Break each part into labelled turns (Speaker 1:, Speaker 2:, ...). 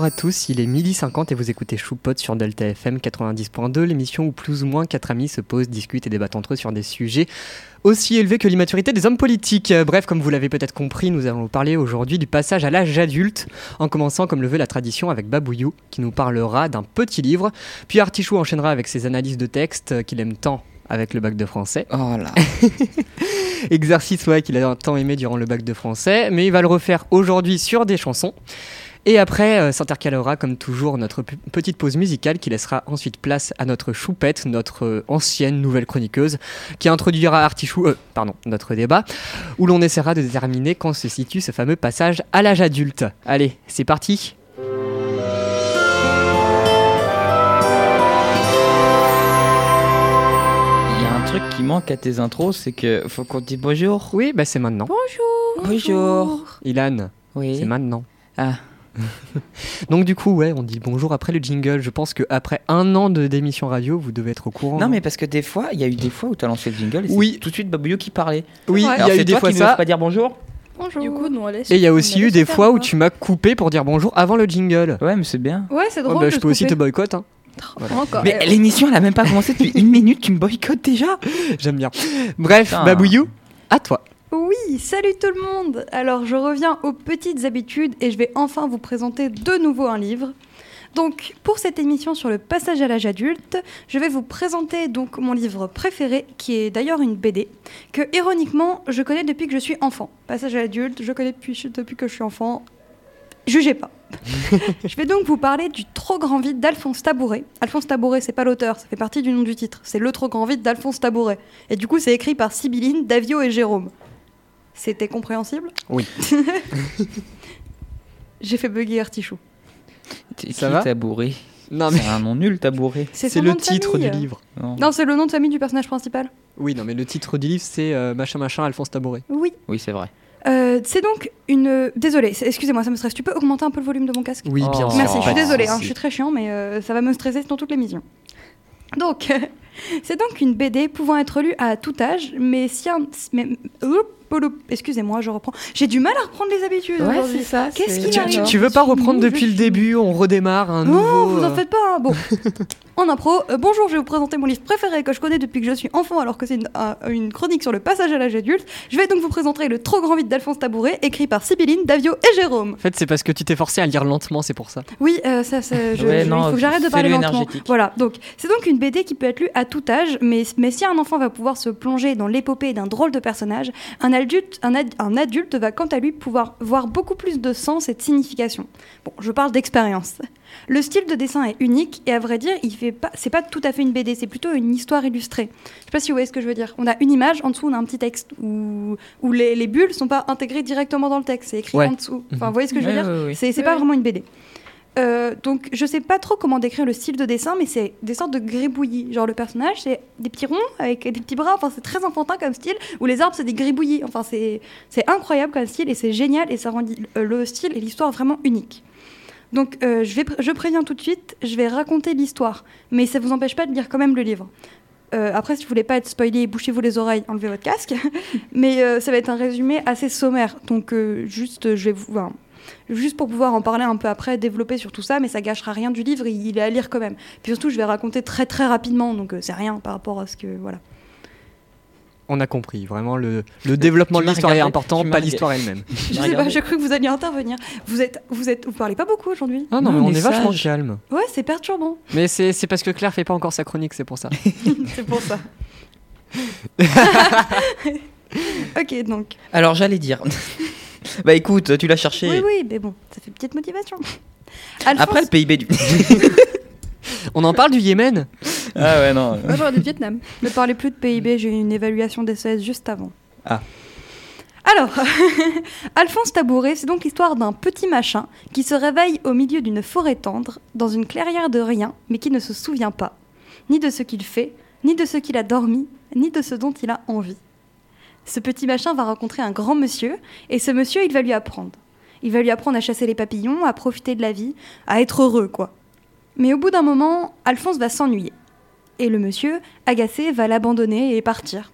Speaker 1: Bonjour à tous, il est midi 50 et vous écoutez Choupot sur Delta FM 90.2, l'émission où plus ou moins quatre amis se posent, discutent et débattent entre eux sur des sujets aussi élevés que l'immaturité des hommes politiques. Bref, comme vous l'avez peut-être compris, nous allons vous parler aujourd'hui du passage à l'âge adulte, en commençant comme le veut la tradition avec Babouillou, qui nous parlera d'un petit livre, puis Artichou enchaînera avec ses analyses de texte euh, qu'il aime tant avec le bac de français.
Speaker 2: Oh là.
Speaker 1: Exercice ouais, qu'il a tant aimé durant le bac de français, mais il va le refaire aujourd'hui sur des chansons. Et après, euh, s'intercalera comme toujours notre petite pause musicale qui laissera ensuite place à notre choupette, notre euh, ancienne nouvelle chroniqueuse, qui introduira Artichou, euh, pardon, notre débat, où l'on essaiera de déterminer quand se situe ce fameux passage à l'âge adulte. Allez, c'est parti
Speaker 2: Il y a un truc qui manque à tes intros, c'est que faut qu'on te dise bonjour.
Speaker 1: Oui, bah c'est maintenant.
Speaker 2: Bonjour.
Speaker 1: Ilan,
Speaker 2: Oui.
Speaker 1: c'est maintenant.
Speaker 2: Ah.
Speaker 1: Donc du coup, ouais, on dit bonjour après le jingle. Je pense qu'après un an de d'émission radio, vous devez être au courant.
Speaker 2: Non mais parce que des fois, il y a eu des fois où tu as lancé le jingle et
Speaker 1: Oui.
Speaker 2: c'est tout de suite Babouillou qui parlait.
Speaker 1: Oui, il y
Speaker 2: Alors,
Speaker 1: a eu des fois
Speaker 2: qui ne
Speaker 1: ça.
Speaker 2: pas dire bonjour
Speaker 3: Bonjour. Du coup, nous, on laisse.
Speaker 1: Et il y a aussi eu des
Speaker 3: faire,
Speaker 1: fois où tu m'as coupé pour dire bonjour avant le jingle.
Speaker 2: Ouais, mais c'est bien.
Speaker 3: Ouais, c'est
Speaker 1: Oh,
Speaker 3: drôle.
Speaker 1: bah,
Speaker 3: de
Speaker 1: je peux aussi te boycotter. Hein.
Speaker 3: Encore.
Speaker 2: Mais l'émission, elle a même pas commencé depuis une minute, tu me boycottes déjà
Speaker 1: J'aime bien. Bref,
Speaker 2: Putain.
Speaker 1: Babouillou, à toi.
Speaker 3: Oui, salut tout le monde. Alors, je reviens aux petites habitudes et je vais enfin vous présenter de nouveau un livre. Donc, pour cette émission sur le passage à l'âge adulte, je vais vous présenter donc mon livre préféré, qui est d'ailleurs une BD, que ironiquement, je connais depuis que je suis enfant. Passage à l'adulte, je connais depuis, depuis que je suis enfant. Jugez pas. je vais donc vous parler du Trop grand vide d'Alphonse Tabouret. Alphonse Tabouret, c'est pas l'auteur, ça fait partie du nom du titre. C'est Le Trop grand vide d'Alphonse Tabouret. Et du coup, c'est écrit par Sibylline, Davio et Jérôme. C'était compréhensible
Speaker 1: Oui.
Speaker 3: J'ai fait bugger Artichou.
Speaker 2: Qui,
Speaker 1: va
Speaker 2: tabouret
Speaker 1: Non, mais
Speaker 2: C'est un nom nul, tabouret.
Speaker 3: C'est
Speaker 1: le titre
Speaker 3: famille.
Speaker 1: du livre.
Speaker 2: Non.
Speaker 3: Non, c'est le nom de famille du personnage principal.
Speaker 1: Oui, non, mais le titre du livre, c'est euh, machin machin Alphonse Tabouret.
Speaker 3: Oui.
Speaker 2: Oui, c'est vrai.
Speaker 3: Euh, c'est donc une. Désolée, excusez-moi, ça me stresse. Tu peux augmenter un peu le volume de mon casque
Speaker 1: Oui,
Speaker 2: Oh.
Speaker 1: bien sûr.
Speaker 3: Merci, je suis désolée, hein, je suis très chiant, mais euh, ça va me stresser dans toute l'émission. Donc, c'est donc une BD pouvant être lue à tout âge, mais si un. Mais, Oup, Excusez-moi, je reprends. J'ai du mal à reprendre les habitudes. aujourd'hui.
Speaker 4: ça.
Speaker 3: Qu'est-ce
Speaker 4: c'est-
Speaker 3: qu'il
Speaker 1: Tu, tu- veux pas reprendre depuis le début On redémarre un
Speaker 3: Non, vous en
Speaker 1: euh,
Speaker 3: faites pas. hein. Bon, en impro, euh, bonjour, je vais vous présenter mon livre préféré que je connais depuis que je suis enfant, alors que c'est une, un- une chronique sur le passage à l'âge adulte. Je vais donc vous présenter Le Trop Grand Vide d'Alphonse Tabouret, écrit par Sibylline, Davio et Jérôme.
Speaker 1: En fait, c'est parce que tu t'es forcé à lire lentement, c'est pour ça.
Speaker 3: Oui, euh, ça, ça, je-
Speaker 2: Ouais,
Speaker 3: je-
Speaker 2: non,
Speaker 3: il faut que j'arrête de parler lentement. Voilà, donc c'est donc une BD qui peut être lue à tout âge, mais, mais si un enfant va pouvoir se plonger dans l'épopée d'un drôle de personnage, un adulte, un, ad- un adulte va quant à lui pouvoir voir beaucoup plus de sens et de signification. Bon, je parle d'expérience. Le style de dessin est unique et à vrai dire, il fait pas, c'est pas tout à fait une BD, c'est plutôt une histoire illustrée. Je sais pas si vous voyez ce que je veux dire. On a une image, en dessous on a un petit texte où, où les, les bulles sont pas intégrées directement dans le texte, c'est écrit
Speaker 1: Ouais.
Speaker 3: en dessous. Enfin, vous voyez ce que je veux
Speaker 2: Ouais,
Speaker 3: dire
Speaker 2: ouais, ouais.
Speaker 3: C'est pas vraiment une BD. Euh, donc je sais pas trop comment décrire le style de dessin, mais c'est des sortes de gribouillis. Genre le personnage, c'est des petits ronds avec des petits bras. Enfin, c'est très enfantin comme style. Ou les arbres, c'est des gribouillis. Enfin, c'est incroyable comme style et c'est génial et ça rend euh, le style et l'histoire vraiment unique. Donc euh, je, vais, je préviens tout de suite, je vais raconter l'histoire, mais ça vous empêche pas de lire quand même le livre. Après, si vous voulez pas être spoilé, bouchez-vous les oreilles, enlevez votre casque. mais ça va être un résumé assez sommaire. Donc juste, je vais vous, juste pour pouvoir en parler un peu après, développer sur tout ça, mais ça gâchera rien du livre, il est à lire quand même. Puis surtout, je vais raconter très très rapidement, donc euh, c'est rien par rapport à ce que voilà.
Speaker 1: On a compris. Vraiment, le, le développement de l'histoire est important, pas l'histoire elle-même.
Speaker 3: Je sais pas, je cru que vous alliez intervenir. Vous êtes, vous êtes, vous parlez pas beaucoup aujourd'hui.
Speaker 1: Ah non,
Speaker 2: Non,
Speaker 1: mais on
Speaker 2: on
Speaker 1: est
Speaker 2: est
Speaker 1: vachement calme.
Speaker 3: Ouais, c'est perturbant.
Speaker 1: Mais c'est c'est parce que Claire fait pas encore sa chronique, c'est pour ça.
Speaker 3: c'est pour ça. ok, donc.
Speaker 2: Alors j'allais dire. bah écoute, tu l'as cherché.
Speaker 3: Oui, oui, mais bon, ça fait petite motivation. Alphonse,
Speaker 2: Après le PIB du.
Speaker 1: On en parle du Yémen?
Speaker 2: Ah ouais, non.
Speaker 4: Moi, j'aurais dit Vietnam.
Speaker 3: ne parlez plus de PIB, j'ai eu une évaluation des CS juste avant.
Speaker 2: Ah.
Speaker 3: Alors, Alphonse Tabouret, c'est donc l'histoire d'un petit machin qui se réveille au milieu d'une forêt tendre, dans une clairière de rien, mais qui ne se souvient pas, ni de ce qu'il fait, ni de ce qu'il a dormi, ni de ce dont il a envie. Ce petit machin va rencontrer un grand monsieur, et ce monsieur, il va lui apprendre. Il va lui apprendre à chasser les papillons, à profiter de la vie, à être heureux, quoi. Mais au bout d'un moment, Alphonse va s'ennuyer. Et le monsieur, agacé, va l'abandonner et partir.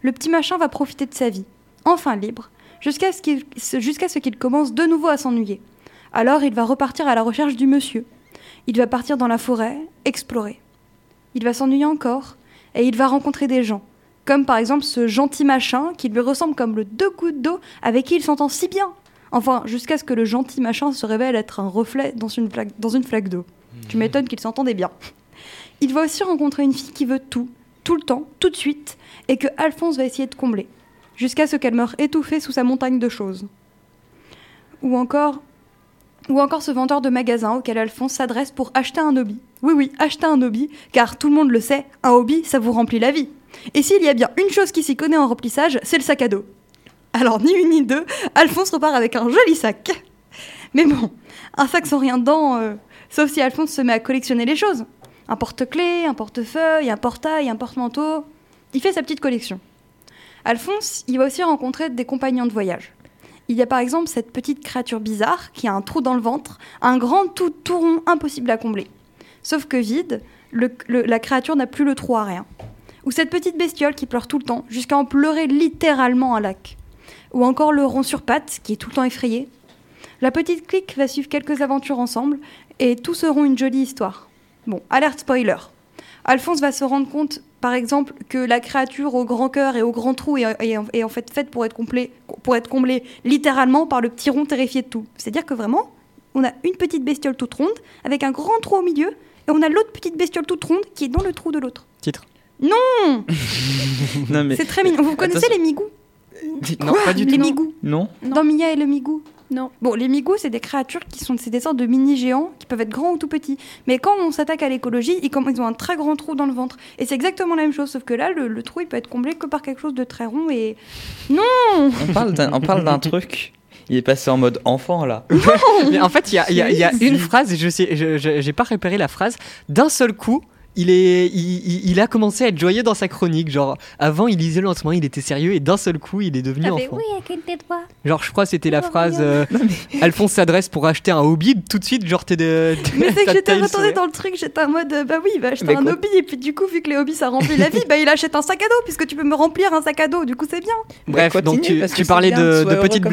Speaker 3: Le petit machin va profiter de sa vie, enfin libre, jusqu'à ce qu'il commence de nouveau à s'ennuyer. Alors il va repartir à la recherche du monsieur. Il va partir dans la forêt, explorer. Il va s'ennuyer encore, et il va rencontrer des gens, comme par exemple ce gentil machin qui lui ressemble comme le deux gouttes d'eau avec qui il s'entend si bien. Enfin, jusqu'à ce que le gentil machin se révèle être un reflet dans une flaque, dans une flaque d'eau. Tu m'étonnes qu'il s'entendait bien. Il va aussi rencontrer une fille qui veut tout, tout le temps, tout de suite, et que Alphonse va essayer de combler, jusqu'à ce qu'elle meure étouffée sous sa montagne de choses. Ou encore, ou encore ce vendeur de magasin auquel Alphonse s'adresse pour acheter un hobby. Oui, oui, acheter un hobby, car tout le monde le sait, un hobby, ça vous remplit la vie. Et s'il y a bien une chose qui s'y connaît en remplissage, c'est le sac à dos. Alors, ni une ni deux, Alphonse repart avec un joli sac. Mais bon, un sac sans rien dedans, euh, sauf si Alphonse se met à collectionner les choses. Un porte-clés, un portefeuille, un portail, un porte-manteau. Il fait sa petite collection. Alphonse, il va aussi rencontrer des compagnons de voyage. Il y a par exemple cette petite créature bizarre qui a un trou dans le ventre, un grand tout, tout rond impossible à combler. Sauf que vide, la créature n'a plus le trou à rien. Ou cette petite bestiole qui pleure tout le temps, jusqu'à en pleurer littéralement un lac. Ou encore le rond sur pattes qui est tout le temps effrayé. La petite clique va suivre quelques aventures ensemble et tous seront une jolie histoire. Bon, alerte spoiler. Alphonse va se rendre compte, par exemple, que la créature au grand cœur et au grand trou est, en fait faite pour être, pour être comblée littéralement par le petit rond terrifié de tout. C'est-à-dire que vraiment, on a une petite bestiole toute ronde avec un grand trou au milieu et on a l'autre petite bestiole toute ronde qui est dans le trou de l'autre.
Speaker 1: Titre.
Speaker 3: Non
Speaker 2: Non, mais.
Speaker 3: C'est très mignon. Vous connaissez
Speaker 2: Attention.
Speaker 3: les migous
Speaker 1: Non, pas du
Speaker 3: Les
Speaker 1: tout.
Speaker 3: migous.
Speaker 2: Non
Speaker 3: Dans Mia et le migou
Speaker 4: Non.
Speaker 3: Bon, les migous, c'est des créatures qui sont c'est des sortes de mini géants qui peuvent être grands ou tout petits. Mais quand on s'attaque à l'écologie, ils, ont un très grand trou dans le ventre. Et c'est exactement la même chose, sauf que là, le, le trou, il peut être comblé que par quelque chose de très rond et.
Speaker 2: On parle d'un on parle d'un truc. Il est passé en mode enfant là.
Speaker 1: Mais en fait, il y a, il y a- y a une phrase, et je sais, je- je- j'ai pas repéré la phrase. D'un seul coup, il, est, il, il- il a commencé à être joyeux dans sa chronique. Genre, avant, il lisait lentement, il était sérieux, et d'un seul coup, il est devenu
Speaker 4: Ah, mais
Speaker 1: enfant.
Speaker 4: oui, avec une tête droite.
Speaker 1: Genre, je crois que c'était la
Speaker 4: Oh,
Speaker 1: phrase euh, Alphonse s'adresse pour acheter un hobby. Tout de suite, genre, t'es de.
Speaker 3: Mais c'est que
Speaker 1: ta
Speaker 3: j'étais retournée dans le truc, j'étais en mode, euh, bah oui, il va acheter un
Speaker 2: quoi
Speaker 3: hobby, et puis du coup, vu que les hobbies ça remplit la vie, bah il achète un sac à dos, puisque tu peux me remplir un sac à dos, du coup c'est bien.
Speaker 1: Bref,
Speaker 2: Bah,
Speaker 1: donc
Speaker 2: continue,
Speaker 1: tu, parlais
Speaker 2: bien,
Speaker 1: de, de petites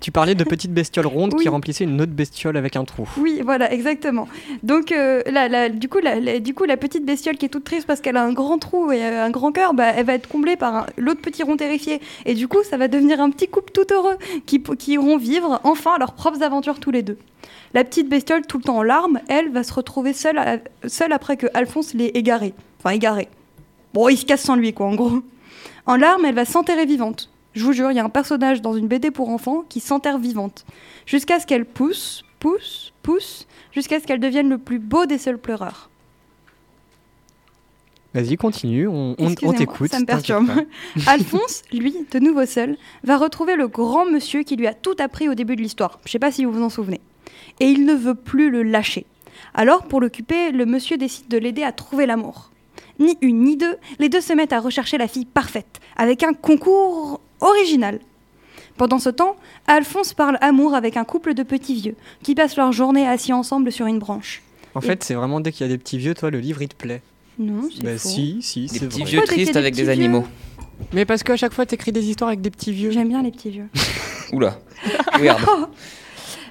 Speaker 1: tu parlais de petites bestioles rondes
Speaker 3: Oui.
Speaker 1: qui remplissaient une autre bestiole avec un trou.
Speaker 3: Oui, voilà, exactement. Donc, euh, la- du, coup, du coup, la petite bestiole qui est toute triste parce qu'elle a un grand trou et euh, un grand cœur, bah, elle va être comblée par l'autre petit rond terrifié. Et du coup, ça va devenir un petit couple tout heureux qui, iront vivre enfin leurs propres aventures tous les deux. La petite bestiole, tout le temps en larmes, elle va se retrouver seule, à- seule après que Alphonse l'ait égarée. Enfin, égarée. Bon, il se casse sans lui, quoi, en gros. En larmes, elle va s'enterrer vivante. Je vous jure, il y a un personnage dans une BD pour enfants qui s'enterre vivante. Jusqu'à ce qu'elle pousse, pousse, pousse, jusqu'à ce qu'elle devienne le plus beau des seuls pleureurs.
Speaker 1: Vas-y, continue, on, on- on
Speaker 3: Excusez-moi,
Speaker 1: t'écoute.
Speaker 3: Ça me perturbe. Alphonse, lui, de nouveau seul, va retrouver le grand monsieur qui lui a tout appris au début de l'histoire. Je sais pas si vous vous en souvenez. Et il ne veut plus le lâcher. Alors, pour l'occuper, le monsieur décide de l'aider à trouver l'amour. Ni une ni deux, les deux se mettent à rechercher la fille parfaite, avec un concours original. Pendant ce temps, Alphonse parle amour avec un couple de petits vieux, qui passent leur journée assis ensemble sur une branche.
Speaker 1: En fait, c'est vraiment dès qu'il y a des petits vieux, toi, le livre, il te plaît.
Speaker 3: Non, c'est
Speaker 1: Bah
Speaker 3: faux.
Speaker 1: si, si,
Speaker 2: Des
Speaker 1: c'est
Speaker 2: petits
Speaker 1: vrai.
Speaker 2: vieux tristes
Speaker 3: des
Speaker 2: avec des animaux.
Speaker 1: Mais parce qu'à chaque fois, t'écris des histoires avec des petits vieux.
Speaker 3: J'aime bien les petits vieux.
Speaker 2: Oula. Regarde.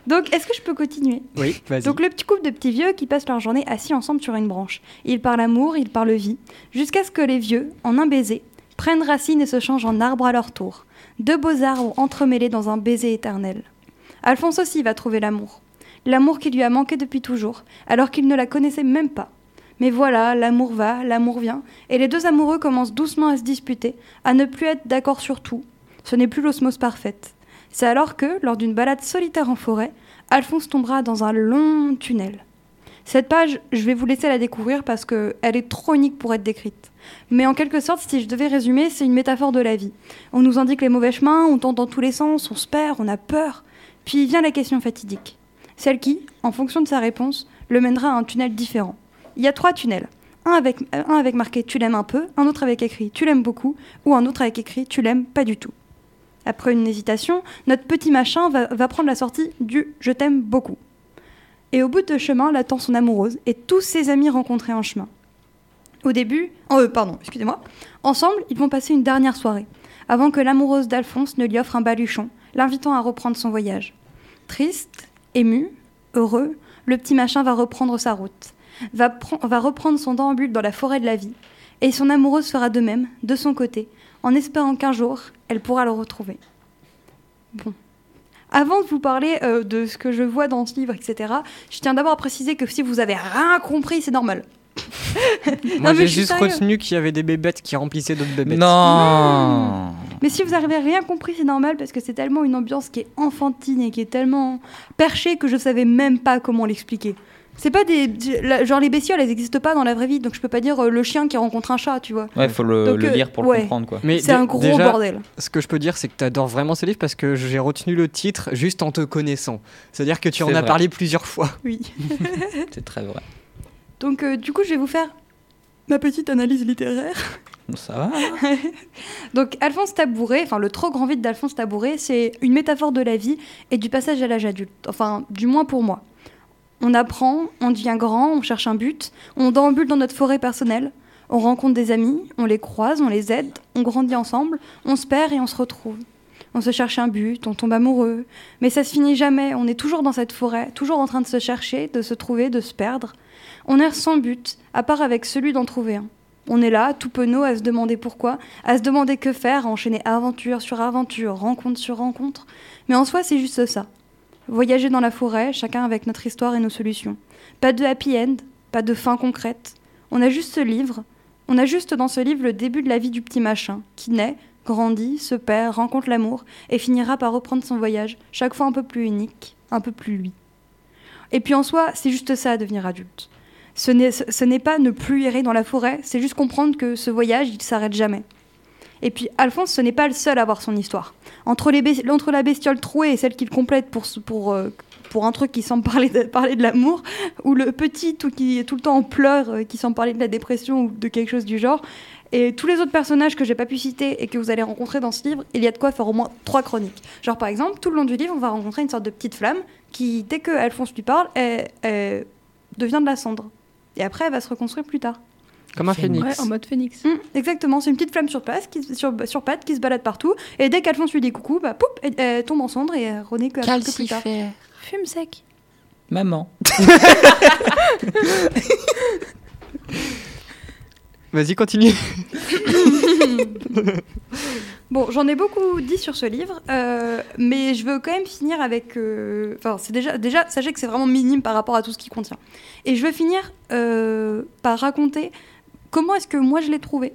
Speaker 3: Donc, est-ce que je peux continuer?
Speaker 1: Oui, vas-y.
Speaker 3: Donc le petit couple de petits vieux qui passent leur journée assis ensemble sur une branche. Ils parlent amour, ils parlent vie, jusqu'à ce que les vieux, en un baiser, prennent racine et se changent en arbres à leur tour. Deux beaux arbres entremêlés dans un baiser éternel. Alphonse aussi va trouver l'amour. L'amour qui lui a manqué depuis toujours, alors qu'il ne la connaissait même pas. Mais voilà, l'amour va, l'amour vient, et les deux amoureux commencent doucement à se disputer, à ne plus être d'accord sur tout. Ce n'est plus l'osmose parfaite. C'est alors que, lors d'une balade solitaire en forêt, Alphonse tombera dans un long tunnel. Cette page, je vais vous laisser la découvrir parce qu'elle est trop unique pour être décrite. Mais en quelque sorte, si je devais résumer, c'est une métaphore de la vie. On nous indique les mauvais chemins, on tente dans tous les sens, on se perd, on a peur. Puis vient la question fatidique. Celle qui, en fonction de sa réponse, le mènera à un tunnel différent. Il y a trois tunnels. Un avec, avec marqué tu l'aimes un peu, un autre avec écrit tu l'aimes beaucoup, ou un autre avec écrit tu l'aimes pas du tout. Après une hésitation, notre petit machin va, prendre la sortie du je t'aime beaucoup. Et au bout de chemin l'attend son amoureuse et tous ses amis rencontrés en chemin. Au début, euh, pardon, excusez-moi, ensemble, ils vont passer une dernière soirée, avant que l'amoureuse d'Alphonse ne lui offre un baluchon, l'invitant à reprendre son voyage. Triste, ému, Heureux, le petit machin va reprendre sa route, va, pren- va reprendre son déambule dans la forêt de la vie, et son amoureuse fera de même, de son côté, en espérant qu'un jour, elle pourra le retrouver. Bon. Avant de vous parler euh, de ce que je vois dans ce livre, etc., je tiens d'abord à préciser que si vous avez rien compris, c'est normal.
Speaker 1: Moi,
Speaker 3: mais
Speaker 1: j'ai juste
Speaker 3: sérieux.
Speaker 1: retenu qu'il y avait des bébêtes qui remplissaient d'autres bébêtes.
Speaker 2: Non
Speaker 3: Mais si vous avez rien compris, c'est normal parce que c'est tellement une ambiance qui est enfantine et qui est tellement perchée que je savais même pas comment l'expliquer. C'est pas des. la- Genre les bestioles, elles n'existent pas dans la vraie vie, donc je peux pas dire euh, le chien qui rencontre un chat, tu vois.
Speaker 2: Ouais, faut le,
Speaker 3: Donc,
Speaker 2: le
Speaker 3: euh,
Speaker 2: lire pour
Speaker 3: ouais.
Speaker 2: le comprendre, quoi.
Speaker 1: Mais
Speaker 3: C'est
Speaker 1: dé-
Speaker 3: un gros
Speaker 1: déjà,
Speaker 3: bordel.
Speaker 1: Ce que je peux dire, c'est que tu adores vraiment ce livre parce que j'ai retenu le titre juste en te connaissant. C'est-à-dire que tu en
Speaker 2: C'est
Speaker 1: as
Speaker 2: vrai.
Speaker 1: parlé plusieurs fois.
Speaker 3: Oui.
Speaker 2: C'est très vrai.
Speaker 3: Donc euh, du coup, je vais vous faire ma petite analyse littéraire.
Speaker 2: Bon, ça va
Speaker 3: Donc Alphonse Tabouret, enfin le trop grand vide d'Alphonse Tabouret, c'est une métaphore de la vie et du passage à l'âge adulte. Enfin, du moins pour moi. On apprend, on devient grand, on cherche un but, on déambule dans notre forêt personnelle, on rencontre des amis, on les croise, on les aide, on grandit ensemble, on se perd et on se retrouve. On se cherche un but, on tombe amoureux, mais ça se finit jamais, on est toujours dans cette forêt, toujours en train de se chercher, de se trouver, de se perdre. On erre sans but, à part avec celui d'en trouver un. On est là, tout penaud, à se demander pourquoi, à se demander que faire, à enchaîner aventure sur aventure, rencontre sur rencontre. Mais en soi, c'est juste ça. Voyager dans la forêt, chacun avec notre histoire et nos solutions. Pas de happy end, pas de fin concrète. On a juste ce livre. On a juste dans ce livre le début de la vie du petit machin, qui naît, grandit, se perd, rencontre l'amour, et finira par reprendre son voyage, chaque fois un peu plus unique, un peu plus lui. Et puis en soi, c'est juste ça, devenir adulte. Ce n'est, pas ne plus errer dans la forêt, c'est juste comprendre que ce voyage, il s'arrête jamais. Et puis Alphonse, ce n'est pas le seul à avoir son histoire. Entre, la bestiole trouée et celle qu'il complète pour, euh, un truc qui semble parler de, l'amour, ou le petit tout, qui est tout le temps en pleurs, euh, qui semble parler de la dépression ou de quelque chose du genre, et tous les autres personnages que j'ai pas pu citer et que vous allez rencontrer dans ce livre, il y a de quoi faire au moins trois chroniques. Genre par exemple, tout le long du livre, on va rencontrer une sorte de petite flamme qui, dès que Alphonse lui parle, elle devient de la cendre. Et après, elle va se reconstruire plus tard.
Speaker 1: Comme un
Speaker 2: Phénix.
Speaker 1: phénix.
Speaker 4: Ouais, en mode phénix.
Speaker 3: Mm, exactement, c'est une petite flamme sur, place, qui, sur, sur pattes qui se balade partout. Et dès qu'Alphonse lui dit coucou, bah, poup, elle, elle tombe en cendre et elle renaît que, plus tard.
Speaker 4: Fume sec.
Speaker 2: Maman.
Speaker 1: Vas-y, continue.
Speaker 3: Bon, j'en ai beaucoup dit sur ce livre, euh, mais je veux quand même finir avec. euh, Enfin, c'est déjà, déjà, sachez que c'est vraiment minime par rapport à tout ce qu'il contient. Et je veux finir euh, par raconter comment est-ce que moi je l'ai trouvé?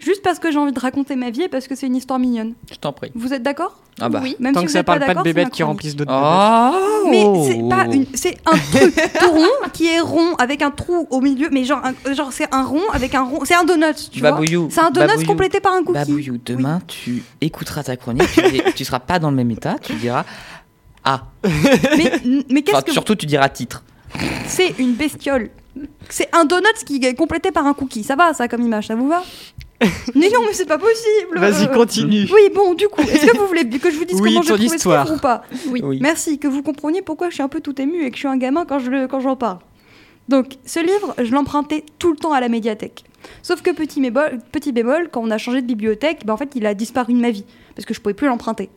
Speaker 3: Juste parce que j'ai envie de raconter ma vie et parce que c'est une histoire mignonne.
Speaker 2: Je t'en prie.
Speaker 3: Vous êtes d'accord?
Speaker 2: Ah bah.
Speaker 4: Oui.
Speaker 3: Même
Speaker 1: Tant
Speaker 3: si
Speaker 1: que
Speaker 3: vous
Speaker 1: ça parle pas de bébêtes qui remplissent d'autres
Speaker 2: Oh
Speaker 3: Mais c'est pas une, c'est un truc tout rond qui est rond avec un trou au milieu, mais genre, un- genre c'est un rond avec un rond, c'est un donut, tu vois?
Speaker 2: Babouillou.
Speaker 3: C'est un donut
Speaker 2: Babouillou.
Speaker 3: complété par un cookie.
Speaker 2: Babouillou, demain, tu écouteras ta chronique, tu, dis- tu seras pas dans le même état, tu diras Ah.
Speaker 3: Mais, mais qu'est-ce
Speaker 2: Enfin,
Speaker 3: que
Speaker 2: surtout, tu diras titre.
Speaker 3: c'est une bestiole C'est un donut qui est complété par un cookie. Ça va, ça comme image, ça vous va Mais non, mais c'est pas possible.
Speaker 1: Vas-y,
Speaker 3: Euh,
Speaker 1: continue.
Speaker 3: Oui, bon, du coup, est-ce que vous voulez que je vous dise
Speaker 1: Oui,
Speaker 3: comment trouvais ce
Speaker 1: histoire.
Speaker 3: livre ou pas
Speaker 4: Oui.
Speaker 2: Oui.
Speaker 3: Merci, que vous compreniez pourquoi je suis un peu tout émue et que je suis un gamin quand je le- quand j'en parle. Donc, ce livre, je l'empruntais tout le temps à la médiathèque. Sauf que petit bémol, petit bémol, quand on a changé de bibliothèque, ben, en fait, il a disparu de ma vie parce que je pouvais plus l'emprunter.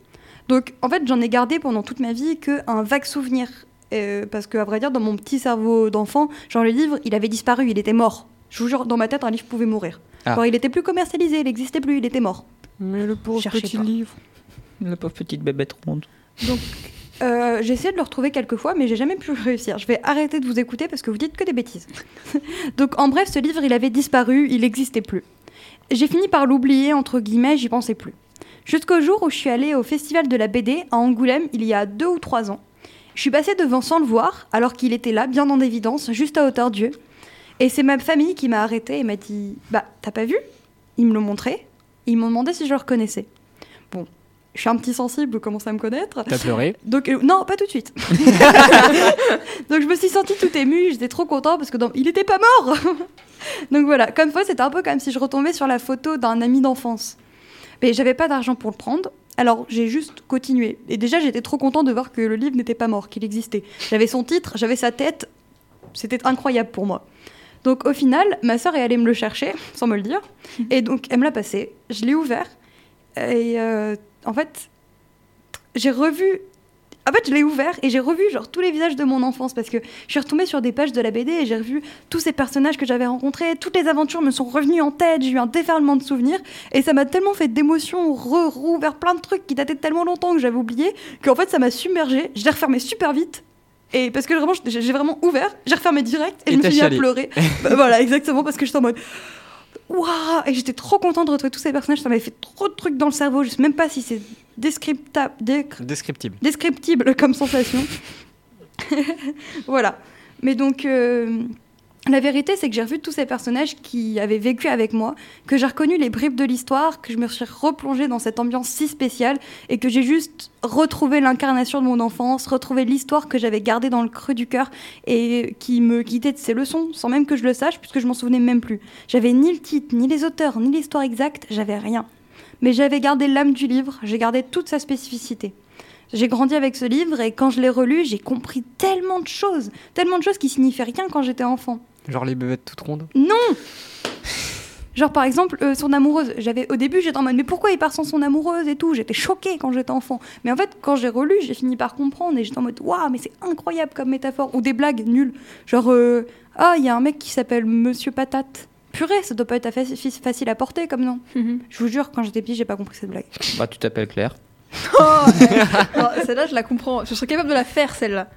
Speaker 3: Donc, en fait, j'en ai gardé pendant toute ma vie qu'un vague souvenir. Euh, parce que, à vrai dire, dans mon petit cerveau d'enfant, genre le livre, il avait disparu, il était mort. Je vous jure, dans ma tête, un livre pouvait mourir.
Speaker 2: Ah.
Speaker 3: Genre, il était plus commercialisé, il n'existait plus, il était mort.
Speaker 1: Mais le pauvre
Speaker 3: Cherchez
Speaker 1: petit
Speaker 3: pas.
Speaker 1: livre.
Speaker 2: La pauvre petite bébête ronde.
Speaker 3: Euh, j'ai essayé de le retrouver quelques fois, mais j'ai jamais pu réussir. Je vais arrêter de vous écouter parce que vous dites que des bêtises. Donc, en bref, ce livre, il avait disparu, il n'existait plus. J'ai fini par l'oublier, entre guillemets, j'y pensais plus. Jusqu'au jour où je suis allée au Festival de la BD à Angoulême il y a deux ou trois ans. Je suis passée devant sans le voir, alors qu'il était là, bien en évidence, juste à hauteur d'yeux. Et c'est ma famille qui m'a arrêtée et m'a dit Bah, t'as pas vu? Ils me l'ont montré. Ils m'ont demandé si je le reconnaissais. Bon, je suis un petit sensible, commence à me connaître.
Speaker 1: T'as pleuré?
Speaker 3: Donc, euh, non, pas tout de suite. Donc, je me suis sentie tout émue, j'étais trop contente parce que dans- il était pas mort Donc voilà, comme fois, c'était un peu comme si je retombais sur la photo d'un ami d'enfance. Mais j'avais pas d'argent pour le prendre, alors j'ai juste continué. Et déjà, j'étais trop contente de voir que le livre n'était pas mort, qu'il existait. J'avais son titre, j'avais sa tête, c'était incroyable pour moi. Donc au final, ma sœur est allée me le chercher, sans me le dire, et donc elle me l'a passé, je l'ai ouvert, et euh, en fait, j'ai revu En fait, je l'ai ouvert et j'ai revu genre tous les visages de mon enfance parce que je suis retombée sur des pages de la BD et j'ai revu tous ces personnages que j'avais rencontrés, toutes les aventures me sont revenues en tête, j'ai eu un déferlement de souvenirs et ça m'a tellement fait d'émotions, rouvert plein de trucs qui dataient de tellement longtemps que j'avais oublié qu'en fait ça m'a submergée. Je l'ai refermé super vite. Et parce que vraiment, j'ai vraiment ouvert, j'ai refermé direct et,
Speaker 1: Et
Speaker 3: je me suis mis à pleurer. Bah, voilà, exactement, parce que j'étais en mode Waouh Et j'étais trop contente de retrouver tous ces personnages, ça m'avait fait trop de trucs dans le cerveau, je sais même pas si c'est descriptable, décr-
Speaker 1: Descriptible.
Speaker 3: descriptible comme sensation. voilà. Mais donc, euh, la vérité, c'est que j'ai revu tous ces personnages qui avaient vécu avec moi, que j'ai reconnu les bribes de l'histoire, que je me suis replongée dans cette ambiance si spéciale et que j'ai juste retrouvé l'incarnation de mon enfance, retrouvé l'histoire que j'avais gardée dans le creux du cœur et qui me guidait de ses leçons sans même que je le sache, puisque je m'en souvenais même plus. J'avais ni le titre, ni les auteurs, ni l'histoire exacte, j'avais rien. Mais j'avais gardé l'âme du livre, j'ai gardé toute sa spécificité. J'ai grandi avec ce livre et quand je l'ai relu, j'ai compris tellement de choses, tellement de choses qui signifiaient rien quand j'étais enfant.
Speaker 1: Genre les beuvettes toutes rondes.
Speaker 3: Non Genre par exemple, euh, son amoureuse. J'avais au début, j'étais en mode mais pourquoi il part sans son amoureuse et tout? J'étais choquée quand j'étais enfant. Mais en fait, quand j'ai relu, j'ai fini par comprendre et j'étais en mode waouh, mais c'est incroyable comme métaphore ou des blagues nulles. Genre euh, ah, il y a un mec qui s'appelle Monsieur Patate. Purée, ça doit pas être faci- facile à porter comme nom. Je vous jure, quand j'étais petite, j'ai pas compris cette blague.
Speaker 2: Bah, tu t'appelles Claire.
Speaker 4: Oh. Non, celle-là, je la comprends. Je serais capable de la faire, celle-là.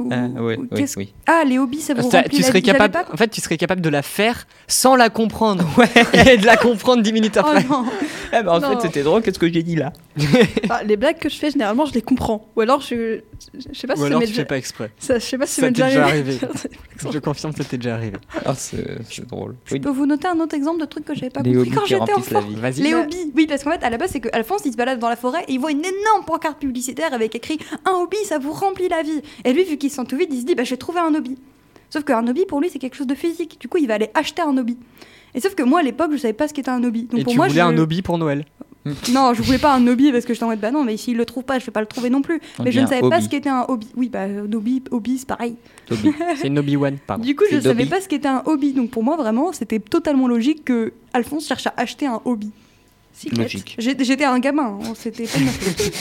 Speaker 3: Ou-
Speaker 2: Ah, ouais,
Speaker 3: ou
Speaker 2: oui, oui.
Speaker 3: Ah, les hobbies, ça vous remplit
Speaker 1: tu
Speaker 3: la
Speaker 1: serais
Speaker 3: vie. J'avais
Speaker 1: capable,
Speaker 3: pas
Speaker 1: en fait, tu serais capable de la faire sans la comprendre. et de la comprendre dix minutes
Speaker 3: Oh
Speaker 1: après.
Speaker 3: non.
Speaker 2: Ben, en
Speaker 4: Non.
Speaker 2: fait, c'était drôle. Qu'est-ce que j'ai dit là
Speaker 4: Enfin, les blagues que je fais, généralement, je les comprends. Ou alors, je, je sais pas si
Speaker 1: Ou
Speaker 4: ça
Speaker 1: alors
Speaker 4: m'est
Speaker 1: tu fais pas exprès.
Speaker 4: ça- je sais pas si
Speaker 1: Ça
Speaker 4: ça m'est
Speaker 1: t'est
Speaker 4: déjà arrivé.
Speaker 1: Je confirme que ça t'est déjà arrivé.
Speaker 2: Ah, c'est c'est drôle.
Speaker 3: Je
Speaker 2: Oui,
Speaker 3: peux vous noter un autre exemple de truc que j'avais pas
Speaker 2: les
Speaker 3: compris quand j'étais enfant.
Speaker 2: vie.
Speaker 1: Vas-y.
Speaker 3: Les hobbies, oui, parce qu'en fait, à la base, c'est que Alphonse, il se balade dans la forêt et il voit une énorme pancarte publicitaire avec écrit Un hobby, ça vous remplit la vie. Et lui, vu qu'il se sent tout vide, il se dit Bah, je vais trouver un hobby. Sauf qu'un hobby, pour lui, c'est quelque chose de physique. Du coup, il va aller acheter un hobby. Et sauf que moi, à l'époque, je savais pas ce qu'était un hobby. Donc
Speaker 1: Et
Speaker 3: pour
Speaker 1: tu
Speaker 3: moi,
Speaker 1: voulais
Speaker 3: je...
Speaker 1: un hobby pour Noël.
Speaker 3: Non, je voulais pas un hobby parce que j'étais en mode Bah non, mais s'il le trouve pas, je vais pas le trouver non plus.
Speaker 2: On
Speaker 3: mais je ne savais pas ce qu'était un hobby. Oui, bah, un hobby, hobby, c'est pareil.
Speaker 1: C'est une hobby one, pardon.
Speaker 3: Du coup, je
Speaker 2: C'est
Speaker 3: savais pas ce qu'était un hobby. Donc pour moi, vraiment, c'était totalement logique que Alphonse cherche à acheter un hobby.
Speaker 2: Logique.
Speaker 3: J'ai- J'étais un gamin, hein, de ma faute.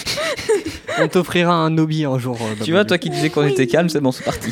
Speaker 1: On t'offrira un hobby un jour. euh,
Speaker 2: Tu vois, toi qui disais qu'on était calme, c'est bon, c'est parti.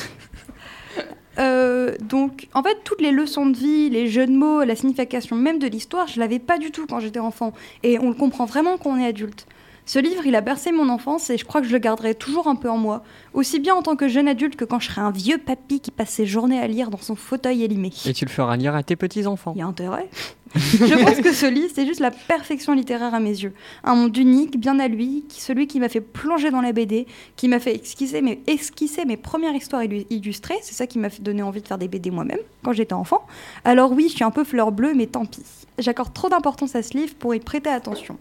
Speaker 3: Euh, donc, en fait, toutes les leçons de vie, les jeux de mots, la signification même de l'histoire, je l'avais pas du tout quand j'étais enfant. Et on le comprend vraiment quand on est adulte. Ce livre, il a bercé mon enfance et je crois que je le garderai toujours un peu en moi. Aussi bien en tant que jeune adulte que quand je serai un vieux papy qui passe ses journées à lire dans son fauteuil élimé.
Speaker 1: Et tu le feras lire à tes petits-enfants.
Speaker 3: Il y a intérêt. je pense que ce livre, c'est juste la perfection littéraire à mes yeux. Un monde unique, bien à lui, celui qui m'a fait plonger dans la BD, qui m'a fait esquisser mes, esquisser mes premières histoires illu- illustrées. C'est ça qui m'a donner envie de faire des BD moi-même, quand j'étais enfant. Alors oui, je suis un peu fleur bleue, mais tant pis. J'accorde trop d'importance à ce livre pour y prêter attention.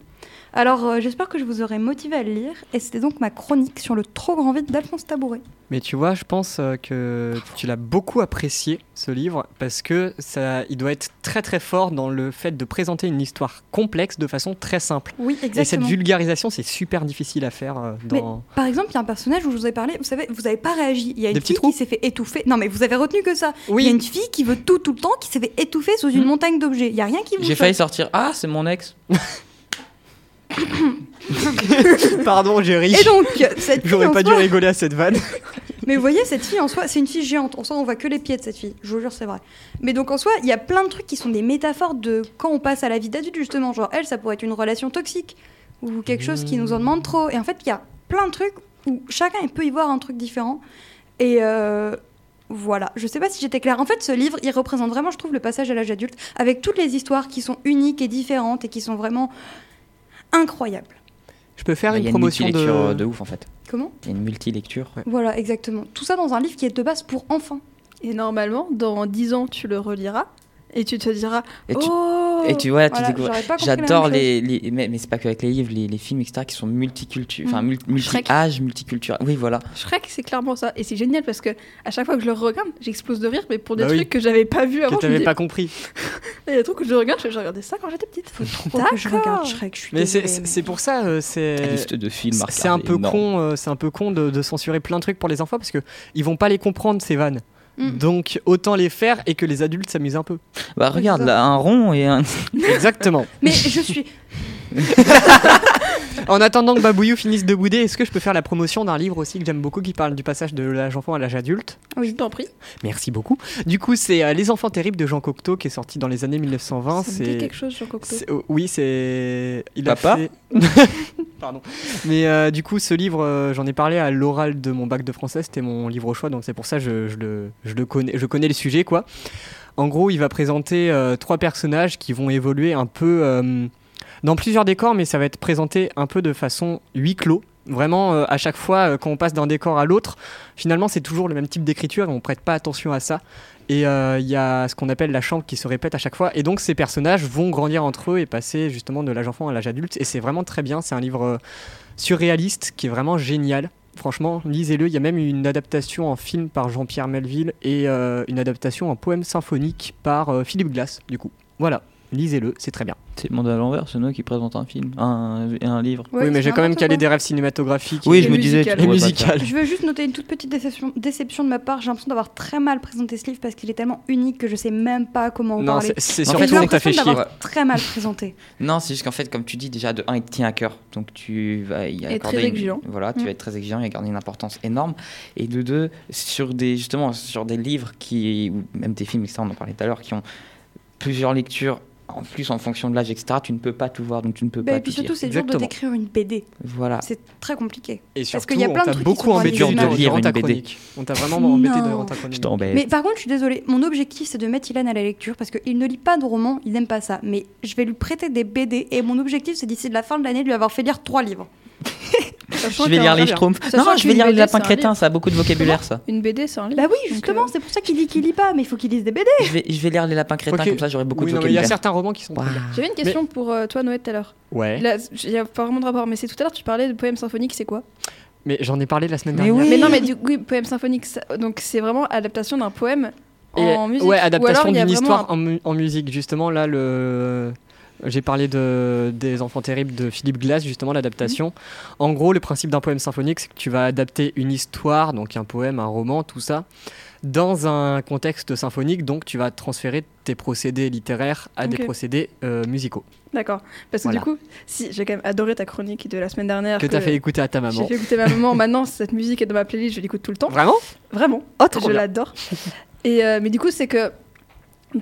Speaker 3: Alors euh, j'espère que je vous aurai motivé à le lire, et c'était donc ma chronique sur le trop grand vide d'Alphonse Tabouret.
Speaker 1: Mais tu vois, je pense euh, que tu l'as beaucoup apprécié ce livre parce que ça, il doit être très très fort dans le fait de présenter une histoire complexe de façon très simple.
Speaker 3: Oui,
Speaker 1: Et cette
Speaker 3: exactement.
Speaker 1: vulgarisation, c'est super difficile à faire euh,
Speaker 3: Mais par exemple, il y a un personnage où je vous ai parlé, vous savez, vous n'avez pas réagi. Il y a une fille qui s'est fait étouffer. Non, mais vous avez retenu que ça. Il y a
Speaker 1: Oui,
Speaker 3: une fille qui veut tout tout le temps, qui s'est fait étouffer sous une
Speaker 2: Hmm.
Speaker 3: montagne d'objets. Il y a rien qui vous
Speaker 2: J'ai failli sortir. Ah, c'est mon ex.
Speaker 1: pardon, j'ai ri.
Speaker 3: Et donc, cette fille
Speaker 1: J'aurais pas dû rigoler à cette vanne.
Speaker 3: Mais vous voyez, cette fille en soi, c'est une fille géante. En soi, on voit que les pieds de cette fille. Je vous jure, c'est vrai. Mais donc, en soi, il y a plein de trucs qui sont des métaphores de quand on passe à la vie d'adulte, justement. Genre, elle, ça pourrait être une relation toxique ou quelque chose qui nous en demande trop. Et en fait, il y a plein de trucs où chacun il peut y voir un truc différent. Et euh, voilà. Je sais pas si j'étais claire. En fait, ce livre, il représente vraiment, je trouve, le passage à l'âge adulte avec toutes les histoires qui sont uniques et différentes et qui sont vraiment incroyables.
Speaker 1: Je peux faire
Speaker 2: Il y
Speaker 1: une
Speaker 2: a une
Speaker 1: promotion
Speaker 2: multi-lecture
Speaker 1: de.
Speaker 2: de ouf en fait.
Speaker 3: Comment
Speaker 2: Il y a une multi-lecture.
Speaker 3: Voilà, exactement. Tout ça dans un livre qui est de base pour enfants.
Speaker 4: Et normalement, dans 10 ans, tu le reliras et tu te diras
Speaker 2: Et tu,
Speaker 4: Oh
Speaker 2: et tu vois, tu
Speaker 3: Voilà, même
Speaker 2: J'adore les, les- mais, mais c'est pas qu'avec les livres, les, les films, etc., qui sont multiculturels, enfin
Speaker 3: Mm.
Speaker 2: mul-
Speaker 4: Shrek.
Speaker 2: multi-âge, multiculturels. Oui, voilà.
Speaker 4: Shrek, c'est clairement ça. Et c'est génial parce que à chaque fois que je le regarde, j'explose de rire, mais pour des
Speaker 1: Bah oui.
Speaker 4: trucs que j'avais pas vu avant.
Speaker 1: Que t'avais
Speaker 4: dis,
Speaker 1: pas compris.
Speaker 4: Il y a des trucs que je regarde, je, je regardais ça quand j'étais petite.
Speaker 3: Trop que je regarde Shrek, je suis
Speaker 1: Mais c'est- pour ça, euh, c'est.
Speaker 2: liste de films. à
Speaker 1: C'est un peu
Speaker 2: énorme.
Speaker 1: con, euh, c'est un peu con de, de censurer plein de trucs pour les enfants parce que ils vont pas les comprendre ces vannes.
Speaker 3: Mm.
Speaker 1: Donc autant les faire et que les adultes s'amusent un peu.
Speaker 2: Bah regarde, là, un rond et un.
Speaker 1: Exactement.
Speaker 3: Mais je suis.
Speaker 1: En attendant que Babouillou finisse de bouder, est-ce que je peux faire la promotion d'un livre aussi que j'aime beaucoup qui parle du passage de l'âge enfant à l'âge adulte?
Speaker 4: Oui, je t'en prie.
Speaker 1: Merci beaucoup. Du coup, c'est euh, Les enfants terribles de Jean Cocteau qui est sorti dans les années 1920.
Speaker 4: Ça me dit quelque chose, Jean Cocteau.
Speaker 1: c'est- Oui, c'est. Il
Speaker 2: Papa
Speaker 1: a fait... Pardon. Mais euh, du coup, ce livre, euh, j'en ai parlé à l'oral de mon bac de français. C'était mon livre au choix, donc c'est pour ça que je, je le, je le connais. Je connais le sujet, quoi. En gros, il va présenter euh, trois personnages qui vont évoluer un peu euh, dans plusieurs décors, mais ça va être présenté un peu de façon huis clos. Vraiment, euh, à chaque fois, euh, quand on passe d'un décor à l'autre, finalement, c'est toujours le même type d'écriture et on prête pas attention à ça. Et euh, il y a ce qu'on appelle la chambre qui se répète à chaque fois. Et donc, ces personnages vont grandir entre eux et passer justement de l'âge enfant à l'âge adulte. Et c'est vraiment très bien. C'est un livre euh, surréaliste qui est vraiment génial. Franchement, lisez-le. Il y a même une adaptation en film par Jean-Pierre Melville et une adaptation en poème symphonique par Philippe Glass, du coup. Voilà, lisez-le, c'est très bien.
Speaker 2: C'est le monde à l'envers, c'est nous qui présente un film, un, un livre.
Speaker 3: Ouais,
Speaker 1: oui, mais j'ai quand même calé
Speaker 3: quoi.
Speaker 1: des rêves cinématographiques.
Speaker 2: Oui,
Speaker 1: et-
Speaker 2: je me
Speaker 4: Et
Speaker 2: disais,
Speaker 1: et musical.
Speaker 3: Je veux juste noter une toute petite déception, déception de ma part. J'ai l'impression d'avoir très mal présenté ce livre parce qu'il est tellement unique que je sais même pas comment en
Speaker 1: Non,
Speaker 3: parler.
Speaker 1: c'est surtout
Speaker 2: fait,
Speaker 3: J'ai
Speaker 1: qu'on t'a fait
Speaker 3: l'impression
Speaker 1: chier.
Speaker 3: d'avoir très mal présenté.
Speaker 2: Non, c'est juste qu'en fait, comme tu dis, déjà de 1, il te tient à cœur. Donc tu vas y
Speaker 4: Et
Speaker 2: accorder.
Speaker 4: très
Speaker 2: une-
Speaker 4: exigeant.
Speaker 2: Voilà, tu
Speaker 3: Mm.
Speaker 2: vas être très exigeant et garder une importance énorme. Et de deux, sur des, justement, sur des livres qui, ou même des films, etc., on en parlait tout à l'heure, qui ont plusieurs lectures. En plus, en fonction de l'âge, etc., tu ne peux pas tout voir, donc tu ne peux
Speaker 3: Bah,
Speaker 2: pas
Speaker 3: et puis
Speaker 2: tout
Speaker 3: surtout, c'est dur de décrire une BD.
Speaker 2: Voilà.
Speaker 3: C'est très compliqué.
Speaker 1: Et
Speaker 3: Parce
Speaker 1: surtout,
Speaker 3: qu'il y a plein de trucs qui
Speaker 1: beaucoup
Speaker 3: sont
Speaker 1: embêté
Speaker 3: de
Speaker 1: durant
Speaker 2: lire une
Speaker 1: ta
Speaker 2: BD.
Speaker 1: On t'a vraiment embêté
Speaker 3: Non.
Speaker 1: durant ta chronique.
Speaker 2: Je t'embête.
Speaker 3: Mais par contre, je suis désolée, mon objectif c'est de mettre Ilan à la lecture parce qu'il ne lit pas de romans, il n'aime pas ça. Mais je vais lui prêter des BD et mon objectif c'est d'ici de la fin de l'année de lui avoir fait lire trois livres.
Speaker 2: Je vais lire les. Schtroumpfs. Non, je vais lire les lapins crétins, ça a beaucoup de vocabulaire, ça.
Speaker 4: Une BD, c'est un livre.
Speaker 3: Bah oui, justement,
Speaker 4: euh,
Speaker 3: c'est pour ça qu'il dit qu'il lit pas, mais il faut qu'il lise des BD.
Speaker 2: Je vais, je vais lire les lapins crétins, comme ça j'aurai beaucoup de
Speaker 1: mais il y a
Speaker 2: vocabulaire.
Speaker 1: certains romans qui sont très bien.
Speaker 4: J'avais une question pour euh, toi, Noël, tout à l'heure.
Speaker 1: Ouais.
Speaker 4: Il n'y a pas vraiment de rapport, mais c'est tout à l'heure, tu parlais de poème symphonique, c'est quoi?
Speaker 1: Mais j'en ai parlé la semaine dernière.
Speaker 2: oui.
Speaker 4: Mais non, mais du coup, oui, poème symphonique, donc c'est vraiment adaptation d'un poème en musique.
Speaker 1: Ouais,
Speaker 4: Ou
Speaker 1: adaptation d'une histoire en musique. Justement, là, le... j'ai parlé de... des Enfants Terribles de Philippe Glass, justement, l'adaptation. En gros, le principe d'un poème symphonique, c'est que tu vas adapter une histoire, donc un poème, un roman, tout ça, dans un contexte symphonique. Donc, tu vas transférer tes procédés littéraires à des procédés euh, musicaux.
Speaker 4: D'accord. Parce que
Speaker 1: Voilà.
Speaker 4: du coup, si j'ai quand même adoré ta chronique de la semaine dernière.
Speaker 1: Que tu as fait écouter à ta
Speaker 4: J'ai
Speaker 1: maman.
Speaker 4: fait écouter ma maman. Maintenant, cette musique est dans ma playlist, je l'écoute tout le temps.
Speaker 1: Vraiment?
Speaker 4: Vraiment.
Speaker 1: Oh, trop
Speaker 4: je l'adore. Et euh, mais du coup, c'est que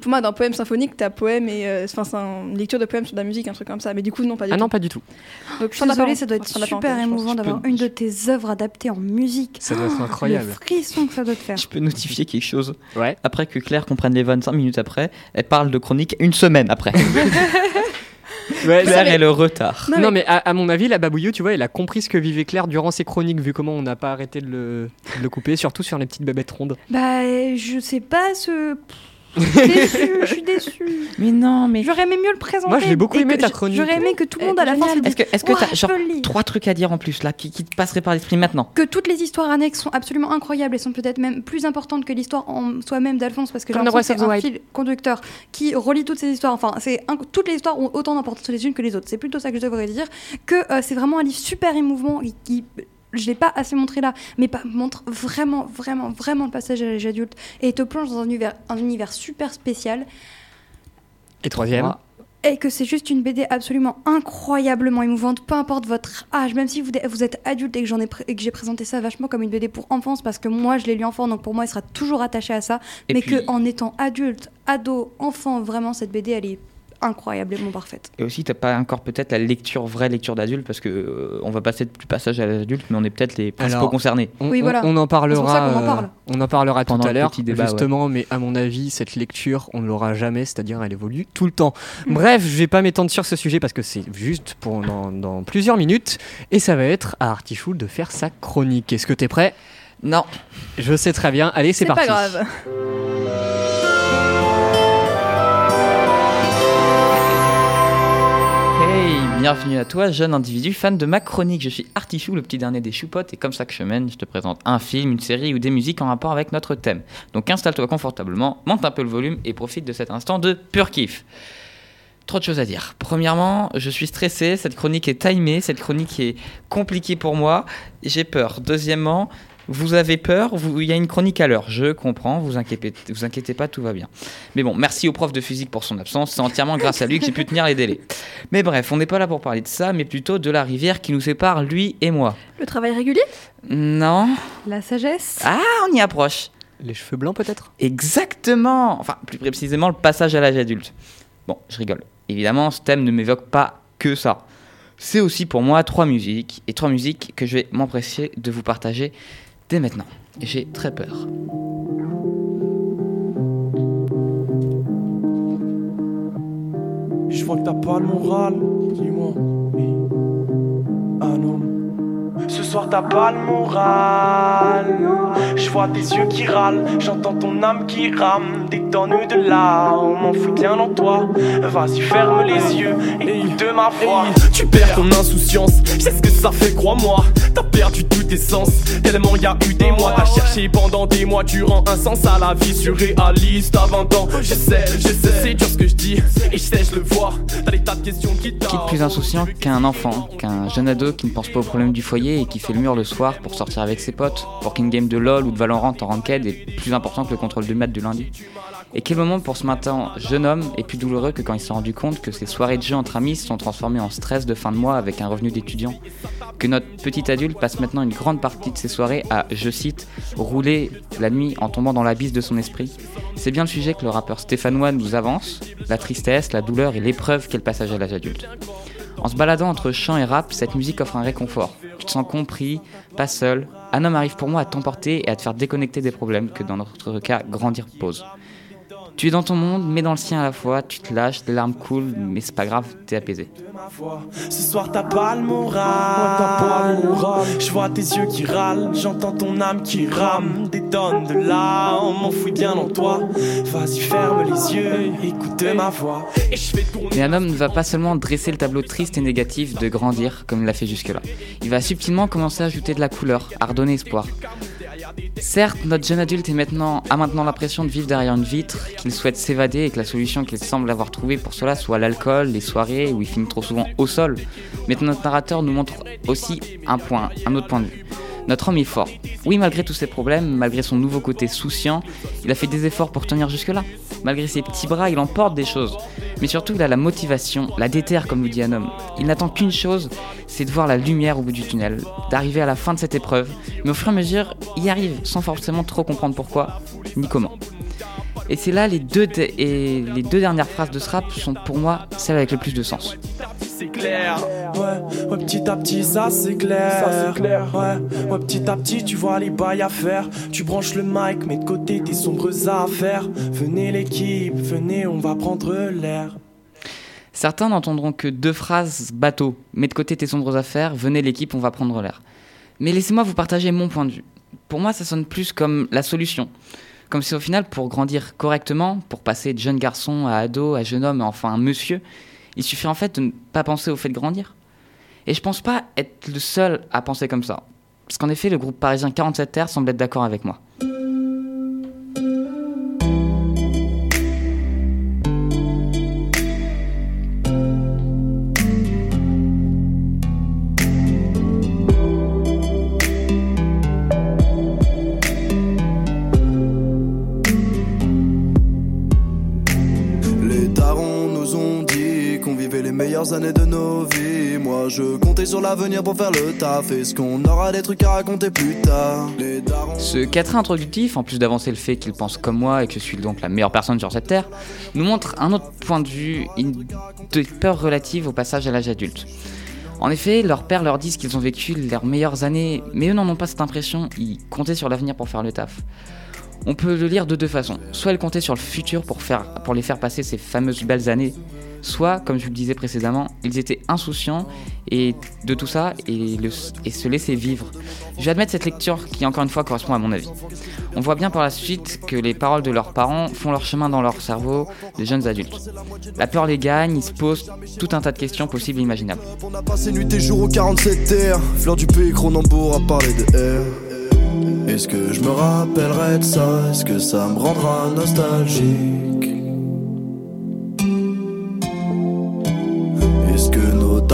Speaker 4: pour moi, d'un poème symphonique, t'as poème et euh, enfin, c'est une lecture de poème sur de la musique, un truc comme ça. Mais du coup, non, pas du
Speaker 1: Ah
Speaker 4: tout.
Speaker 1: non, pas du tout.
Speaker 4: Donc,
Speaker 3: Je suis désolée, ça doit être super émouvant d'avoir
Speaker 2: peux-
Speaker 3: une de tes œuvres adaptées en musique.
Speaker 1: Ça doit être
Speaker 3: Le
Speaker 1: incroyable.
Speaker 3: frisson que ça doit te faire.
Speaker 2: Je peux notifier quelque chose.
Speaker 1: Ouais.
Speaker 2: Après que Claire comprenne les vannes 5 minutes après, elle parle de chronique une semaine après.
Speaker 1: Ouais,
Speaker 2: Claire
Speaker 4: mais-
Speaker 2: est le retard.
Speaker 4: Non,
Speaker 1: Non,
Speaker 4: mais-
Speaker 1: mais à, à mon avis, la Babouillou, tu vois, elle a compris ce que vivait Claire durant ses chroniques, vu comment on n'a pas arrêté de le, de le couper, surtout sur les petites bébêtes rondes.
Speaker 3: Bah, je sais pas ce. Je suis déçue, je suis déçue.
Speaker 2: Mais non, mais.
Speaker 3: J'aurais aimé mieux le présenter.
Speaker 1: Moi, je l'ai beaucoup aimé ta chronique.
Speaker 3: J'aurais aimé que tout le monde à la fin se dise
Speaker 2: Est-ce que est-ce que
Speaker 3: Ouah,
Speaker 2: t'as genre trois trucs à dire en plus là qui, qui te passeraient par l'esprit maintenant
Speaker 3: que toutes les histoires annexes sont absolument incroyables et sont peut-être même plus importantes que l'histoire en soi-même d'Alphonse parce que j'ai l'impression que c'est un fil conducteur qui relie toutes ces histoires. Enfin, c'est un- toutes les histoires ont autant d'importance les unes que les autres. C'est plutôt ça que je devrais dire. Que euh, c'est vraiment un livre super émouvant et qui je l'ai pas assez montré là, mais pas, montre vraiment, vraiment, vraiment le passage à l'âge adulte et te plonge dans un univers, un univers super spécial
Speaker 1: Et troisième.
Speaker 3: Et que c'est juste une BD absolument incroyablement émouvante, peu importe votre âge, même si vous, vous êtes adulte et que j'en ai et que j'ai présenté ça vachement comme une BD pour enfance parce que moi je l'ai lu enfant donc pour moi il sera toujours attaché à ça,
Speaker 2: Et
Speaker 3: mais
Speaker 2: puis-
Speaker 3: que en étant adulte, ado, enfant, vraiment cette BD elle est incroyablement parfaite.
Speaker 2: Et aussi, t'as pas encore peut-être la lecture, vraie lecture d'adulte, parce que euh, on va passer du passage à l'adulte, mais on est peut-être les principaux
Speaker 1: Alors,
Speaker 2: concernés.
Speaker 1: On,
Speaker 3: Oui,
Speaker 1: on-
Speaker 3: voilà.
Speaker 1: on en parlera.
Speaker 3: C'est pour ça qu'on en
Speaker 1: euh,
Speaker 3: parle.
Speaker 1: on en parlera tout à l'heure,
Speaker 2: petit débat,
Speaker 1: justement. Mais à mon avis, cette lecture, on ne l'aura jamais, c'est-à-dire elle évolue tout le temps. Bref, je vais pas m'étendre sur ce sujet parce que c'est juste pour dans, dans plusieurs minutes, et ça va être à Artichoul de faire sa chronique. Est-ce que t'es prêt?
Speaker 2: Non,
Speaker 1: Je sais très bien. Allez, c'est
Speaker 4: C'est
Speaker 1: parti.
Speaker 4: pas grave.
Speaker 2: Bienvenue à toi, jeune individu fan de ma chronique. Je suis Artichou, le petit dernier des choupottes, et comme chaque semaine, je te présente un film, une série ou des musiques en rapport avec notre thème. Donc installe-toi confortablement, monte un peu le volume et profite de cet instant de pur kiff. Trop de choses à dire. Premièrement, je suis stressé, cette chronique est timée, cette chronique est compliquée pour moi, j'ai peur. Deuxièmement, Vous avez peur, vous- il y a une chronique à l'heure, je comprends, vous inquiétez, vous inquiétez pas, tout va bien. Mais bon, merci au prof de physique pour son absence, c'est entièrement grâce à lui que j'ai pu tenir les délais. Mais bref, on n'est pas là pour parler de ça, mais plutôt de la rivière qui nous sépare, lui et moi.
Speaker 4: Le travail régulier?
Speaker 2: Non
Speaker 3: La sagesse?
Speaker 2: Ah, on y approche
Speaker 1: Les cheveux blancs peut-être?
Speaker 2: Exactement Enfin, plus précisément, le passage à l'âge adulte. Bon, je rigole. Évidemment, ce thème ne m'évoque pas que ça. C'est aussi pour moi trois musiques, et trois musiques que je vais m'empresser de vous partager dès maintenant. J'ai très peur.
Speaker 5: Je vois que t'as pas le moral, dis-moi. Oui. Ah non. Ce soir t'as pas le moral. Je vois tes yeux qui râlent, j'entends ton âme qui rame, des tonnes de larmes, m'enfouis bien en toi. Vas-y ferme les yeux, écoute ma voix. Tu perds ton insouciance, je sais ce que ça fait, crois-moi. T'as perdu tout tes sens, tellement y a eu des mois. T'as cherché pendant des mois, tu rends un sens à la vie surréaliste à 20 ans. Je sais, je sais, c'est dur ce que je dis, et je sais, je le vois. T'as des tas de questions qui
Speaker 2: Qui est plus insouciant qu'un enfant, qu'un jeune ado qui ne pense pas aux problèmes du foyer? Et qui fait le mur le soir pour sortir avec ses potes, pour qu'une game de LoL ou de Valorant en ranked est plus important que le contrôle du mat du lundi. Et quel moment pour ce matin jeune homme est plus douloureux que quand il s'est rendu compte que ses soirées de jeu entre amis se sont transformées en stress de fin de mois avec un revenu d'étudiant? Que notre petit adulte passe maintenant une grande partie de ses soirées à, je cite, rouler la nuit en tombant dans l'abysse de son esprit. C'est bien le sujet que le rappeur Stéphanois nous avance, la tristesse, la douleur et l'épreuve qu'est le passage à l'âge adulte. En se baladant entre chant et rap, cette musique offre un réconfort. Tu te sens compris, pas seul. Un homme arrive pour moi à t'emporter et à te faire déconnecter des problèmes que dans notre cas, grandir pose. Tu es dans ton monde, mais dans le sien à la fois, tu te lâches, les larmes coulent, mais c'est pas grave, t'es apaisé.
Speaker 5: Ce soir t'as pas le moral. Je vois tes yeux qui râlent, j'entends ton âme qui rame. Des tonnes de larmes, m'enfouis bien en toi. Vas-y ferme les yeux, écoute ma voix. Et je fais tourner.
Speaker 2: Mais un homme ne va pas seulement dresser le tableau triste et négatif de grandir comme il l'a fait jusque-là. Il va subtilement commencer à ajouter de la couleur, à redonner espoir. Certes, notre jeune adulte a maintenant l'impression de vivre derrière une vitre, qu'il souhaite s'évader et que la solution qu'il semble avoir trouvée pour cela soit l'alcool, les soirées où il finit trop souvent au sol. Mais notre narrateur nous montre aussi un point, un autre point de vue. Notre homme est fort. Oui, malgré tous ses problèmes, malgré son nouveau côté souciant, il a fait des efforts pour tenir jusque-là. Malgré ses petits bras, il emporte des choses. Mais surtout, il a la motivation, la déterre, comme nous dit un homme. Il n'attend qu'une chose, c'est de voir la lumière au bout du tunnel, d'arriver à la fin de cette épreuve. Mais au fur et à mesure, il y arrive, sans forcément trop comprendre pourquoi, ni comment. Et c'est là les deux, de- et les deux dernières phrases de ce rap sont pour moi celles avec le plus de sens.
Speaker 5: C'est clair, ouais, ouais, petit à petit ça c'est clair, ça c'est clair, ouais, ouais, petit à petit tu vois les bails à faire, tu branches le mic, mets de côté tes sombres affaires, venez l'équipe, venez on va prendre l'air.
Speaker 2: Certains n'entendront que deux phrases bateau. Mets de côté tes sombres affaires, venez l'équipe, on va prendre l'air. Mais laissez-moi vous partager mon point de vue. Pour moi, ça sonne plus comme la solution. Comme si au final, pour grandir correctement, pour passer de jeune garçon à ado, à jeune homme enfin un monsieur, il suffit en fait de ne pas penser au fait de grandir. Et je pense pas être le seul à penser comme ça. Parce qu'en effet, le groupe parisien 47 Terre semble être d'accord avec moi.
Speaker 6: Je comptais sur l'avenir pour faire le taf. Est-ce qu'on aura des trucs à raconter plus tard.
Speaker 2: Ce introductif, en plus d'avancer le fait qu'il pense comme moi et que je suis donc la meilleure personne sur cette terre, nous montre un autre point de vue, une de peur relative au passage à l'âge adulte. En effet, leurs pères leur disent qu'ils ont vécu leurs meilleures années, mais eux n'en ont pas cette impression, ils comptaient sur l'avenir pour faire le taf. On peut le lire de deux façons. Soit ils comptaient sur le futur pour, faire, pour les faire passer ces fameuses belles années, soit, comme je le disais précédemment, ils étaient insouciants et de tout ça et, le- et se laissaient vivre. Je vais admettre cette lecture qui, encore une fois, correspond à mon avis. On voit bien par la suite que les paroles de leurs parents font leur chemin dans leur cerveau des jeunes adultes. La peur les gagne, ils se posent tout un tas de questions possibles et imaginables.
Speaker 6: On a passé nuit et jour au 47 terres. Fleur du de. Est-ce que je me rappellerai de ça? Est-ce que ça me rendra nostalgique?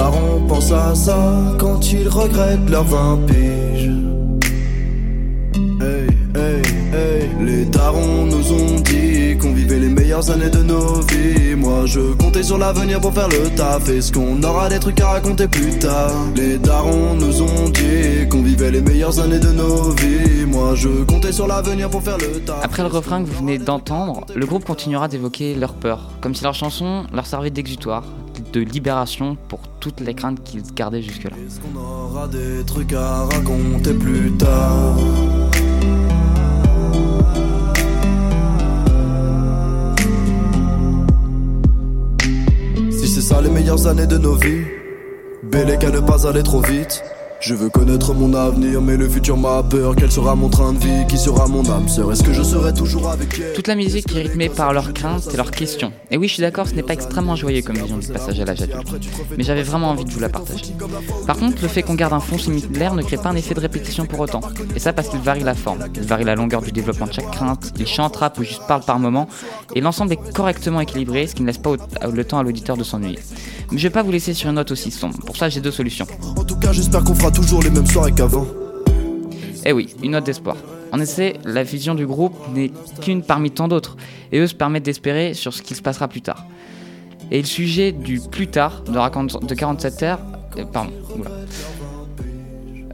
Speaker 6: Darons pensent à ça quand ils regrettent leurs 20 piges Les darons nous ont dit qu'on vivait les meilleures années de nos vies. Moi je comptais sur l'avenir pour faire le taf. Est-ce qu'on aura des trucs à raconter plus tard? Les darons nous ont dit qu'on vivait les meilleures années de nos vies. Moi je comptais sur l'avenir pour faire le taf.
Speaker 2: Après le refrain que vous venez d'entendre, le groupe continuera d'évoquer leur peur, comme si leur chanson leur servait d'exutoire, de libération pour toutes les craintes qu'ils gardaient jusque-là.
Speaker 6: Est-ce qu'on aura des trucs à raconter plus tard Si c'est ça les meilleures années de nos vies, bel qu'à ne pas aller trop vite. Je veux connaître mon avenir, mais le futur m'a peur. Quel sera mon train de vie? Qui sera mon âme? Sœur Est-ce que je serai toujours avec elle?
Speaker 2: Toute la musique est rythmée par leurs craintes et leurs questions. Et oui, je suis d'accord, ce n'est pas extrêmement joyeux comme vision du passage à l'âge adulte. Mais j'avais vraiment envie de vous la partager. Par contre, le fait qu'on garde un fond similaire ne crée pas un effet de répétition pour autant. Et ça parce qu'il varie la forme, il varie la longueur du développement de chaque crainte, il chante, rappe ou juste parle par moment, et l'ensemble est correctement équilibré, ce qui ne laisse pas le temps à l'auditeur de s'ennuyer. Mais je vais pas vous laisser sur une note aussi sombre. Pour ça, j'ai deux solutions.
Speaker 6: En tout cas, j'espère qu'on fera toujours les mêmes soirées qu'avant.
Speaker 2: Eh oui, une note d'espoir. En effet, la vision du groupe n'est qu'une parmi tant d'autres, et eux se permettent d'espérer sur ce qui se passera plus tard. Et le sujet du plus tard de, de 47 terres, euh, pardon.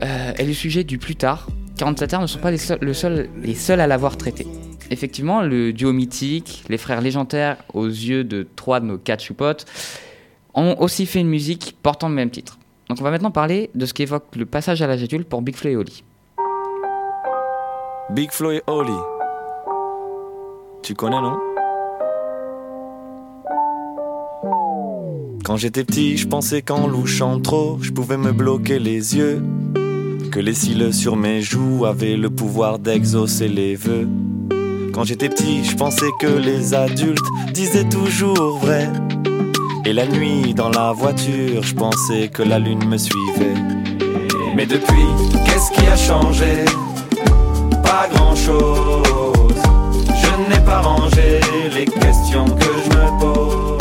Speaker 2: Euh, et le sujet du plus tard, 47 terres ne sont pas les seuls à l'avoir traité. Effectivement, le duo mythique, les frères légendaires aux yeux de trois de nos quatre choupotes, ont aussi fait une musique portant le même titre. Donc on va maintenant parler de ce qu'évoque le passage à l'âge adulte pour Big Flo et Oli.
Speaker 7: Big Flo et Oli. Tu connais, non? Quand j'étais petit, je pensais qu'en louchant trop, je pouvais me bloquer les yeux. Que les cils sur mes joues avaient le pouvoir d'exaucer les vœux. Quand j'étais petit, je pensais que les adultes disaient toujours vrai. Et la nuit, dans la voiture, je pensais que la lune me suivait. Mais depuis, qu'est-ce qui a changé? Pas grand chose. Je n'ai pas rangé les questions que je me pose.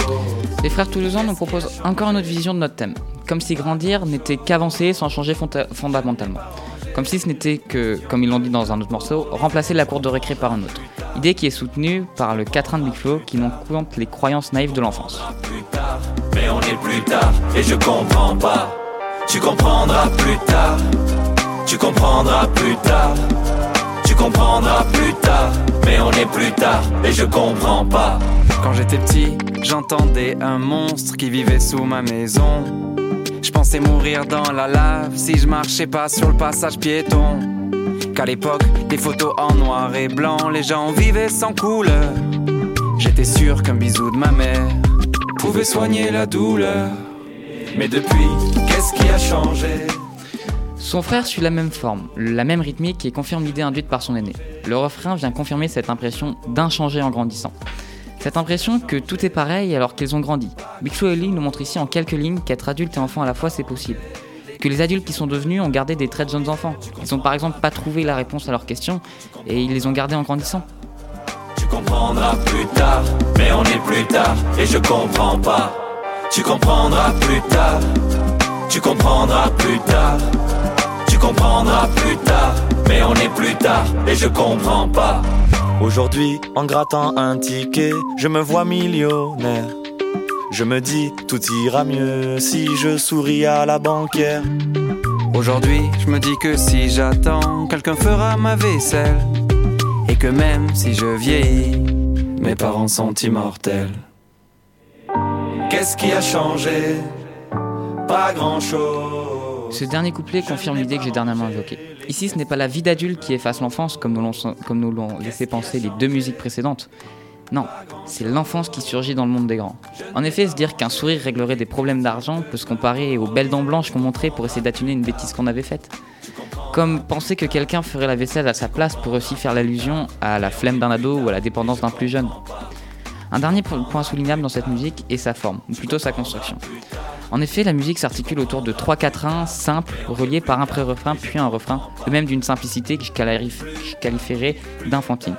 Speaker 2: Les frères toulousains nous proposent encore une autre vision de notre thème. Comme si grandir n'était qu'avancer sans changer fonda- fondamentalement. Comme si ce n'était que, comme ils l'ont dit dans un autre morceau, remplacer la cour de récré par un autre. Idée qui est soutenue par le quatrain de Big Flo qui n'en compte les croyances naïves de l'enfance.
Speaker 7: Plus tard, mais on est plus tard et je comprends pas. Tu comprendras plus tard. Tu comprendras plus tard. Tu comprendras plus tard, mais on est plus tard et je comprends pas.
Speaker 8: Quand j'étais petit, j'entendais un monstre qui vivait sous ma maison. Pensais mourir dans la lave si je marchais pas sur le passage piéton. Qu'à l'époque, des photos en noir et blanc, les gens vivaient sans couleur. J'étais sûr qu'un bisou de ma mère pouvait soigner la douleur.
Speaker 7: Mais depuis, qu'est-ce qui a changé?
Speaker 2: Son frère suit la même forme, la même rythmique et confirme l'idée induite par son aîné. Le refrain vient confirmer cette impression d'inchanger en grandissant. Cette impression que tout est pareil alors qu'ils ont grandi. Flo et Oli nous montrent ici en quelques lignes qu'être adulte et enfant à la fois c'est possible. Que les adultes qui sont devenus ont gardé des traits de jeunes enfants. Ils ont par exemple pas trouvé la réponse à leurs questions et ils les ont gardés en grandissant.
Speaker 7: Tu comprendras plus tard, mais on est plus tard et je comprends pas. Tu comprendras plus tard, tu comprendras plus tard. Tu comprendras plus tard, mais on est plus tard et je comprends pas. Aujourd'hui, en grattant un ticket, je me vois millionnaire. Je me dis, tout ira mieux si je souris à la banquière.
Speaker 8: Aujourd'hui, je me dis que si j'attends, quelqu'un fera ma vaisselle. Et que même si je vieillis, mes parents sont immortels.
Speaker 7: Qu'est-ce qui a changé? Pas grand-chose.
Speaker 2: Ce dernier couplet confirme l'idée que j'ai dernièrement évoquée. Ici, ce n'est pas la vie d'adulte qui efface l'enfance, comme nous l'ont- laissé penser les deux musiques précédentes. Non, c'est l'enfance qui surgit dans le monde des grands. En effet, se dire qu'un sourire réglerait des problèmes d'argent peut se comparer aux belles dents blanches qu'on montrait pour essayer d'atténuer une bêtise qu'on avait faite. Comme penser que quelqu'un ferait la vaisselle à sa place pour aussi faire l'allusion à la flemme d'un ado ou à la dépendance d'un plus jeune. Un dernier po- point soulignable dans cette musique est sa forme, ou plutôt sa construction. En effet, la musique s'articule autour de trois quatrains simples, reliés par un pré-refrain puis un refrain, de même d'une simplicité que je qualifierais d'infantile.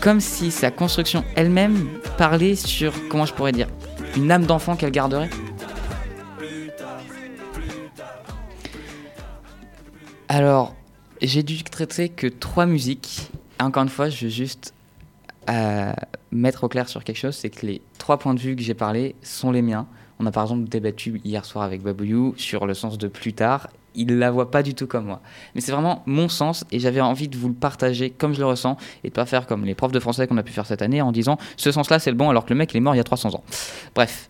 Speaker 2: Comme si sa construction elle-même parlait sur, comment je pourrais dire, une âme d'enfant qu'elle garderait. Alors, j'ai dû traiter que trois musiques encore une fois, je veux juste euh, mettre au clair sur quelque chose, c'est que les trois points de vue que j'ai parlé sont les miens. On a par exemple débattu hier soir avec Babouyou sur le sens de plus tard. Il la voit pas du tout comme moi. Mais c'est vraiment mon sens et j'avais envie de vous le partager comme je le ressens et de pas faire comme les profs de français qu'on a pu faire cette année en disant ce sens-là c'est le bon alors que le mec il est mort il y a 300 ans. Bref.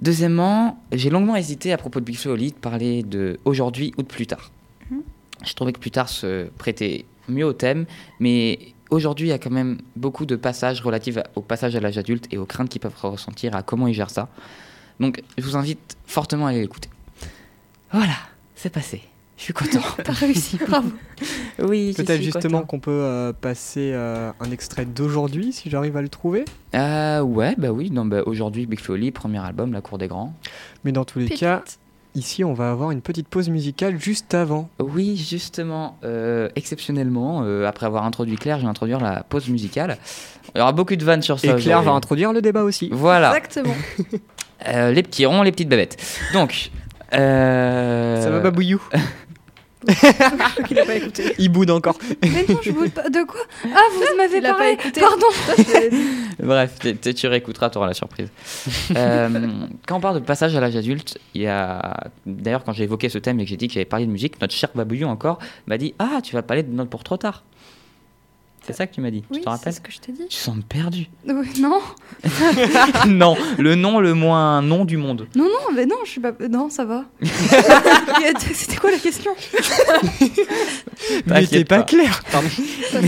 Speaker 2: Deuxièmement, j'ai longuement hésité à propos de Big Flo Oli de parler de aujourd'hui ou de plus tard. Je trouvais que plus tard se prêtait mieux au thème, mais aujourd'hui il y a quand même beaucoup de passages relatifs au passage à l'âge adulte et aux craintes qu'ils peuvent ressentir, à comment ils gèrent ça. Donc je vous invite fortement à aller l'écouter. Voilà, c'est passé. Je suis content.
Speaker 3: T'as réussi, bravo.
Speaker 2: oui,
Speaker 1: Peut-être justement qu'on peut euh, passer euh, un extrait d'aujourd'hui, si j'arrive à le trouver.
Speaker 2: Euh, ouais, bah oui, non, bah, aujourd'hui Big Flo et Oli, premier album, La Cour des Grands.
Speaker 1: Mais dans tous les cas, ici, on va avoir une petite pause musicale juste avant.
Speaker 2: Oui, justement, euh, exceptionnellement, euh, après avoir introduit Claire, je vais introduire la pause musicale. Il y aura beaucoup de vannes sur ça.
Speaker 1: Et Claire va introduire le débat aussi.
Speaker 2: Voilà,
Speaker 4: Exactement.
Speaker 2: Euh, les petits ronds, les petites babettes. Donc, euh,
Speaker 1: Ça va, Babouillou
Speaker 4: Il a pas écouté.
Speaker 1: Il boude encore.
Speaker 3: Mais non, je vous... De quoi? Ah, vous m'avez
Speaker 4: pas
Speaker 3: parlé. Pardon
Speaker 2: Bref, t- t- tu réécouteras, tu auras la surprise. Euh, quand on parle de passage à l'âge adulte, il y a. D'ailleurs, quand j'ai évoqué ce thème et que j'ai dit que j'avais parlé de musique, notre cher Babouillon encore m'a dit Ah, tu vas parler de Note pour trop tard. C'est ça que tu m'as dit,
Speaker 3: Oui,
Speaker 2: tu te
Speaker 3: c'est
Speaker 2: rappelles
Speaker 3: ce que je t'ai dit.
Speaker 2: Tu sembles perdu.
Speaker 3: Oui, non,
Speaker 2: non, le nom le moins non du monde.
Speaker 3: non, non, mais non, je suis pas... Non, ça va. C'était quoi la question?
Speaker 1: Mais t'es pas,
Speaker 2: pas.
Speaker 1: clair. Pardon.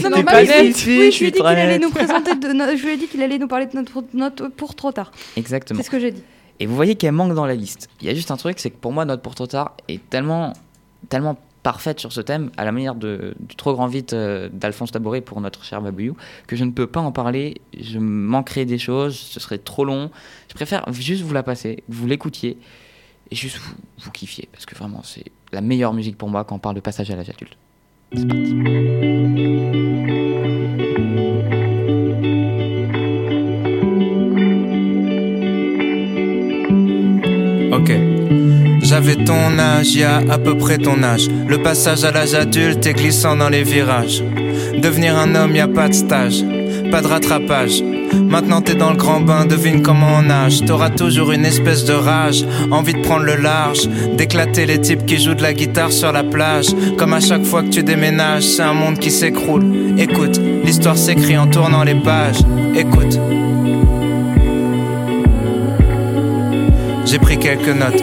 Speaker 3: Non, non,
Speaker 2: pas
Speaker 3: oui,
Speaker 2: nette,
Speaker 3: oui,
Speaker 2: si,
Speaker 3: oui,
Speaker 2: je
Speaker 3: lui ai dit qu'il allait nous présenter de no- je lui ai dit qu'il allait nous parler de notre note pour trop tard.
Speaker 2: Exactement.
Speaker 3: C'est ce que j'ai dit.
Speaker 2: Et vous voyez qu'elle manque dans la liste. Il y a juste un truc, c'est que pour moi, Note pour trop tard est tellement, tellement parfaite sur ce thème, à la manière de, du trop grand vite euh, d'Alphonse Taboré pour notre cher Babouillou, que je ne peux pas en parler. Je manquerai des choses, ce serait trop long. Je préfère juste vous la passer, que vous l'écoutiez et juste vous, vous kiffiez, parce que vraiment, c'est la meilleure musique pour moi quand on parle de passage à l'âge adulte. C'est parti.
Speaker 9: J'avais ton âge, y a à peu près ton âge. Le passage à l'âge adulte est glissant dans les virages. Devenir un homme, y a pas de stage, pas de rattrapage. Maintenant t'es dans le grand bain, devine comment on nage. T'auras toujours une espèce de rage, envie de prendre le large, d'éclater les types qui jouent de la guitare sur la plage. Comme à chaque fois que tu déménages, c'est un monde qui s'écroule. Écoute, l'histoire s'écrit en tournant les pages. Écoute. J'ai pris quelques notes.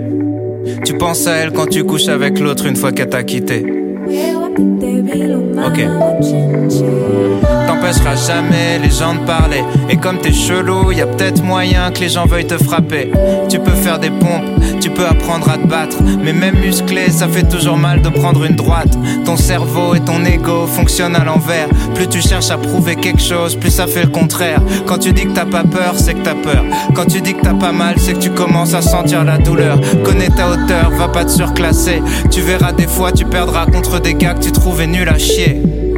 Speaker 9: Tu penses à elle quand tu couches avec l'autre une fois qu'elle t'a quitté. Ok. T'empêcheras jamais les gens de parler. Et comme t'es chelou, y a peut-être moyen que les gens veuillent te frapper. Tu peux faire des pompes, tu peux apprendre à te battre. Mais même musclé, ça fait toujours mal de prendre une droite. Ton cerveau et ton ego fonctionnent à l'envers. Plus tu cherches à prouver quelque chose, plus ça fait le contraire. Quand tu dis que t'as pas peur, c'est que t'as peur. Quand tu dis que t'as pas mal, c'est que tu commences à sentir la douleur. Connais ta hauteur, va pas te surclasser. Tu verras des fois, tu perdras contre des gars que tu trouvais nuls à chier.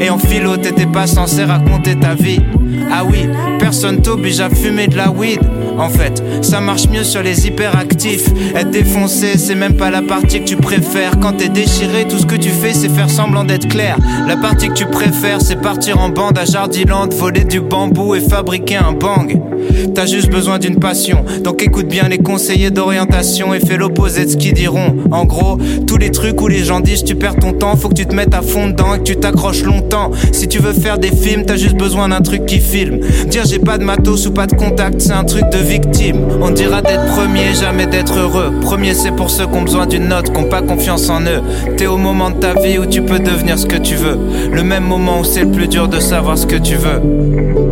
Speaker 9: Et en philo, t'étais pas censé raconter ta vie. Ah oui, personne t'oblige à fumer de la weed. En fait, ça marche mieux sur les hyperactifs. Être défoncé, c'est même pas la partie que tu préfères. Quand t'es déchiré, tout ce que tu fais, c'est faire semblant d'être clair. La partie que tu préfères, c'est partir en bande à Jardiland, voler du bambou et fabriquer un bang. T'as juste besoin d'une passion, donc écoute bien les conseillers d'orientation et fais l'opposé de ce qu'ils diront. En gros, tous les trucs où les gens disent tu perds ton temps, faut que tu te mettes à fond dedans et que tu t'accroches longtemps. Si tu veux faire des films, t'as juste besoin d'un truc qui filme. Dire j'ai pas de matos ou pas de contact, c'est un truc de victime. On dira d'être premier, jamais d'être heureux. Premier, c'est pour ceux qui ont besoin d'une note, qui ont pas confiance en eux. T'es au moment de ta vie où tu peux devenir ce que tu veux. Le même moment où c'est le plus dur de savoir ce que tu veux.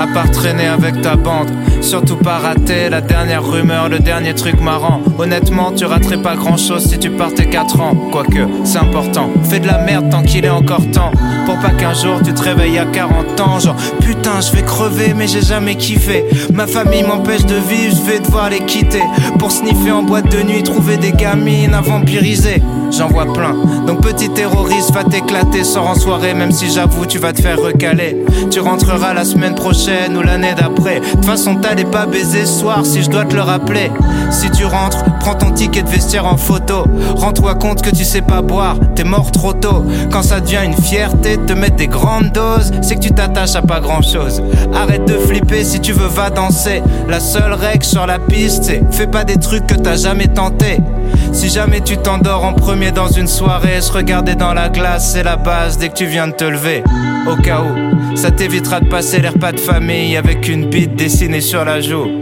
Speaker 9: À part traîner avec ta bande, surtout pas rater la dernière rumeur, le dernier truc marrant. Honnêtement, tu raterais pas grand chose si tu partais 4 ans. Quoique, c'est important. Fais de la merde tant qu'il est encore temps. Pour pas qu'un jour tu te réveilles à 40 ans, genre putain, je vais crever, mais j'ai jamais kiffé. Ma famille m'empêche de vivre, je vais devoir les quitter. Pour sniffer en boîte de nuit, trouver des gamines à vampiriser. J'en vois plein. Donc petit terroriste, va t'éclater, sors en soirée, même si j'avoue, tu vas te faire recaler. Tu rentreras la semaine prochaine ou l'année d'après. De façon, t'allais pas baiser ce soir si je dois te le rappeler. Si tu rentres, prends ton ticket de vestiaire en photo. Rends-toi compte que tu sais pas boire, t'es mort trop tôt. Quand ça devient une fierté de te mettre des grandes doses, c'est que tu t'attaches à pas grand chose. Arrête de flipper si tu veux, va danser. La seule règle sur la piste, c'est fais pas des trucs que t'as jamais tenté. Si jamais tu t'endors en premier dans une soirée, se regarder dans la glace, c'est la base dès que tu viens de te lever. Au cas où, ça t'évitera de passer les repas de famille avec une bite dessinée sur la joue.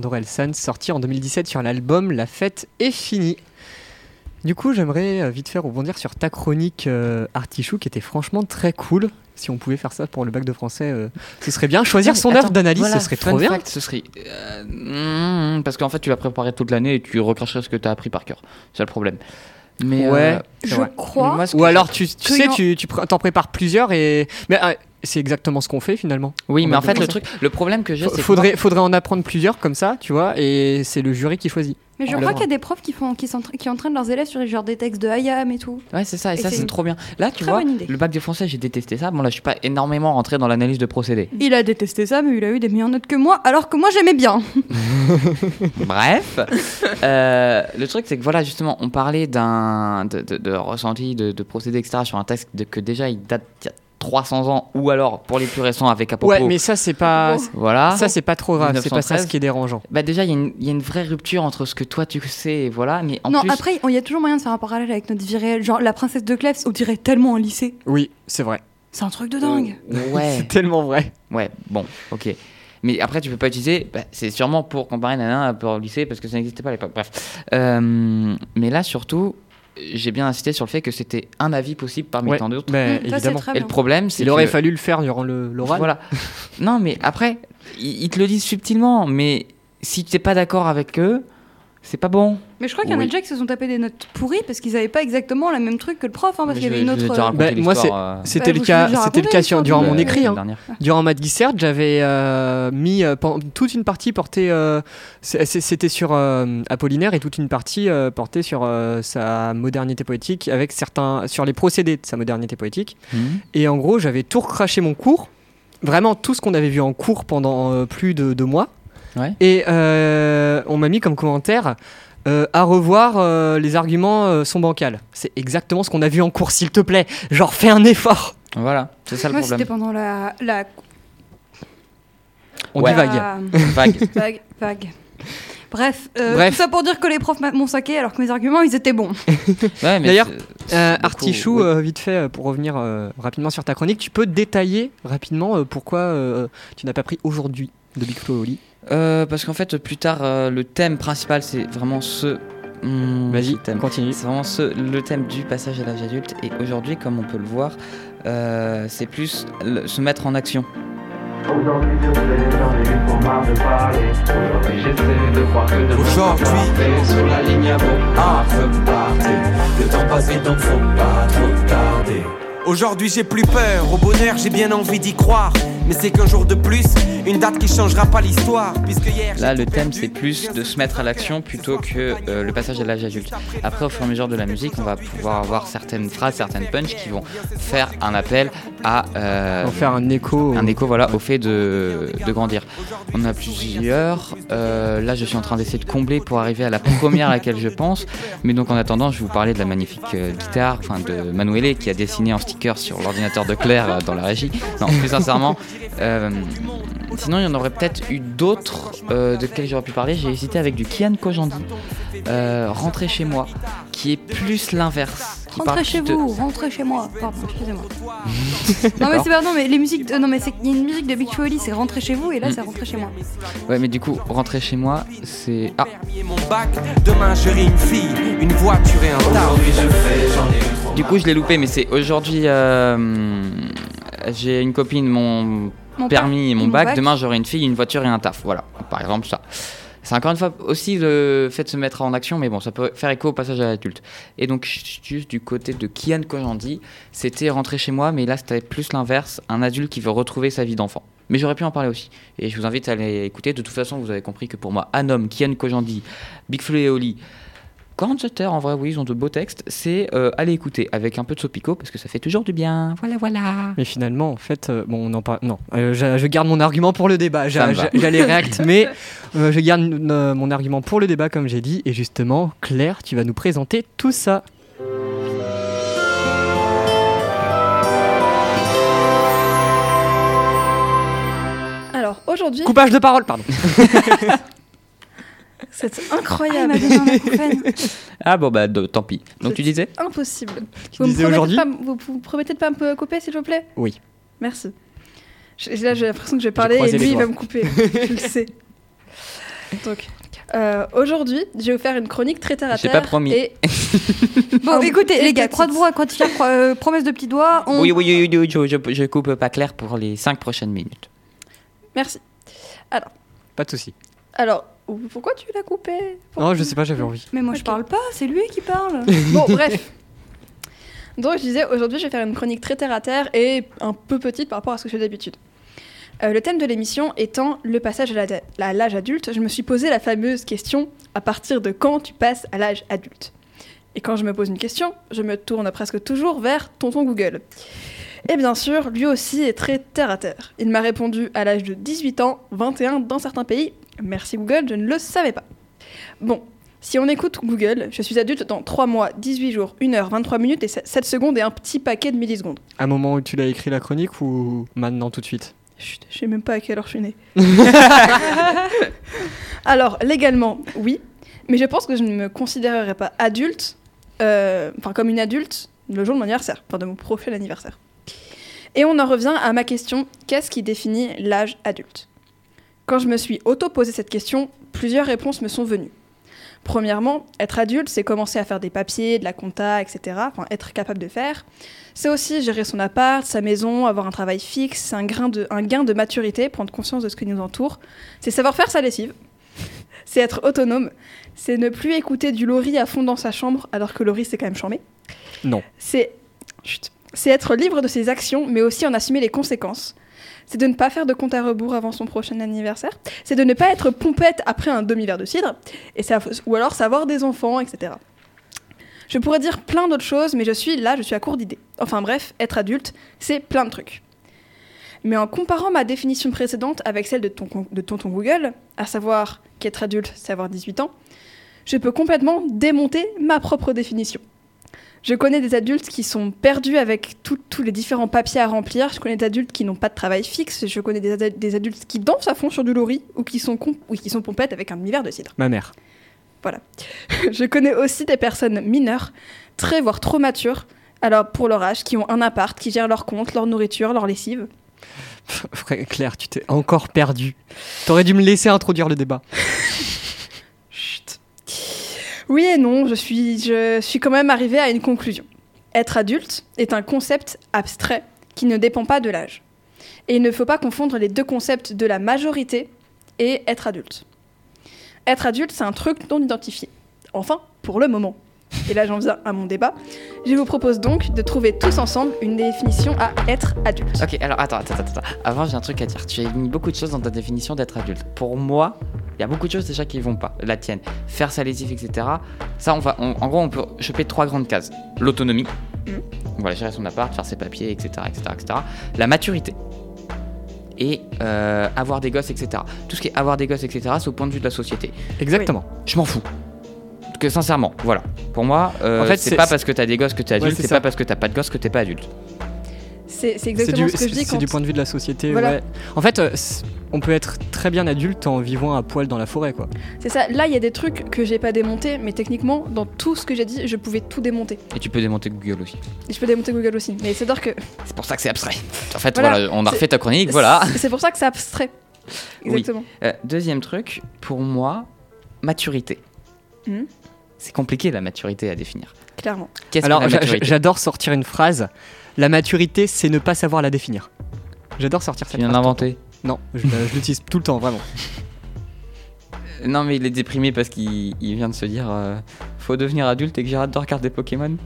Speaker 1: D'Orelsan, sorti en 2017 sur l'album La fête est finie. Du coup, j'aimerais euh, vite faire rebondir sur ta chronique euh, Artichou qui était franchement très cool. Si on pouvait faire ça pour le bac de français, euh, ce serait bien. Choisir son œuvre d'analyse,
Speaker 2: voilà,
Speaker 1: ce serait trop bien.
Speaker 2: fact, ce serait. euh, mm, parce qu'en fait, tu l'as préparé toute l'année et tu recracherais ce que tu as appris par cœur. C'est le problème. Mais
Speaker 1: Ouais,
Speaker 2: euh,
Speaker 3: Je crois.
Speaker 2: moi, ce
Speaker 1: Ou alors, tu, sais,
Speaker 3: en-
Speaker 1: tu, tu pr- t'en prépares plusieurs et. Mais euh, c'est exactement ce qu'on fait finalement.
Speaker 2: Oui,
Speaker 1: On
Speaker 2: mais en fait, le truc, le problème que j'ai, c'est que
Speaker 1: Faudrait, faudrait en apprendre plusieurs comme ça, tu vois, et c'est le jury qui choisit.
Speaker 3: Mais je crois qu'il y a des profs qui, font, qui, s'entra- qui entraînent leurs élèves sur genre des textes de Hayam et tout.
Speaker 2: Ouais, c'est ça, et,
Speaker 3: Et
Speaker 2: ça,
Speaker 3: c'est une
Speaker 2: trop bien. Là, tu vois, le bac de français, j'ai détesté ça. Bon, là, je suis pas énormément rentré dans l'analyse de procédés.
Speaker 3: Il a détesté ça, mais il a eu des meilleures notes que moi, alors que moi j'aimais bien.
Speaker 2: Bref, euh, le truc, c'est que voilà, justement, on parlait d'un de, de- de ressenti, de, de procédés, etc. sur un texte de- que déjà il date d'il y a 300 ans, ou alors pour les plus récents avec Apropos.
Speaker 1: Ouais, mais ça, c'est pas.
Speaker 2: Voilà.
Speaker 1: Ça, c'est pas trop grave, c'est pas ça
Speaker 2: 1913.
Speaker 1: ce qui est dérangeant.
Speaker 2: Bah déjà, il y, a une- il y a une vraie rupture entre ce que toi tu sais, et voilà, mais en
Speaker 3: non,
Speaker 2: plus,
Speaker 3: après, il y a toujours moyen de faire un parallèle avec notre vie réelle. Genre, la princesse de Clèves, on dirait tellement en lycée.
Speaker 1: Oui, c'est vrai.
Speaker 3: C'est un truc de dingue.
Speaker 2: ouais,
Speaker 1: C'est tellement vrai.
Speaker 2: ouais, bon, ok. Mais après, tu peux pas utiliser, bah, c'est sûrement pour comparer Nana pour le lycée, parce que ça n'existait pas à l'époque. Bref. Euh, mais là, surtout, j'ai bien insisté sur le fait que c'était un avis possible parmi
Speaker 1: Ouais,
Speaker 2: tant d'autres.
Speaker 1: mais
Speaker 3: Mmh,
Speaker 1: évidemment.
Speaker 2: Et le problème, c'est
Speaker 1: Il aurait fallu le faire durant le- l'oral.
Speaker 2: Voilà. non, mais après, ils, ils te le disent subtilement, mais si tu n'es pas d'accord avec eux, c'est pas bon.
Speaker 3: Mais je crois qu'il y en a
Speaker 2: Oui.
Speaker 3: déjà qui se sont tapés des notes pourries parce qu'ils avaient pas exactement le même truc que le prof, hein, parce qu'il y avait une autre. euh,
Speaker 1: Bah, moi,
Speaker 2: euh,
Speaker 1: C'était
Speaker 3: Bah,
Speaker 1: le
Speaker 3: vous ai
Speaker 1: cas, c'était le cas sur- durant mon écrit. hein. Durant ma disserte, j'avais euh, mis euh, toute une partie portée. euh, C'était sur euh, Apollinaire et toute une partie euh, portée sur euh, sa modernité poétique, avec certains sur les procédés de sa modernité poétique.
Speaker 2: Mhm.
Speaker 1: Et en gros, j'avais tout recraché mon cours, vraiment tout ce qu'on avait vu en cours pendant euh, plus de deux mois.
Speaker 2: Ouais.
Speaker 1: Et euh, on m'a mis comme commentaire. euh, à revoir, euh, les arguments euh, sont bancals. C'est exactement ce qu'on a vu en cours, s'il te plaît. Genre, fais un effort.
Speaker 2: Voilà, c'est ça le
Speaker 3: Moi, c'était
Speaker 2: problème.
Speaker 3: pendant la. la...
Speaker 1: On
Speaker 2: Ouais.
Speaker 3: la-
Speaker 2: Vague.
Speaker 3: vague. vague. Bref, euh,
Speaker 1: Bref.
Speaker 3: tout ça pour dire que les profs m'ont saqué alors que mes arguments ils étaient bons.
Speaker 2: Ouais,
Speaker 1: D'ailleurs, Euh, Artichou,
Speaker 2: oui.
Speaker 1: euh, vite fait, pour revenir euh, rapidement sur ta chronique, tu peux détailler rapidement euh, pourquoi euh, tu n'as pas pris aujourd'hui de Big Flo Oli
Speaker 2: Euh, parce qu'en fait, plus tard, euh, le thème principal, c'est vraiment ce. Hmm,
Speaker 1: Vas-y,
Speaker 2: ce
Speaker 1: continue.
Speaker 2: C'est vraiment ce, le thème du passage à l'âge adulte. Et aujourd'hui, comme on peut le voir, euh, c'est plus le- se mettre en action.
Speaker 5: Aujourd'hui sur scène, j'en ai eu pour marre de parler. Aujourd'hui j'essaie de croire que demain
Speaker 6: Aujourd'hui.
Speaker 5: Sur la ligne à bon
Speaker 6: Ah.
Speaker 5: repartir. Le temps passe vite donc faut pas trop tarder.
Speaker 10: Aujourd'hui j'ai plus peur, au bonheur j'ai bien envie d'y croire. Mais c'est qu'un jour de plus, une date qui changera pas l'histoire. Puisque hier.
Speaker 2: Là, le thème, c'est plus de se mettre à l'action plutôt que euh, le passage à l'âge adulte. Après, au fur et à mesure de la musique, on va pouvoir avoir certaines phrases, certaines punches qui vont faire un appel à. euh,
Speaker 1: En faire un écho.
Speaker 2: un écho voilà, au fait de, de grandir. On a plusieurs. euh, là, je suis en train d'essayer de combler pour arriver à la première à laquelle je pense. Mais donc, en attendant, je vais vous parler de la magnifique euh, guitare enfin de Manuele qui a dessiné en sur l'ordinateur de Claire euh, dans la régie. Non, plus sincèrement. euh, sinon, il y en aurait peut-être eu d'autres euh, de quels j'aurais pu parler. J'ai hésité avec du Kian Kojandi, euh, Rentrer chez moi, qui est plus l'inverse.
Speaker 3: Rentrez chez
Speaker 2: plus de-
Speaker 3: vous, rentrez chez moi. Pardon, excusez-moi. non mais c'est pardon, mais les musiques, de- non mais c'est il y a une musique de Big Oli, c'est rentrez chez vous et là
Speaker 2: Mm.
Speaker 3: c'est rentrez chez moi.
Speaker 2: Ouais, mais du coup, Rentrer chez moi, c'est. Ah.
Speaker 10: Demain j'aurai une fille, une voiture et un.
Speaker 5: Aujourd'hui je fais,
Speaker 2: Du coup, je l'ai loupé, mais c'est aujourd'hui. euh, j'ai une copine, mon
Speaker 3: Mon
Speaker 2: permis et mon,
Speaker 3: mon
Speaker 2: bac.
Speaker 3: bac.
Speaker 2: Demain, j'aurai une fille, une voiture et un taf. Voilà, par exemple, ça. C'est encore une fois aussi le fait de se mettre en action, mais bon, ça peut faire écho au passage à l'adulte. Et donc, juste du côté de Kian Kojandi, c'était rentrer chez moi, mais là, c'était plus l'inverse, un adulte qui veut retrouver sa vie d'enfant. Mais j'aurais pu en parler aussi. Et je vous invite à aller écouter. De toute façon, vous avez compris que pour moi, homme, Kian Kojandi, Big Flo et Oli, Corancetter, en vrai, oui, ils ont de beaux textes. C'est euh, aller écouter avec un peu de sopico parce que ça fait toujours du bien. Voilà, voilà.
Speaker 1: Mais finalement, en fait, euh, bon, on en parle. Non, euh, je, je garde mon argument pour le débat. J'allais réact, mais euh, je garde mon argument pour le débat, comme j'ai dit. Et justement, Claire, tu vas nous présenter tout ça.
Speaker 4: Alors aujourd'hui,
Speaker 1: Coupage de parole, pardon.
Speaker 4: c'est
Speaker 3: Ah,
Speaker 4: incroyable.
Speaker 3: acouphène.
Speaker 2: Ah bon, bah de- tant pis. Donc tu disais
Speaker 4: Impossible.
Speaker 1: Tu
Speaker 4: Vous me
Speaker 1: disais
Speaker 4: promettez de
Speaker 1: aujourd'hui
Speaker 4: pas m- vous, vous promettez de pas me couper, s'il vous plaît?
Speaker 1: Oui.
Speaker 4: Merci. Je- là, j'ai l'impression que je vais parler et lui, il va me couper. je le sais. Donc, euh, aujourd'hui, je vais vous faire une chronique très terre à
Speaker 2: J'ai
Speaker 4: terre.
Speaker 2: pas promis.
Speaker 4: Et
Speaker 3: Bon, écoutez, les gars, croix de bois, croix de fer, croix- euh, promesse de petits doigts. On...
Speaker 2: Oui, oui, oui, oui, oui, je, je- je coupe pas clair pour les 5 prochaines minutes.
Speaker 4: Merci.
Speaker 1: Pas de souci.
Speaker 4: Alors, pourquoi tu l'as coupé
Speaker 1: Non, je sais pas, j'avais envie.
Speaker 3: Mais moi, je
Speaker 4: Ok.
Speaker 3: parle pas, c'est lui qui parle.
Speaker 4: Bon, bref. Donc, je disais, aujourd'hui, je vais faire une chronique très terre à terre et un peu petite par rapport à ce que je fais d'habitude. Euh, le thème de l'émission étant le passage à l'âge adulte, je me suis posé la fameuse question à partir de quand tu passes à l'âge adulte? Et quand je me pose une question, je me tourne presque toujours vers tonton Google. Et bien sûr, lui aussi est très terre à terre. Il m'a répondu à l'âge de 18 ans, 21 dans certains pays. Merci Google, je ne le savais pas. Bon, si on écoute Google, je suis adulte dans 3 mois, 18 jours, 1 heure, 23 minutes et 7 secondes et un petit paquet de millisecondes.
Speaker 1: À un moment où tu l'as écrit la chronique ou maintenant tout de suite?
Speaker 4: Chut, je sais même pas à quelle heure je suis née. Alors, légalement, oui, mais je pense que je ne me considérerais pas adulte, euh, enfin comme une adulte, le jour de mon anniversaire, enfin de mon prochain anniversaire. Et on en revient à ma question, qu'est-ce qui définit l'âge adulte? Quand je me suis auto-posé cette question, plusieurs réponses me sont venues. Premièrement, être adulte, c'est commencer à faire des papiers, de la compta, etc. Enfin, être capable de faire. C'est aussi gérer son appart, sa maison, avoir un travail fixe, c'est un, grain de- un gain de maturité, prendre conscience de ce qui nous entoure. C'est savoir faire sa lessive. C'est être autonome. C'est ne plus écouter du Laurie à fond dans sa chambre, alors que Laurie, c'est quand même chambé.
Speaker 1: Non.
Speaker 4: C'est être libre de ses actions, mais aussi en assumer les conséquences. C'est de ne pas faire de compte à rebours avant son prochain anniversaire. C'est de ne pas être pompette après un demi-verre de cidre. Ou alors savoir des enfants, etc. Je pourrais dire plein d'autres choses, mais je suis là, je suis à court d'idées. Enfin bref, être adulte, c'est plein de trucs. Mais en comparant ma définition précédente avec celle de, ton, de tonton Google, à savoir qu'être adulte, c'est avoir 18 ans, je peux complètement démonter ma propre définition. Je connais des adultes qui sont perdus avec tous les différents papiers à remplir. Je connais des adultes qui n'ont pas de travail fixe. Je connais des, ad- des adultes qui dansent à fond sur du lori ou qui sont, ou qui sont pompettes avec un demi-verre de cidre.
Speaker 1: Ma mère.
Speaker 4: Voilà. Je connais aussi des personnes mineures, très voire trop matures, alors pour leur âge, qui ont un appart, qui gèrent leur compte, leur nourriture, leur lessive.
Speaker 1: Claire, tu t'es encore perdu. T'aurais dû me laisser introduire le débat.
Speaker 4: Oui et non, je suis, je suis quand même arrivée à une conclusion. Être adulte est un concept abstrait qui ne dépend pas de l'âge. Et il ne faut pas confondre les deux concepts de la majorité et être adulte. Être adulte, c'est un truc non identifié. Enfin, pour le moment. Et là, j'en viens à mon débat. Je vous propose donc de trouver tous ensemble une définition à être adulte.
Speaker 2: Ok, alors attends, attends, attends. Avant, j'ai un truc à dire. Tu as mis beaucoup de choses dans ta définition d'être adulte. Pour moi, il y a beaucoup de choses déjà qui vont pas. La tienne, faire sa lessive, etc. Ça, on va, on- en gros, on peut choper trois grandes cases. L'autonomie, voilà, gérer son appart, faire ses papiers, etc., etc., etc. La maturité et euh, avoir des gosses, etc. Tout ce qui est avoir des gosses, etc. C'est au point de vue de la société.
Speaker 1: Exactement.
Speaker 2: Je m'en fous. Que sincèrement, voilà. Pour moi, euh,
Speaker 1: En fait,
Speaker 2: c'est
Speaker 1: c'est-
Speaker 2: pas parce que t'as des gosses que t'es
Speaker 1: Ouais,
Speaker 2: adulte,
Speaker 1: c'est
Speaker 2: c'est pas parce que t'as pas de gosses que t'es pas adulte.
Speaker 4: C'est c'est
Speaker 1: C'est
Speaker 4: exactement
Speaker 1: du,
Speaker 4: ce que je dis
Speaker 1: c'est du point de vue de la société.
Speaker 4: Voilà.
Speaker 1: ouais. En fait, euh, c'est- on peut être très bien adulte en vivant à poil dans la forêt, quoi.
Speaker 4: C'est ça. Là, il y a des trucs que j'ai pas démontés, mais techniquement, dans tout ce que j'ai dit, je pouvais tout démonter.
Speaker 2: Et tu peux démonter Google aussi.
Speaker 4: Et je peux démonter Google aussi. Mais c'est-à-dire que
Speaker 2: C'est pour ça que c'est abstrait. En fait,
Speaker 4: Voilà.
Speaker 2: voilà, on a
Speaker 4: C'est-
Speaker 2: refait ta chronique, voilà.
Speaker 4: c'est- c'est pour ça que c'est abstrait.
Speaker 2: Oui.
Speaker 4: Exactement.
Speaker 2: Euh, deuxième truc, pour moi, maturité.
Speaker 4: Mhm.
Speaker 2: C'est compliqué la maturité à définir.
Speaker 4: Clairement.
Speaker 2: Qu'est-ce que
Speaker 1: Alors,
Speaker 2: la
Speaker 1: j'a-
Speaker 2: maturité
Speaker 1: j'adore sortir une phrase. La maturité, c'est ne pas savoir la définir. J'adore sortir
Speaker 2: Tu
Speaker 1: cette
Speaker 2: viens
Speaker 1: phrase.
Speaker 2: d'inventer.
Speaker 1: Non, je, l'utilise tout le temps, vraiment.
Speaker 2: Euh, Non, mais il est déprimé parce qu'il il vient de se dire euh, faut devenir adulte et que j'ai hâte de regarder Pokémon.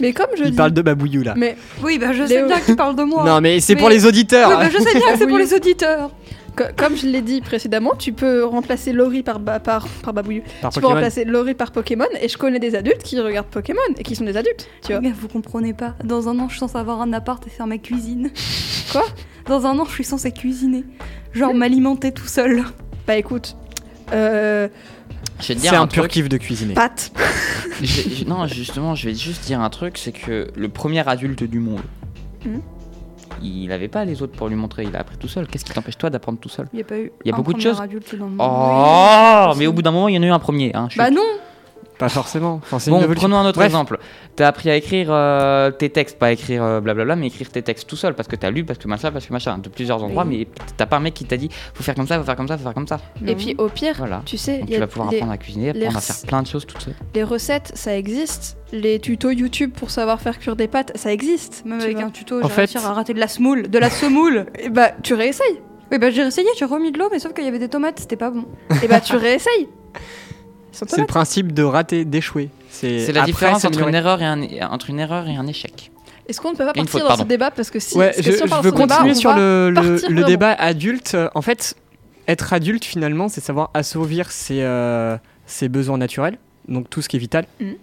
Speaker 4: Mais comme je
Speaker 1: Il
Speaker 4: dis.
Speaker 1: parle de Babouillou là.
Speaker 4: Mais
Speaker 3: Oui, bah je sais
Speaker 4: Léo.
Speaker 3: bien que tu parles de moi.
Speaker 1: Non, mais c'est
Speaker 4: Mais-
Speaker 1: pour les auditeurs.
Speaker 3: Oui, bah je sais bien que c'est pour les auditeurs.
Speaker 4: Co- comme je l'ai dit précédemment, tu peux remplacer Laurie par, ba- par, par Babouillou.
Speaker 1: Par
Speaker 4: tu peux remplacer Laurie par Pokémon. Et je connais des adultes qui regardent Pokémon et qui sont des adultes. Tu vois.
Speaker 3: Mais vous comprenez pas. Dans un an, je suis censée avoir un appart et faire ma cuisine.
Speaker 4: Quoi?
Speaker 3: Dans un an, je suis censée cuisiner. Genre m'alimenter tout seul.
Speaker 4: Bah écoute. Euh,
Speaker 2: Je vais te
Speaker 1: C'est
Speaker 2: dire
Speaker 1: un
Speaker 2: un
Speaker 1: pur
Speaker 2: truc.
Speaker 1: kiff de cuisiner.
Speaker 4: pâte.
Speaker 2: Je vais- je- non, justement, je vais juste dire un truc c'est que le premier adulte du monde,
Speaker 4: Mhm.
Speaker 2: Il n'avait pas les autres pour lui montrer, il a appris tout seul. Qu'est-ce qui t'empêche toi d'apprendre tout seul
Speaker 3: Il y a pas eu.
Speaker 2: Il y a
Speaker 3: un
Speaker 2: beaucoup de choses.
Speaker 3: adulte dans le monde.
Speaker 2: Oh, mais au bout d'un moment, il y en a eu un premier. Hein,
Speaker 4: Bah non.
Speaker 1: Pas forcément. Enfin,
Speaker 2: Bon, prenons un autre
Speaker 1: Bref.
Speaker 2: exemple. T'as appris à écrire euh, tes textes, pas écrire euh, blablabla, mais écrire tes textes tout seul, parce que t'as lu, parce que machin, parce que machin, de plusieurs endroits, mais t'as pas un mec qui t'a dit faut faire comme ça, faut faire comme ça, faut faire comme ça.
Speaker 4: Et puis au pire,
Speaker 2: Voilà.
Speaker 4: tu sais,
Speaker 2: Donc
Speaker 4: il y
Speaker 2: tu vas pouvoir
Speaker 4: les,
Speaker 2: apprendre à cuisiner,
Speaker 4: les
Speaker 2: apprendre à faire plein de choses toute seule.
Speaker 4: les recettes, ça existe. Les tutos YouTube pour savoir faire cuire des pâtes, ça existe.
Speaker 3: Même
Speaker 4: tu
Speaker 3: avec
Speaker 4: vois.
Speaker 3: un tuto, j'ai réussi à rater de la semoule, de la semoule.
Speaker 4: Et bah, tu réessayes.
Speaker 3: oui, bah j'ai essayé, j'ai remis de l'eau, mais sauf qu'il y avait des tomates, c'était pas bon.
Speaker 4: Et bah, tu réessayes.
Speaker 1: C'est le principe de rater, d'échouer.
Speaker 2: C'est la
Speaker 1: après
Speaker 2: différence entre une, erreur et un, entre une erreur et un échec.
Speaker 4: Est-ce qu'on ne peut pas partir
Speaker 2: faute,
Speaker 4: dans
Speaker 2: pardon.
Speaker 4: ce débat parce que si,
Speaker 1: Ouais, je,
Speaker 4: si on
Speaker 1: je veux
Speaker 4: débat,
Speaker 1: continuer
Speaker 4: on
Speaker 1: sur le, le- débat adulte. En fait, être adulte, finalement, c'est savoir assouvir ses, euh, ses besoins naturels, donc tout ce qui est vital.
Speaker 4: Mhm.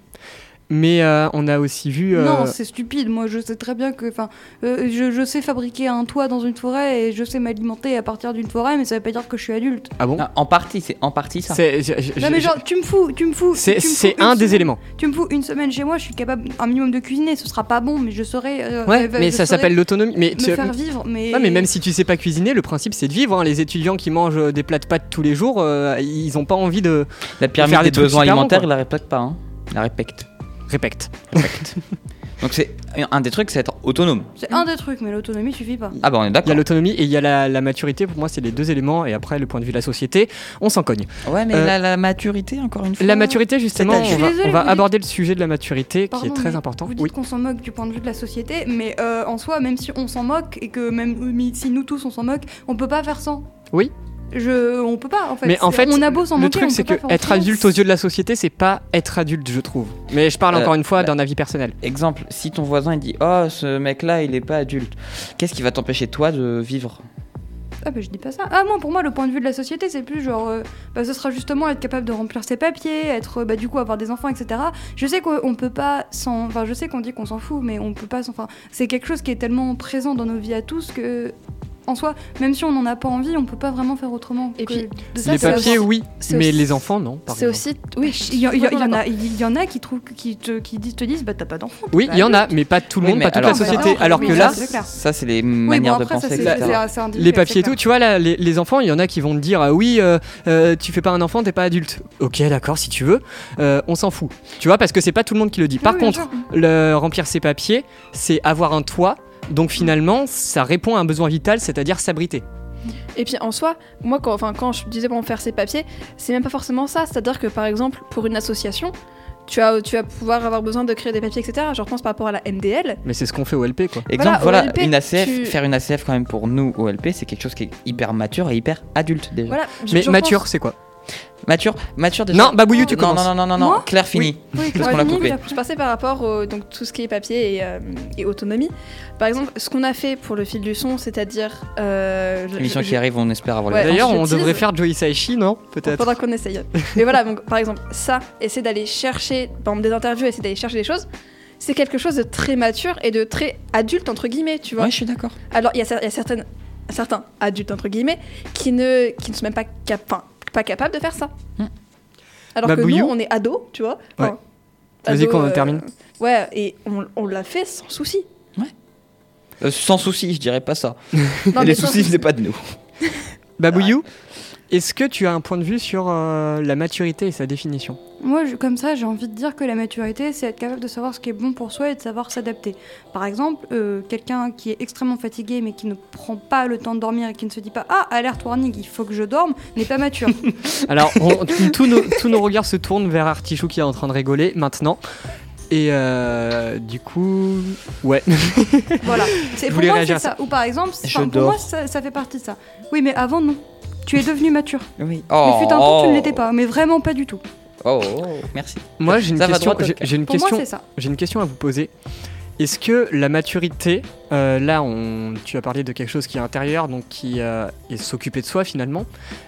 Speaker 1: Mais euh, on a aussi vu. euh,
Speaker 3: Non, c'est stupide. Moi, je sais très bien que. Enfin, euh, je, je sais fabriquer un toit dans une forêt et je sais m'alimenter à partir d'une forêt, mais ça veut pas dire que je suis adulte.
Speaker 1: ah bon?
Speaker 2: En partie, c'est en partie ça.
Speaker 1: C'est je- je-
Speaker 3: non, mais
Speaker 1: je-
Speaker 3: genre, tu me fous, tu me fous.
Speaker 1: c'est- un des
Speaker 3: semaine-
Speaker 1: éléments.
Speaker 3: Tu me fous une semaine chez moi, je suis capable un minimum de cuisiner. Ce sera pas bon, mais je saurai. euh,
Speaker 1: Ouais,
Speaker 3: euh,
Speaker 1: mais ça s'appelle l'autonomie. Mais,
Speaker 3: Me
Speaker 1: tu-
Speaker 3: faire vivre, mais.
Speaker 1: Ouais, mais même si tu sais pas cuisiner, le principe c'est de vivre. hein. Les étudiants qui mangent des plats de pâtes tous les jours, euh, ils ont pas envie de.
Speaker 2: La pyramide
Speaker 1: faire des
Speaker 2: besoins alimentaires,
Speaker 1: quoi.
Speaker 2: il la répète pas. Hein. La répète.
Speaker 1: Répète.
Speaker 2: Donc c'est un des trucs, c'est être autonome.
Speaker 3: C'est un des trucs, mais l'autonomie suffit pas.
Speaker 2: Ah bah on est
Speaker 1: Il y
Speaker 2: d'accord.
Speaker 1: a l'autonomie et il y a la, la maturité. Pour moi, c'est les deux éléments. Et après, le point de vue de la société, on s'en cogne.
Speaker 2: Ouais, mais
Speaker 1: Euh,
Speaker 2: la, la maturité, encore une fois.
Speaker 1: La maturité, justement, on va,
Speaker 3: Je suis désolée,
Speaker 1: on va
Speaker 3: vous dites-
Speaker 1: aborder le sujet de la maturité
Speaker 3: Pardon,
Speaker 1: qui est très important.
Speaker 3: Vous dites
Speaker 1: Oui.
Speaker 3: qu'on s'en moque du point de vue de la société, mais euh, en soi, même si on s'en moque et que même euh, si nous tous on s'en moque, on peut pas faire sans.
Speaker 1: Oui.
Speaker 3: Je, on peut pas en fait.
Speaker 1: Mais en fait,
Speaker 3: on a beau s'en
Speaker 1: le truc, c'est que être adulte aux yeux de la société, c'est pas être adulte, je trouve. Mais je parle
Speaker 2: Euh,
Speaker 1: encore une fois
Speaker 2: bah-
Speaker 1: d'un avis personnel.
Speaker 2: Exemple, si ton voisin il dit Oh, ce mec-là, il est pas adulte, qu'est-ce qui va t'empêcher toi de vivre?
Speaker 3: Ah bah je dis pas ça. Ah moi pour moi le point de vue de la société c'est plus genre euh, bah, ce sera justement être capable de remplir ses papiers, être euh, bah du coup avoir des enfants etc. Je sais qu'on peut pas s'en, enfin je sais qu'on dit qu'on s'en fout mais on peut pas s'en, enfin c'est quelque chose qui est tellement présent dans nos vies à tous que en soi même si on n'en a pas envie on peut pas vraiment faire autrement.
Speaker 4: Et
Speaker 3: que
Speaker 4: puis,
Speaker 3: de ça,
Speaker 1: les
Speaker 3: c'est
Speaker 1: papiers, oui, mais
Speaker 4: aussi-
Speaker 1: les enfants, non.
Speaker 4: C'est aussi. Oui,
Speaker 3: Il y, en- a, il y en a qui trouvent, qui te, qui disent, te disent, bah t'as pas d'enfant.
Speaker 1: Oui, il y en a, mais pas tout le monde, pas toute
Speaker 2: alors-
Speaker 1: la société.
Speaker 3: non,
Speaker 1: alors que là,
Speaker 3: ça, c'est clair.
Speaker 2: Ça, c'est les
Speaker 3: Oui,
Speaker 2: manières
Speaker 3: bon,
Speaker 2: de penser,
Speaker 3: c'est-
Speaker 2: etc.
Speaker 3: c'est- c'est individuel,
Speaker 1: les papiers et tout, tu vois, là, les, les enfants, il y en a qui vont te dire ah oui, euh, euh, tu fais pas un enfant, t'es pas adulte. Ok, d'accord, si tu veux, euh, on s'en fout. Tu vois, parce que c'est pas tout le monde qui le dit. Par contre, remplir ses papiers, c'est avoir un toit. Donc finalement, ça répond à un besoin vital, c'est-à-dire s'abriter.
Speaker 4: Et puis en soi, moi quand, enfin, quand je disais pour faire ses papiers, c'est même pas forcément ça. C'est-à-dire que par exemple, pour une association, tu vas, tu vas pouvoir avoir besoin de créer des papiers, etc. Je repense par rapport à la MDL.
Speaker 1: Mais c'est ce qu'on fait au LP, quoi.
Speaker 2: Exemple,
Speaker 4: Voilà, LP,
Speaker 2: une ACF,
Speaker 4: tu-
Speaker 2: faire une ACF quand même pour nous au LP, c'est quelque chose qui est hyper mature et hyper adulte déjà.
Speaker 4: Voilà. je-
Speaker 1: Mais
Speaker 4: je
Speaker 1: mature,
Speaker 4: pense-
Speaker 1: c'est quoi?
Speaker 2: Mature, mature déjà.
Speaker 1: Non, Babouillou, tu
Speaker 2: non,
Speaker 1: commences.
Speaker 2: non, non, non, non, non, Claire fini.
Speaker 3: Oui,
Speaker 2: Parce
Speaker 3: Claire
Speaker 2: qu'on l'a coupé.
Speaker 4: Je passais par rapport au donc, tout ce qui est papier et, euh, et autonomie. Par exemple, ce qu'on a fait pour le fil du son, c'est-à-dire. Euh, je-
Speaker 2: Émission
Speaker 4: je-
Speaker 2: qui arrive, on espère avoir
Speaker 4: Ouais.
Speaker 2: le
Speaker 1: D'ailleurs, on
Speaker 4: tease.
Speaker 1: devrait faire Joey Saishi, non Peut-être.
Speaker 4: Faudra qu'on essaye. Mais voilà, donc par exemple, ça, essayer d'aller chercher, par exemple, des interviews, essayer d'aller chercher des choses, c'est quelque chose de très mature et de très adulte, entre guillemets, tu vois.
Speaker 2: Ouais, je suis d'accord.
Speaker 4: Alors, il y, a y certaines, certains adultes, entre guillemets, qui ne, qui ne sont même pas, cap- enfin, pas capables de faire ça.
Speaker 2: Hmm.
Speaker 4: Alors que
Speaker 1: Babouillou
Speaker 4: nous, on est ados, tu vois.
Speaker 1: Ouais. Vas-y, qu'on
Speaker 4: euh,
Speaker 1: termine.
Speaker 4: Ouais, et on, on l'a fait sans souci.
Speaker 2: Euh, sans souci, je dirais pas ça.
Speaker 4: Non,
Speaker 2: Et
Speaker 4: mais
Speaker 2: les
Speaker 4: sans
Speaker 2: soucis, c'est pas de nous.
Speaker 1: Babouillou, est-ce que tu as un point de vue sur euh, la maturité et sa définition?
Speaker 3: Moi, je- comme ça, j'ai envie de dire que la maturité, c'est être capable de savoir ce qui est bon pour soi et de savoir s'adapter. Par exemple, euh, quelqu'un qui est extrêmement fatigué mais qui ne prend pas le temps de dormir et qui ne se dit pas Ah, alerte warning, il faut que je dorme, n'est pas mature.
Speaker 1: Alors, on- tous, nos, tous nos regards se tournent vers Artichou qui est en train de rigoler maintenant. Et euh, du coup, ouais.
Speaker 3: voilà. C'est, pour moi, c'est
Speaker 1: à
Speaker 3: ça. Ou par exemple, pour moi, ça, ça fait partie de ça. Oui, mais avant, non. Tu es devenu mature.
Speaker 2: Oui.
Speaker 3: Mais fut un temps, tu ne l'étais pas. Mais vraiment pas du tout.
Speaker 2: Oh, oh, oh, merci.
Speaker 1: Moi, j'ai une, question,
Speaker 2: droit
Speaker 1: j'ai, une question.
Speaker 3: moi, c'est ça.
Speaker 1: J'ai une question à vous poser. Est-ce que la maturité, euh, là, on, tu as parlé de quelque chose qui est intérieur, donc qui euh, est s'occuper de soi finalement,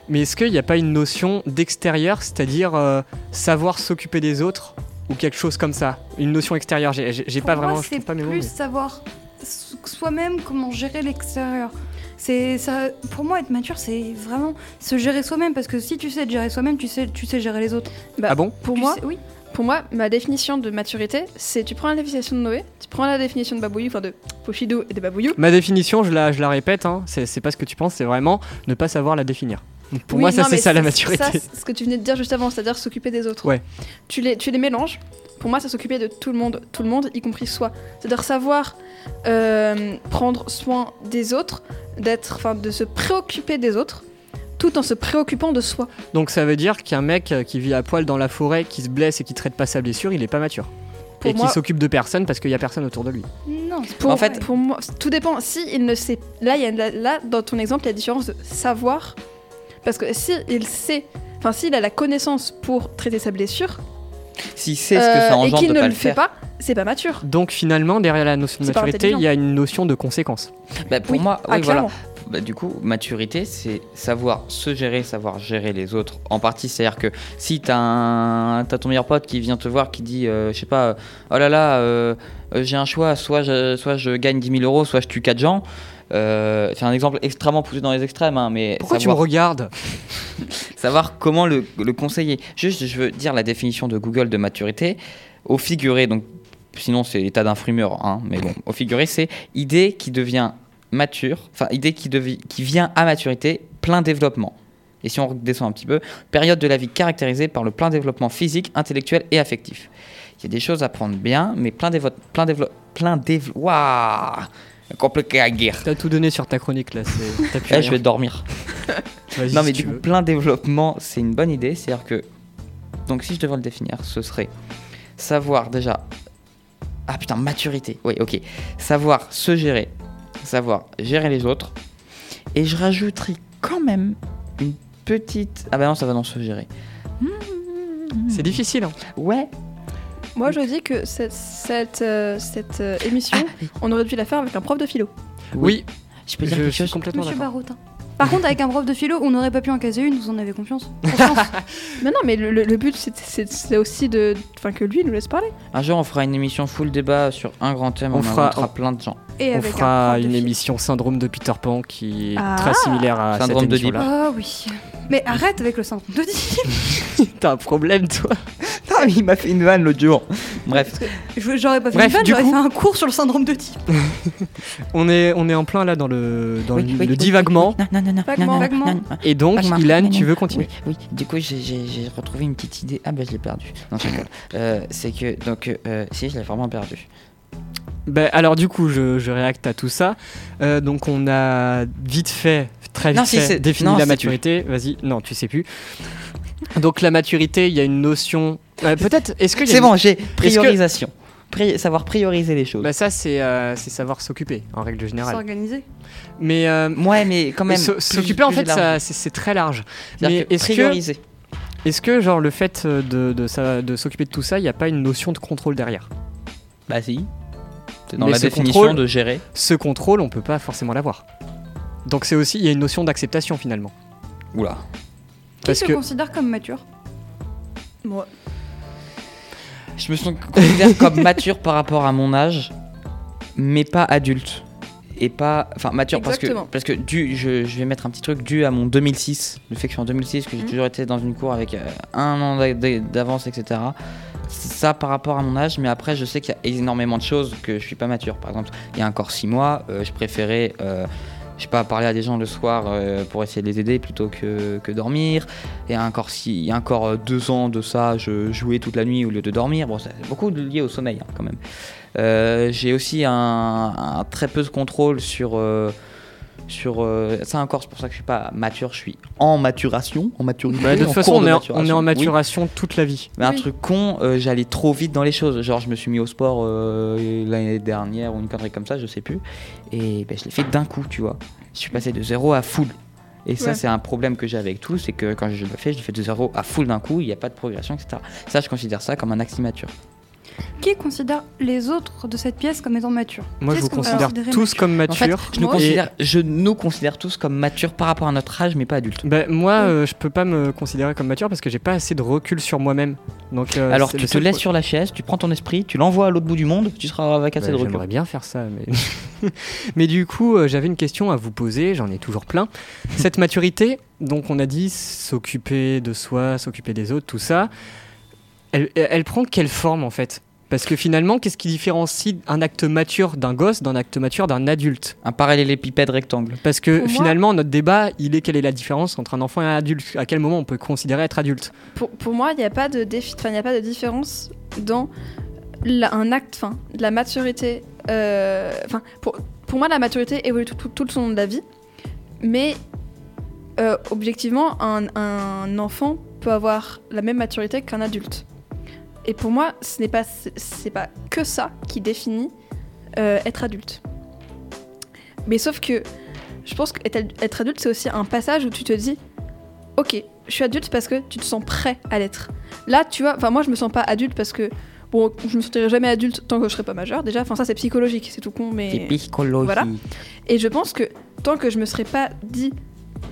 Speaker 1: mais est-ce qu'il n'y a pas une notion d'extérieur, c'est-à-dire euh, savoir s'occuper des autres ou quelque chose comme ça? Une notion extérieure, j'ai, pas
Speaker 3: moi,
Speaker 1: vraiment, je
Speaker 3: c'est
Speaker 1: pas mes mots.
Speaker 3: plus
Speaker 1: mais-
Speaker 3: savoir soi-même comment gérer l'extérieur. C'est ça. Pour moi, être mature, c'est vraiment se gérer soi-même parce que si tu sais te gérer soi-même, tu sais, tu sais gérer les autres.
Speaker 4: Bah,
Speaker 1: Ah bon?
Speaker 4: Pour
Speaker 3: Tu
Speaker 4: moi,
Speaker 3: sais- oui.
Speaker 4: pour moi, ma définition de maturité, c'est tu prends la définition de Noé, tu prends la définition de Babouillou, enfin de Pochidou et de Babouillou.
Speaker 1: Ma définition, je la, je la répète, hein, c'est, c'est pas ce que tu penses, c'est vraiment ne pas savoir la définir. Pour
Speaker 4: Oui,
Speaker 1: moi, ça c'est ça la maturité.
Speaker 4: ça, c'est ce que tu venais de dire juste avant, c'est-à-dire s'occuper des autres.
Speaker 1: Ouais.
Speaker 4: Tu les, tu les mélanges. Pour moi, c'est s'occuper de tout le monde, tout le monde, y compris soi. C'est-à-dire savoir euh, prendre soin des autres, d'être, enfin, de se préoccuper des autres, tout en se préoccupant de soi.
Speaker 1: Donc ça veut dire qu'un mec euh, qui vit à poil dans la forêt, qui se blesse et qui traite pas sa blessure, il est pas mature.
Speaker 4: Pour
Speaker 1: et
Speaker 4: moi-
Speaker 1: qui s'occupe de personne parce qu'il y a personne autour de lui.
Speaker 3: Non, c'est
Speaker 4: Pour,
Speaker 2: En fait-
Speaker 4: pour moi, tout dépend. Si il ne sait, là, il y a, là, là, dans ton exemple, il y a la différence de savoir, parce que si il sait, enfin, s'il a la connaissance pour traiter sa blessure,
Speaker 2: S'il sait ce que
Speaker 4: euh,
Speaker 2: ça
Speaker 4: et
Speaker 2: engendre
Speaker 4: qu'il
Speaker 2: de
Speaker 4: ne
Speaker 2: pas
Speaker 4: le fait
Speaker 2: faire.
Speaker 4: pas, c'est pas mature.
Speaker 1: Donc finalement, derrière la notion de
Speaker 4: C'est pas
Speaker 1: maturité, il y a une notion de conséquence.
Speaker 2: Bah, pour
Speaker 4: Oui.
Speaker 2: moi,
Speaker 4: Ah,
Speaker 2: oui, voilà.
Speaker 4: clairement.
Speaker 2: Bah, du coup, maturité, c'est savoir se gérer, savoir gérer les autres. En partie, c'est-à-dire que si t'as un, t'as ton meilleur pote qui vient te voir, qui dit, euh, je sais pas, euh, oh là là, euh, euh, j'ai un choix, soit je, soit je gagne 10 000 euros, soit je tue 4 gens. Euh, c'est un exemple extrêmement poussé dans les extrêmes, hein, mais
Speaker 1: Pourquoi
Speaker 2: savoir,
Speaker 1: tu me regardes?
Speaker 2: Savoir comment le, le conseiller. Juste, je veux dire la définition de Google de maturité. Au figuré, donc sinon c'est l'état d'un frimeur, hein, mais bon, au figuré, c'est idée qui devient mature, enfin idée qui, qui vient à maturité, plein développement. Et si on redescend un petit peu, période de la vie caractérisée par le plein développement physique, intellectuel et affectif. Il y a des choses à prendre bien, mais plein développement, plein développement, plein développement, waouh, compliqué à guerre.
Speaker 1: T'as tout donné sur ta chronique là. plus
Speaker 2: Là,
Speaker 1: rien.
Speaker 2: je vais dormir. Non, mais du coup,
Speaker 1: veux.
Speaker 2: plein développement, c'est une bonne idée. C'est-à-dire que. Donc, si je devais le définir, ce serait savoir déjà. Ah putain, maturité. Oui, ok. Savoir se gérer, savoir gérer les autres. Et je rajouterai quand même une petite. Ah bah non, ça va dans se gérer.
Speaker 1: C'est difficile. hein.
Speaker 2: Ouais.
Speaker 4: Moi, je dis que cette, cette, euh, cette euh, émission,
Speaker 2: Ah, oui.
Speaker 4: on aurait dû la faire avec un prof de philo.
Speaker 1: Oui,
Speaker 2: Je peux
Speaker 1: je
Speaker 2: dire quelque
Speaker 1: suis
Speaker 2: chose
Speaker 1: complètement
Speaker 3: Monsieur
Speaker 1: d'accord.
Speaker 3: Barotin. Par contre, avec un prof de philo, on n'aurait pas pu en caser une, vous en avez confiance Confiance.
Speaker 4: Mais non, mais le, le- le but, c'est- c'est c'est aussi de, enfin, que lui nous laisse parler.
Speaker 2: Un jour, on fera une émission full débat sur un grand thème.
Speaker 1: On
Speaker 2: On,
Speaker 1: fera-
Speaker 2: plein de gens.
Speaker 3: Et
Speaker 1: On
Speaker 3: avec un
Speaker 1: fera
Speaker 3: prof de
Speaker 1: une
Speaker 3: philo.
Speaker 1: émission syndrome de Peter Pan qui est
Speaker 3: Ah.
Speaker 1: très similaire à
Speaker 2: Syndrome
Speaker 1: cette
Speaker 2: de
Speaker 1: émission-là.
Speaker 3: Ah oui. Mais arrête avec le syndrome de.
Speaker 1: T'as un problème toi
Speaker 2: Ah, il m'a fait une vanne l'autre jour. Bref.
Speaker 3: Je- J'aurais pas fait
Speaker 1: Bref,
Speaker 3: une vanne,
Speaker 1: du
Speaker 3: j'aurais
Speaker 1: coup-
Speaker 3: fait un cours sur le syndrome de Deep.
Speaker 1: on est, on est en plein là dans le, dans
Speaker 2: Oui,
Speaker 1: le,
Speaker 2: oui,
Speaker 1: le divagement.
Speaker 2: Non, non, non, non,
Speaker 3: Vaguement,
Speaker 2: non, non,
Speaker 3: vaguement.
Speaker 2: non, non.
Speaker 1: Et donc,
Speaker 2: Vaguement.
Speaker 1: Ilan,
Speaker 2: Non,
Speaker 1: tu
Speaker 2: non.
Speaker 1: veux continuer
Speaker 2: Oui, oui. Du coup, j'ai- j'ai j'ai retrouvé une petite idée. Ah, bah, je l'ai perdu. Non, je rigole. Euh, c'est que, donc, euh, si, je l'ai vraiment perdu.
Speaker 1: Ben, alors du coup, je, je réacte à tout ça. Euh, donc on a vite fait, très vite
Speaker 2: Non, si,
Speaker 1: fait,
Speaker 2: c'est-
Speaker 1: défini
Speaker 2: non,
Speaker 1: la maturité. Vas-y, non, tu sais plus. Donc la maturité, il y a une notion. euh, Peut-être. Est-ce que
Speaker 2: C'est
Speaker 1: une-
Speaker 2: bon, j'ai priorisation. Pri- savoir prioriser les choses.
Speaker 1: Bah ça c'est euh, c'est savoir s'occuper en règle générale.
Speaker 3: S'organiser.
Speaker 1: Mais euh,
Speaker 2: ouais, mais quand même.
Speaker 1: s'occuper en fait c'est très large. Mais
Speaker 2: que
Speaker 1: est-ce que
Speaker 2: prioriser.
Speaker 1: est-ce que genre le fait euh, de de, ça- de s'occuper de tout ça, il n'y a pas une notion de contrôle derrière?
Speaker 2: Bah, si. C'est dans
Speaker 1: Mais
Speaker 2: la
Speaker 1: ce
Speaker 2: définition
Speaker 1: contrôle-
Speaker 2: de gérer.
Speaker 1: Ce contrôle, on peut pas forcément l'avoir. Donc c'est aussi il y a une notion d'acceptation finalement.
Speaker 2: Oula.
Speaker 3: Qui
Speaker 1: Parce
Speaker 3: se
Speaker 1: que
Speaker 3: considère comme mature?
Speaker 4: Moi,
Speaker 2: Je me sens considère comme mature par rapport à mon âge, mais pas adulte. Et pas. Enfin, mature parce que,
Speaker 4: Exactement.
Speaker 2: parce que dû, je, je vais mettre un petit truc dû à mon 2006. Le fait que je suis en 2006, que j'ai
Speaker 4: Mhm.
Speaker 2: toujours été dans une cour avec euh, un an d'a- d'a- d'avance, etc. Ça par rapport à mon âge, mais après, je sais qu'il y a énormément de choses que je suis pas mature. Par exemple, il y a encore 6 mois, euh, je préférais. euh, je sais pas, parler à des gens le soir euh, pour essayer de les aider plutôt que, que dormir. Et encore, six, il y a encore deux ans de ça, je jouais toute la nuit au lieu de dormir. Bon, c'est beaucoup lié au sommeil hein, quand même. Euh, J'ai aussi un, un très peu de contrôle sur. euh, sur euh, ça encore, c'est pour ça que je suis pas mature, je suis en maturation. En maturité.
Speaker 1: Bah, de toute façon, on est, en,
Speaker 2: maturation.
Speaker 1: on est en
Speaker 2: Oui.
Speaker 1: maturation toute la vie.
Speaker 2: Mais un truc con, euh, j'allais trop vite dans les choses. Genre, je me suis mis au sport euh, l'année dernière ou une connerie comme ça, je sais plus. Et ben, je l'ai fait d'un coup, tu vois. Je suis passé de zéro à full. Et ça,
Speaker 4: Ouais.
Speaker 2: c'est un problème que j'ai avec tout, c'est que quand je le fais, je le fais de zéro à full d'un coup, il n'y a pas de progression, etc. Ça, je considère ça comme un axe immature.
Speaker 3: Qui considère les autres de cette pièce comme étant matures
Speaker 1: Moi, je vous considère tous
Speaker 3: mature
Speaker 1: comme
Speaker 2: En fait,
Speaker 1: matures.
Speaker 2: je nous, considère, je nous considère tous comme matures par rapport à notre âge, mais pas adultes.
Speaker 1: Ben, moi, euh, je peux pas me considérer comme mature parce que j'ai pas assez de recul sur moi-même. Donc, euh,
Speaker 2: Alors, tu te laisses
Speaker 1: pro-
Speaker 2: sur la chaise, tu prends ton esprit, tu l'envoies à l'autre bout du monde, tu seras avec assez
Speaker 1: Ouais,
Speaker 2: de recul.
Speaker 1: J'aimerais bien faire ça, mais. mais du coup, euh, j'avais une question à vous poser, j'en ai toujours plein. Cette maturité, donc on a dit s'occuper de soi, s'occuper des autres, tout ça, elle, elle prend quelle forme en fait? Parce que finalement, qu'est-ce qui différencie un acte mature d'un gosse d'un acte mature d'un adulte
Speaker 2: Un parallélépipède rectangle.
Speaker 1: Parce que
Speaker 4: Pour moi-
Speaker 1: finalement, notre débat, il est quelle est la différence entre un enfant et un adulte? À quel moment on peut considérer être adulte?
Speaker 4: Pour, pour moi, il n'y a, pas de défi- enfin, il n'y a pas de différence dans la- un acte, enfin, de la maturité. euh, Enfin, pour, pour moi, la maturité évolue tout, tout- tout le long de la vie. Mais euh, objectivement, un, un enfant peut avoir la même maturité qu'un adulte. Et pour moi, ce n'est pas, c'est- pas que ça qui définit euh, être adulte. Mais sauf que je pense qu'être être adulte, c'est aussi un passage où tu te dis Ok, je suis adulte parce que tu te sens prêt à l'être. Là, tu vois, enfin, moi, je me sens pas adulte parce que, bon, je me sentirai jamais adulte tant que je serai pas majeur. Déjà, enfin, ça, c'est psychologique, c'est tout con, mais.
Speaker 2: C'est psychologie.
Speaker 4: Voilà. Et je pense que tant que je me serais pas dit,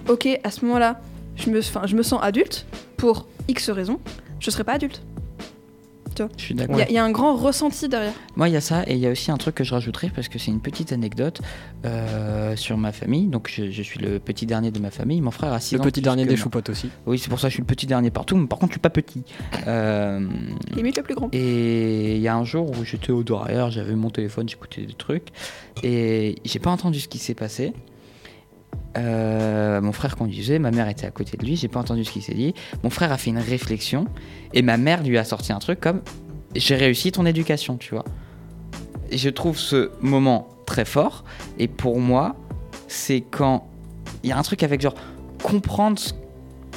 Speaker 4: ok, à ce moment-là, je me, je me sens adulte pour X raisons, je serais pas adulte.
Speaker 2: Je suis
Speaker 4: Il
Speaker 2: d'accord.
Speaker 4: y a- il y, a un grand ressenti derrière.
Speaker 2: Moi, il y a ça, et il y a aussi un truc que je rajouterais, parce que c'est une petite anecdote euh, sur ma famille. Donc, je, je suis le petit dernier de ma famille. Mon frère a 6
Speaker 1: Le
Speaker 2: ans.
Speaker 1: petit
Speaker 2: plus
Speaker 1: dernier
Speaker 2: que
Speaker 1: des choupottes aussi.
Speaker 2: Oui, c'est pour ça que je suis le petit dernier partout. Mais par contre, je suis pas petit. Euh,
Speaker 4: Limite le plus grand.
Speaker 2: et il y a un jour où j'étais au derrière, j'avais mon téléphone, j'écoutais des trucs, et j'ai pas entendu ce qui s'est passé. Euh, mon frère conduisait, ma mère était à côté de lui, j'ai pas entendu ce qui s'est dit. Mon frère a fait une réflexion, et ma mère lui a sorti un truc comme J'ai réussi ton éducation, tu vois. Je trouve ce moment très fort, et pour moi, c'est quand il y a un truc avec genre comprendre ce-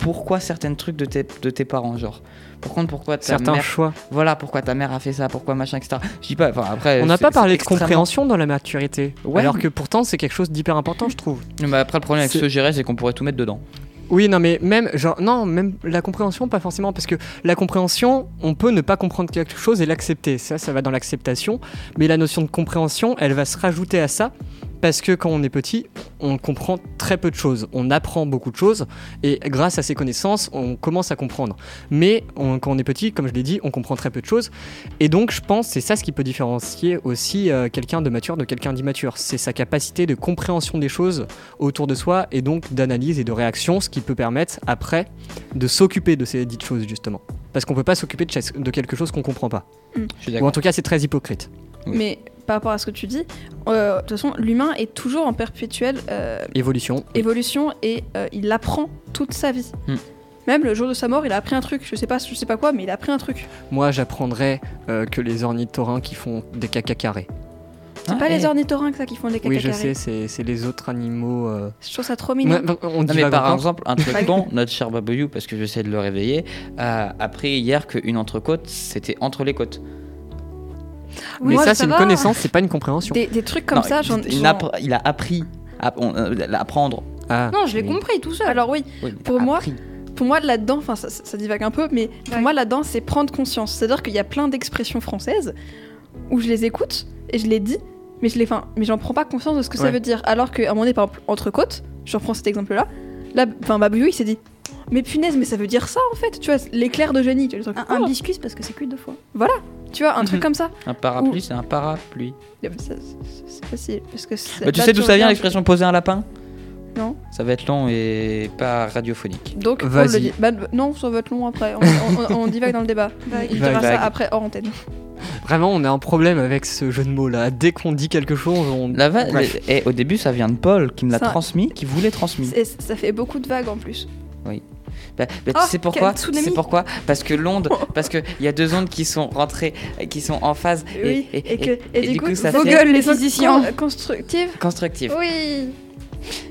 Speaker 2: pourquoi certains trucs de tes, de tes parents, genre. Comprendre pourquoi ta
Speaker 1: Certains
Speaker 2: mère
Speaker 1: choix.
Speaker 2: voilà pourquoi ta mère a fait ça, pourquoi machin, etc. Je dis pas, enfin après.
Speaker 1: On n'a pas parlé de
Speaker 2: extrêmement-
Speaker 1: compréhension dans la maturité.
Speaker 2: Ouais,
Speaker 1: alors que pourtant, c'est quelque chose d'hyper important, je trouve.
Speaker 2: Mais après, le problème avec ce gérer, c'est qu'on pourrait tout mettre dedans.
Speaker 1: Oui, non, mais même, genre, non, même la compréhension, pas forcément, parce que la compréhension, on peut ne pas comprendre quelque chose et l'accepter. Ça, ça va dans l'acceptation. Mais la notion de compréhension, elle va se rajouter à ça, parce que quand on est petit, on comprend très peu de choses. On apprend beaucoup de choses, et grâce à ces connaissances, on commence à comprendre. Mais on- quand on est petit, comme je l'ai dit, on comprend très peu de choses. Et donc, je pense, c'est ça ce qui peut différencier aussi euh, quelqu'un de mature de quelqu'un d'immature. C'est sa capacité de compréhension des choses autour de soi et donc d'analyse et de réaction, ce qui peut permettre après de s'occuper de ces dites choses justement. Parce qu'on peut pas s'occuper de, quelque chose qu'on comprend pas.
Speaker 2: Suis
Speaker 1: Ou en tout cas, c'est très hypocrite.
Speaker 2: Oui.
Speaker 4: Mais par rapport à ce que tu dis, euh, de toute façon, l'humain est toujours en perpétuelle euh,
Speaker 1: Évolution.
Speaker 4: évolution et euh, il apprend toute sa vie.
Speaker 2: Hmm.
Speaker 4: Même le jour de sa mort, il a appris un truc. Je sais pas, je sais pas quoi, mais il a appris un truc.
Speaker 1: Moi, j'apprendrais euh, que les ornithorynques qui font des caca carrés.
Speaker 4: C'est
Speaker 2: Ah,
Speaker 4: pas
Speaker 2: eh.
Speaker 4: les ornithorynques ça qui font des caca
Speaker 1: Oui, je
Speaker 4: carrés.
Speaker 1: sais, c'est c'est les autres animaux. euh,
Speaker 4: Je trouve ça trop mignon.
Speaker 1: ouais, on
Speaker 2: Non, mais par exemple, un truc con, notre cher Baboyou, parce que j'essaie de le réveiller, a appris hier qu'une entrecôte, c'était entre les côtes.
Speaker 1: Mais
Speaker 3: Moi,
Speaker 1: ça,
Speaker 3: ça
Speaker 1: c'est une
Speaker 3: va.
Speaker 1: connaissance, c'est pas une compréhension.
Speaker 4: Des, des trucs comme
Speaker 2: Non,
Speaker 4: ça,
Speaker 2: il,
Speaker 4: j'en.
Speaker 2: il
Speaker 4: j'en-
Speaker 2: il a appris à on- euh, l'apprendre.
Speaker 1: Ah,
Speaker 3: Non, je l'ai
Speaker 1: oui.
Speaker 3: compris tout seul.
Speaker 4: Alors oui,
Speaker 2: Oui,
Speaker 4: Pour moi,
Speaker 2: appris.
Speaker 4: pour moi là-dedans, enfin ça, ça- ça divague un peu, mais pour moi là-dedans, c'est prendre conscience. C'est-à-dire qu'il y a plein d'expressions françaises où je les écoute et je les dis, mais je les, mais j'en prends pas conscience de ce que ça veut dire. Alors qu'à un moment donné, par exemple, entre côtes, je reprends cet exemple-là, là, enfin Babouillou, il s'est dit, mais punaise, mais ça veut dire ça en fait, tu vois, l'éclair de génie, tu vois, le truc,
Speaker 3: un, un
Speaker 4: oh,
Speaker 3: biscuit, c'est parce que c'est cuit deux fois.
Speaker 4: tu vois, un truc comme ça.
Speaker 2: Un parapluie, c'est un parapluie.
Speaker 4: Ça- ça- C'est facile parce que. c'est-
Speaker 2: Bah, tu sais d'où ça vient l'expression poser un lapin?
Speaker 4: Non.
Speaker 2: Ça va être long et pas radiophonique.
Speaker 4: Donc,
Speaker 1: Vas-y.
Speaker 4: bah, non, ça va être long après. On, on- on- on divague dans le débat. Il dira ça après hors antenne.
Speaker 1: Vraiment, on a un problème avec ce jeu de mots là. Dès qu'on dit quelque chose, on.
Speaker 2: La va-
Speaker 1: Bref.
Speaker 2: et au début, ça vient de Paul qui me l'a transmis, qui voulait transmis.
Speaker 4: Et ça fait beaucoup de vagues en plus.
Speaker 2: Bah, bah,
Speaker 4: Oh,
Speaker 2: tu sais pourquoi. C'est pourquoi Parce que l'onde, parce que il y a deux ondes qui sont rentrées, qui sont en phase et,
Speaker 4: oui,
Speaker 2: et,
Speaker 4: et, que, et,
Speaker 2: et
Speaker 4: du,
Speaker 2: du
Speaker 4: coup,
Speaker 2: coup, ça
Speaker 4: vos
Speaker 2: fait-
Speaker 4: gueules, les
Speaker 3: Con-
Speaker 4: physiciens. constructives.
Speaker 2: constructive.
Speaker 4: Oui.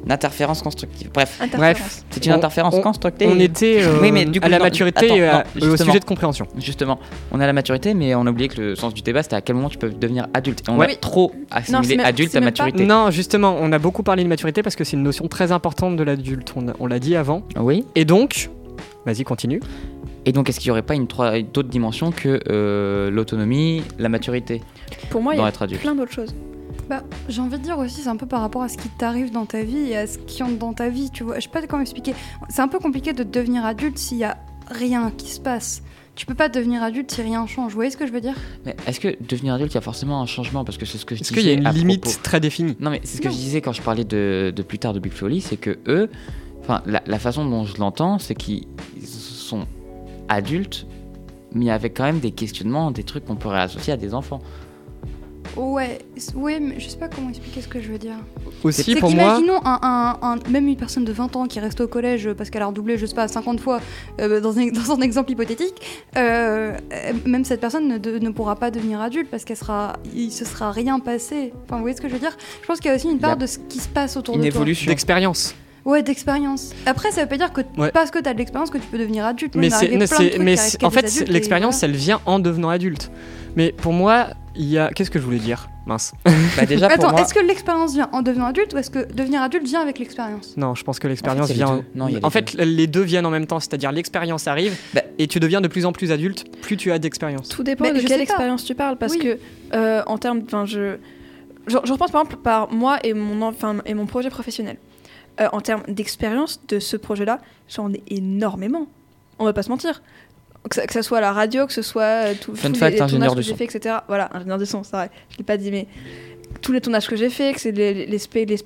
Speaker 2: Une interférence constructive. Bref,
Speaker 4: Interférence.
Speaker 2: c'est une
Speaker 1: On-
Speaker 2: interférence
Speaker 1: on-
Speaker 2: constructive.
Speaker 1: On était euh,
Speaker 2: Oui, mais du coup,
Speaker 1: à la
Speaker 2: non,
Speaker 1: maturité
Speaker 2: attends,
Speaker 1: et
Speaker 2: non,
Speaker 1: au
Speaker 2: justement.
Speaker 1: sujet de compréhension.
Speaker 2: Justement, on a la maturité, mais on a oublié que le sens du débat, c'était à quel moment tu peux devenir adulte. Et on
Speaker 1: Ouais.
Speaker 2: a trop assimilé
Speaker 4: même-
Speaker 2: adulte à maturité.
Speaker 1: Non, justement, on a beaucoup parlé de maturité parce que c'est une notion très importante de l'adulte. On l'a dit avant.
Speaker 2: Oui.
Speaker 1: Et donc, vas-y, continue.
Speaker 2: Et donc, est-ce qu'il n'y aurait pas une d'autres dimensions que euh, l'autonomie, la maturité
Speaker 4: Pour moi, il y a plein d'autres choses.
Speaker 3: Bah, j'ai envie de dire aussi, c'est un peu par rapport à ce qui t'arrive dans ta vie et à ce qui entre dans ta vie, tu vois. Je sais pas comment expliquer. C'est un peu compliqué de devenir adulte s'il y a rien qui se passe. Tu peux pas devenir adulte si rien change. Vous voyez ce que je veux dire?
Speaker 2: Mais est-ce que devenir adulte, il y a forcément un changement? Parce que c'est ce que je
Speaker 1: Est-ce
Speaker 2: disais.
Speaker 1: qu'il y a une limite
Speaker 2: propos-
Speaker 1: très définie?
Speaker 2: Non, mais c'est ce que je disais quand je parlais de, de plus tard de Big Flo Oli, c'est que eux, enfin, la, la façon dont je l'entends, c'est qu'ils sont adultes mais avait quand même des questionnements, des trucs qu'on pourrait associer à des enfants.
Speaker 3: Ouais, ouais, mais je sais pas comment expliquer ce que je veux dire.
Speaker 1: Aussi,
Speaker 3: C'est
Speaker 1: pour moi,
Speaker 3: qu'imaginons un, un- un- même une personne de 20 ans qui reste au collège parce qu'elle a redoublé, je sais pas, 50 fois euh, dans, un, dans un exemple hypothétique, euh, euh, même cette personne ne, de- ne pourra pas devenir adulte parce qu'elle sera, il se sera rien passé. Enfin, vous voyez ce que je veux dire? Je pense qu'il y a aussi une part de ce qui se passe autour
Speaker 2: Une
Speaker 3: de toi.
Speaker 2: évolution.
Speaker 1: d'expérience.
Speaker 3: Ouais, d'expérience. Après, ça veut pas dire que
Speaker 1: Ouais.
Speaker 3: parce que t'as de l'expérience que tu peux devenir adulte.
Speaker 1: Mais mais en fait, l'expérience,
Speaker 3: voilà.
Speaker 1: elle vient en devenant adulte. Mais pour moi, il y a. Qu'est-ce que je voulais dire? Mince.
Speaker 2: Bah, déjà, pour
Speaker 3: Attends,
Speaker 2: moi,
Speaker 3: est-ce que l'expérience vient en devenant adulte ou est-ce que devenir adulte vient avec l'expérience?
Speaker 1: Non, je pense que l'expérience
Speaker 2: a les
Speaker 1: vient.
Speaker 2: deux. Non, il y a les
Speaker 1: en fait, les deux viennent en même temps. C'est-à-dire, l'expérience arrive
Speaker 2: Bah-
Speaker 1: et tu deviens de plus en plus adulte, plus tu as d'expérience.
Speaker 4: Tout dépend
Speaker 3: Mais
Speaker 4: de quelle expérience tu parles, parce
Speaker 3: Oui.
Speaker 4: que euh, en termes, enfin je, je, je repense par exemple par moi et mon enfin et mon projet professionnel. Euh, en termes d'expérience de ce projet-là, j'en ai énormément. On va pas se mentir. Que ça, que ça soit à la radio, que ce soit euh, tout,
Speaker 2: Fun
Speaker 4: tous
Speaker 2: fact,
Speaker 4: les, tournages que j'ai fait, etc. Voilà, ingénieur de son, c'est vrai. Je l'ai pas dit, mais tous les tournages que j'ai fait, que c'est les, les,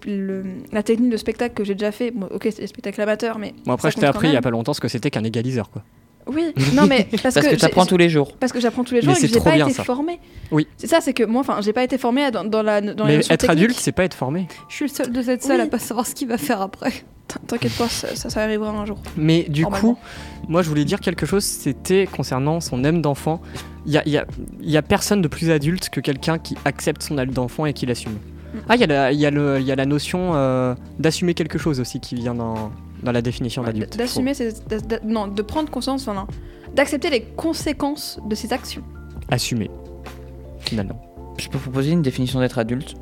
Speaker 4: le- la technique de spectacle que j'ai déjà fait. Bon, ok, c'est des spectacles amateurs, mais
Speaker 1: Bon, après, je t'ai appris il y a pas longtemps ce que c'était qu'un égaliseur, quoi.
Speaker 4: Oui, non mais parce,
Speaker 2: parce que
Speaker 4: j'ai-
Speaker 2: tu apprends
Speaker 4: j'ai-
Speaker 2: tous les jours.
Speaker 4: parce que j'apprends tous les
Speaker 1: Mais
Speaker 4: jours et
Speaker 1: c'est
Speaker 4: que j'ai pas
Speaker 1: bien,
Speaker 4: été
Speaker 1: ça.
Speaker 4: formée.
Speaker 1: Oui.
Speaker 4: C'est ça, c'est que moi, enfin, j'ai pas été formée dans, dans la dans les
Speaker 1: Mais
Speaker 4: notions
Speaker 1: être
Speaker 4: techniques.
Speaker 1: adulte, c'est pas être formé.
Speaker 3: Je suis le seul de cette salle
Speaker 4: Oui.
Speaker 3: à pas savoir ce qu'il va faire après.
Speaker 4: T'inquiète pas, ça, ça, ça arrivera un jour.
Speaker 1: Mais du coup, moi je voulais dire quelque chose, c'était concernant son âme d'enfant. Il y a, il y a- il y a personne de plus adulte que quelqu'un qui accepte son âme d'enfant et qui l'assume. Ah, il y, a la- il y, a le- il y a la notion euh, d'assumer quelque chose aussi qui vient dans, dans la définition d'adulte.
Speaker 4: D'assumer, c'est non, de prendre conscience, enfin non, d'accepter les conséquences de ses actions.
Speaker 1: Assumer, finalement.
Speaker 2: Je peux proposer une définition d'être adulte?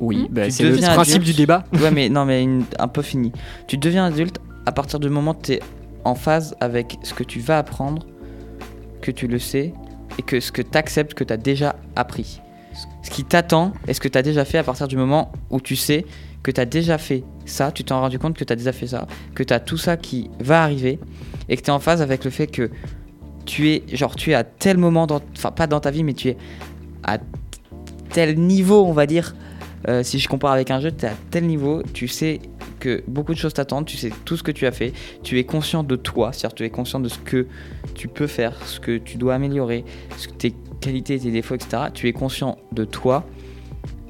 Speaker 1: Oui,
Speaker 4: Hmm.
Speaker 1: bah,
Speaker 2: Tu
Speaker 1: c'est le principe
Speaker 2: adulte.
Speaker 1: du débat.
Speaker 2: Ouais, mais non, mais une- un peu fini. Tu deviens adulte à partir du moment où tu es en phase avec ce que tu vas apprendre, que tu le sais, et que ce que tu acceptes que tu as déjà appris. Ce qui t'attend est ce que tu as déjà fait à partir du moment où tu sais que tu as déjà fait ça, tu t'es rendu compte que tu as déjà fait ça, que tu as tout ça qui va arriver, et que tu es en phase avec le fait que tu es, genre, tu es à tel moment, dans, enfin pas dans ta vie, mais tu es à tel niveau, on va dire, euh, si je compare avec un jeu, tu es à tel niveau, tu sais que beaucoup de choses t'attendent, tu sais tout ce que tu as fait, tu es conscient de toi, c'est-à-dire tu es conscient de ce que tu peux faire, ce que tu dois améliorer, ce que tes qualités, tes défauts, etc. Tu es conscient de toi,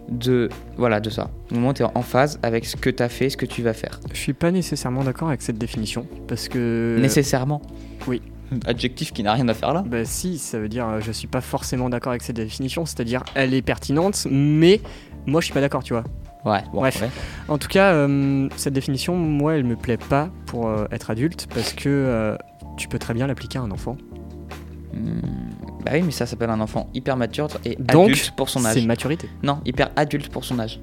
Speaker 2: de voilà de ça. Au moment où tu es en phase avec ce que tu as fait, ce que tu vas faire.
Speaker 1: Je suis pas nécessairement d'accord avec cette définition parce que.
Speaker 2: Nécessairement.
Speaker 1: oui.
Speaker 2: Adjectif qui n'a rien à faire là.
Speaker 1: Bah si, ça veut dire euh, je suis pas forcément d'accord avec cette définition, c'est-à-dire elle est pertinente, mais moi je suis pas d'accord, tu vois.
Speaker 2: Ouais, bon,
Speaker 1: Bref.
Speaker 2: ouais.
Speaker 1: En tout cas, euh, cette définition, moi, elle me plaît pas pour euh, être adulte parce que euh, tu peux très bien l'appliquer à un enfant.
Speaker 2: Hmm, Bah oui, mais ça s'appelle un enfant hyper mature et
Speaker 1: Donc,
Speaker 2: adulte pour son
Speaker 1: C'est
Speaker 2: âge.
Speaker 1: maturité.
Speaker 2: Non, hyper adulte pour son âge.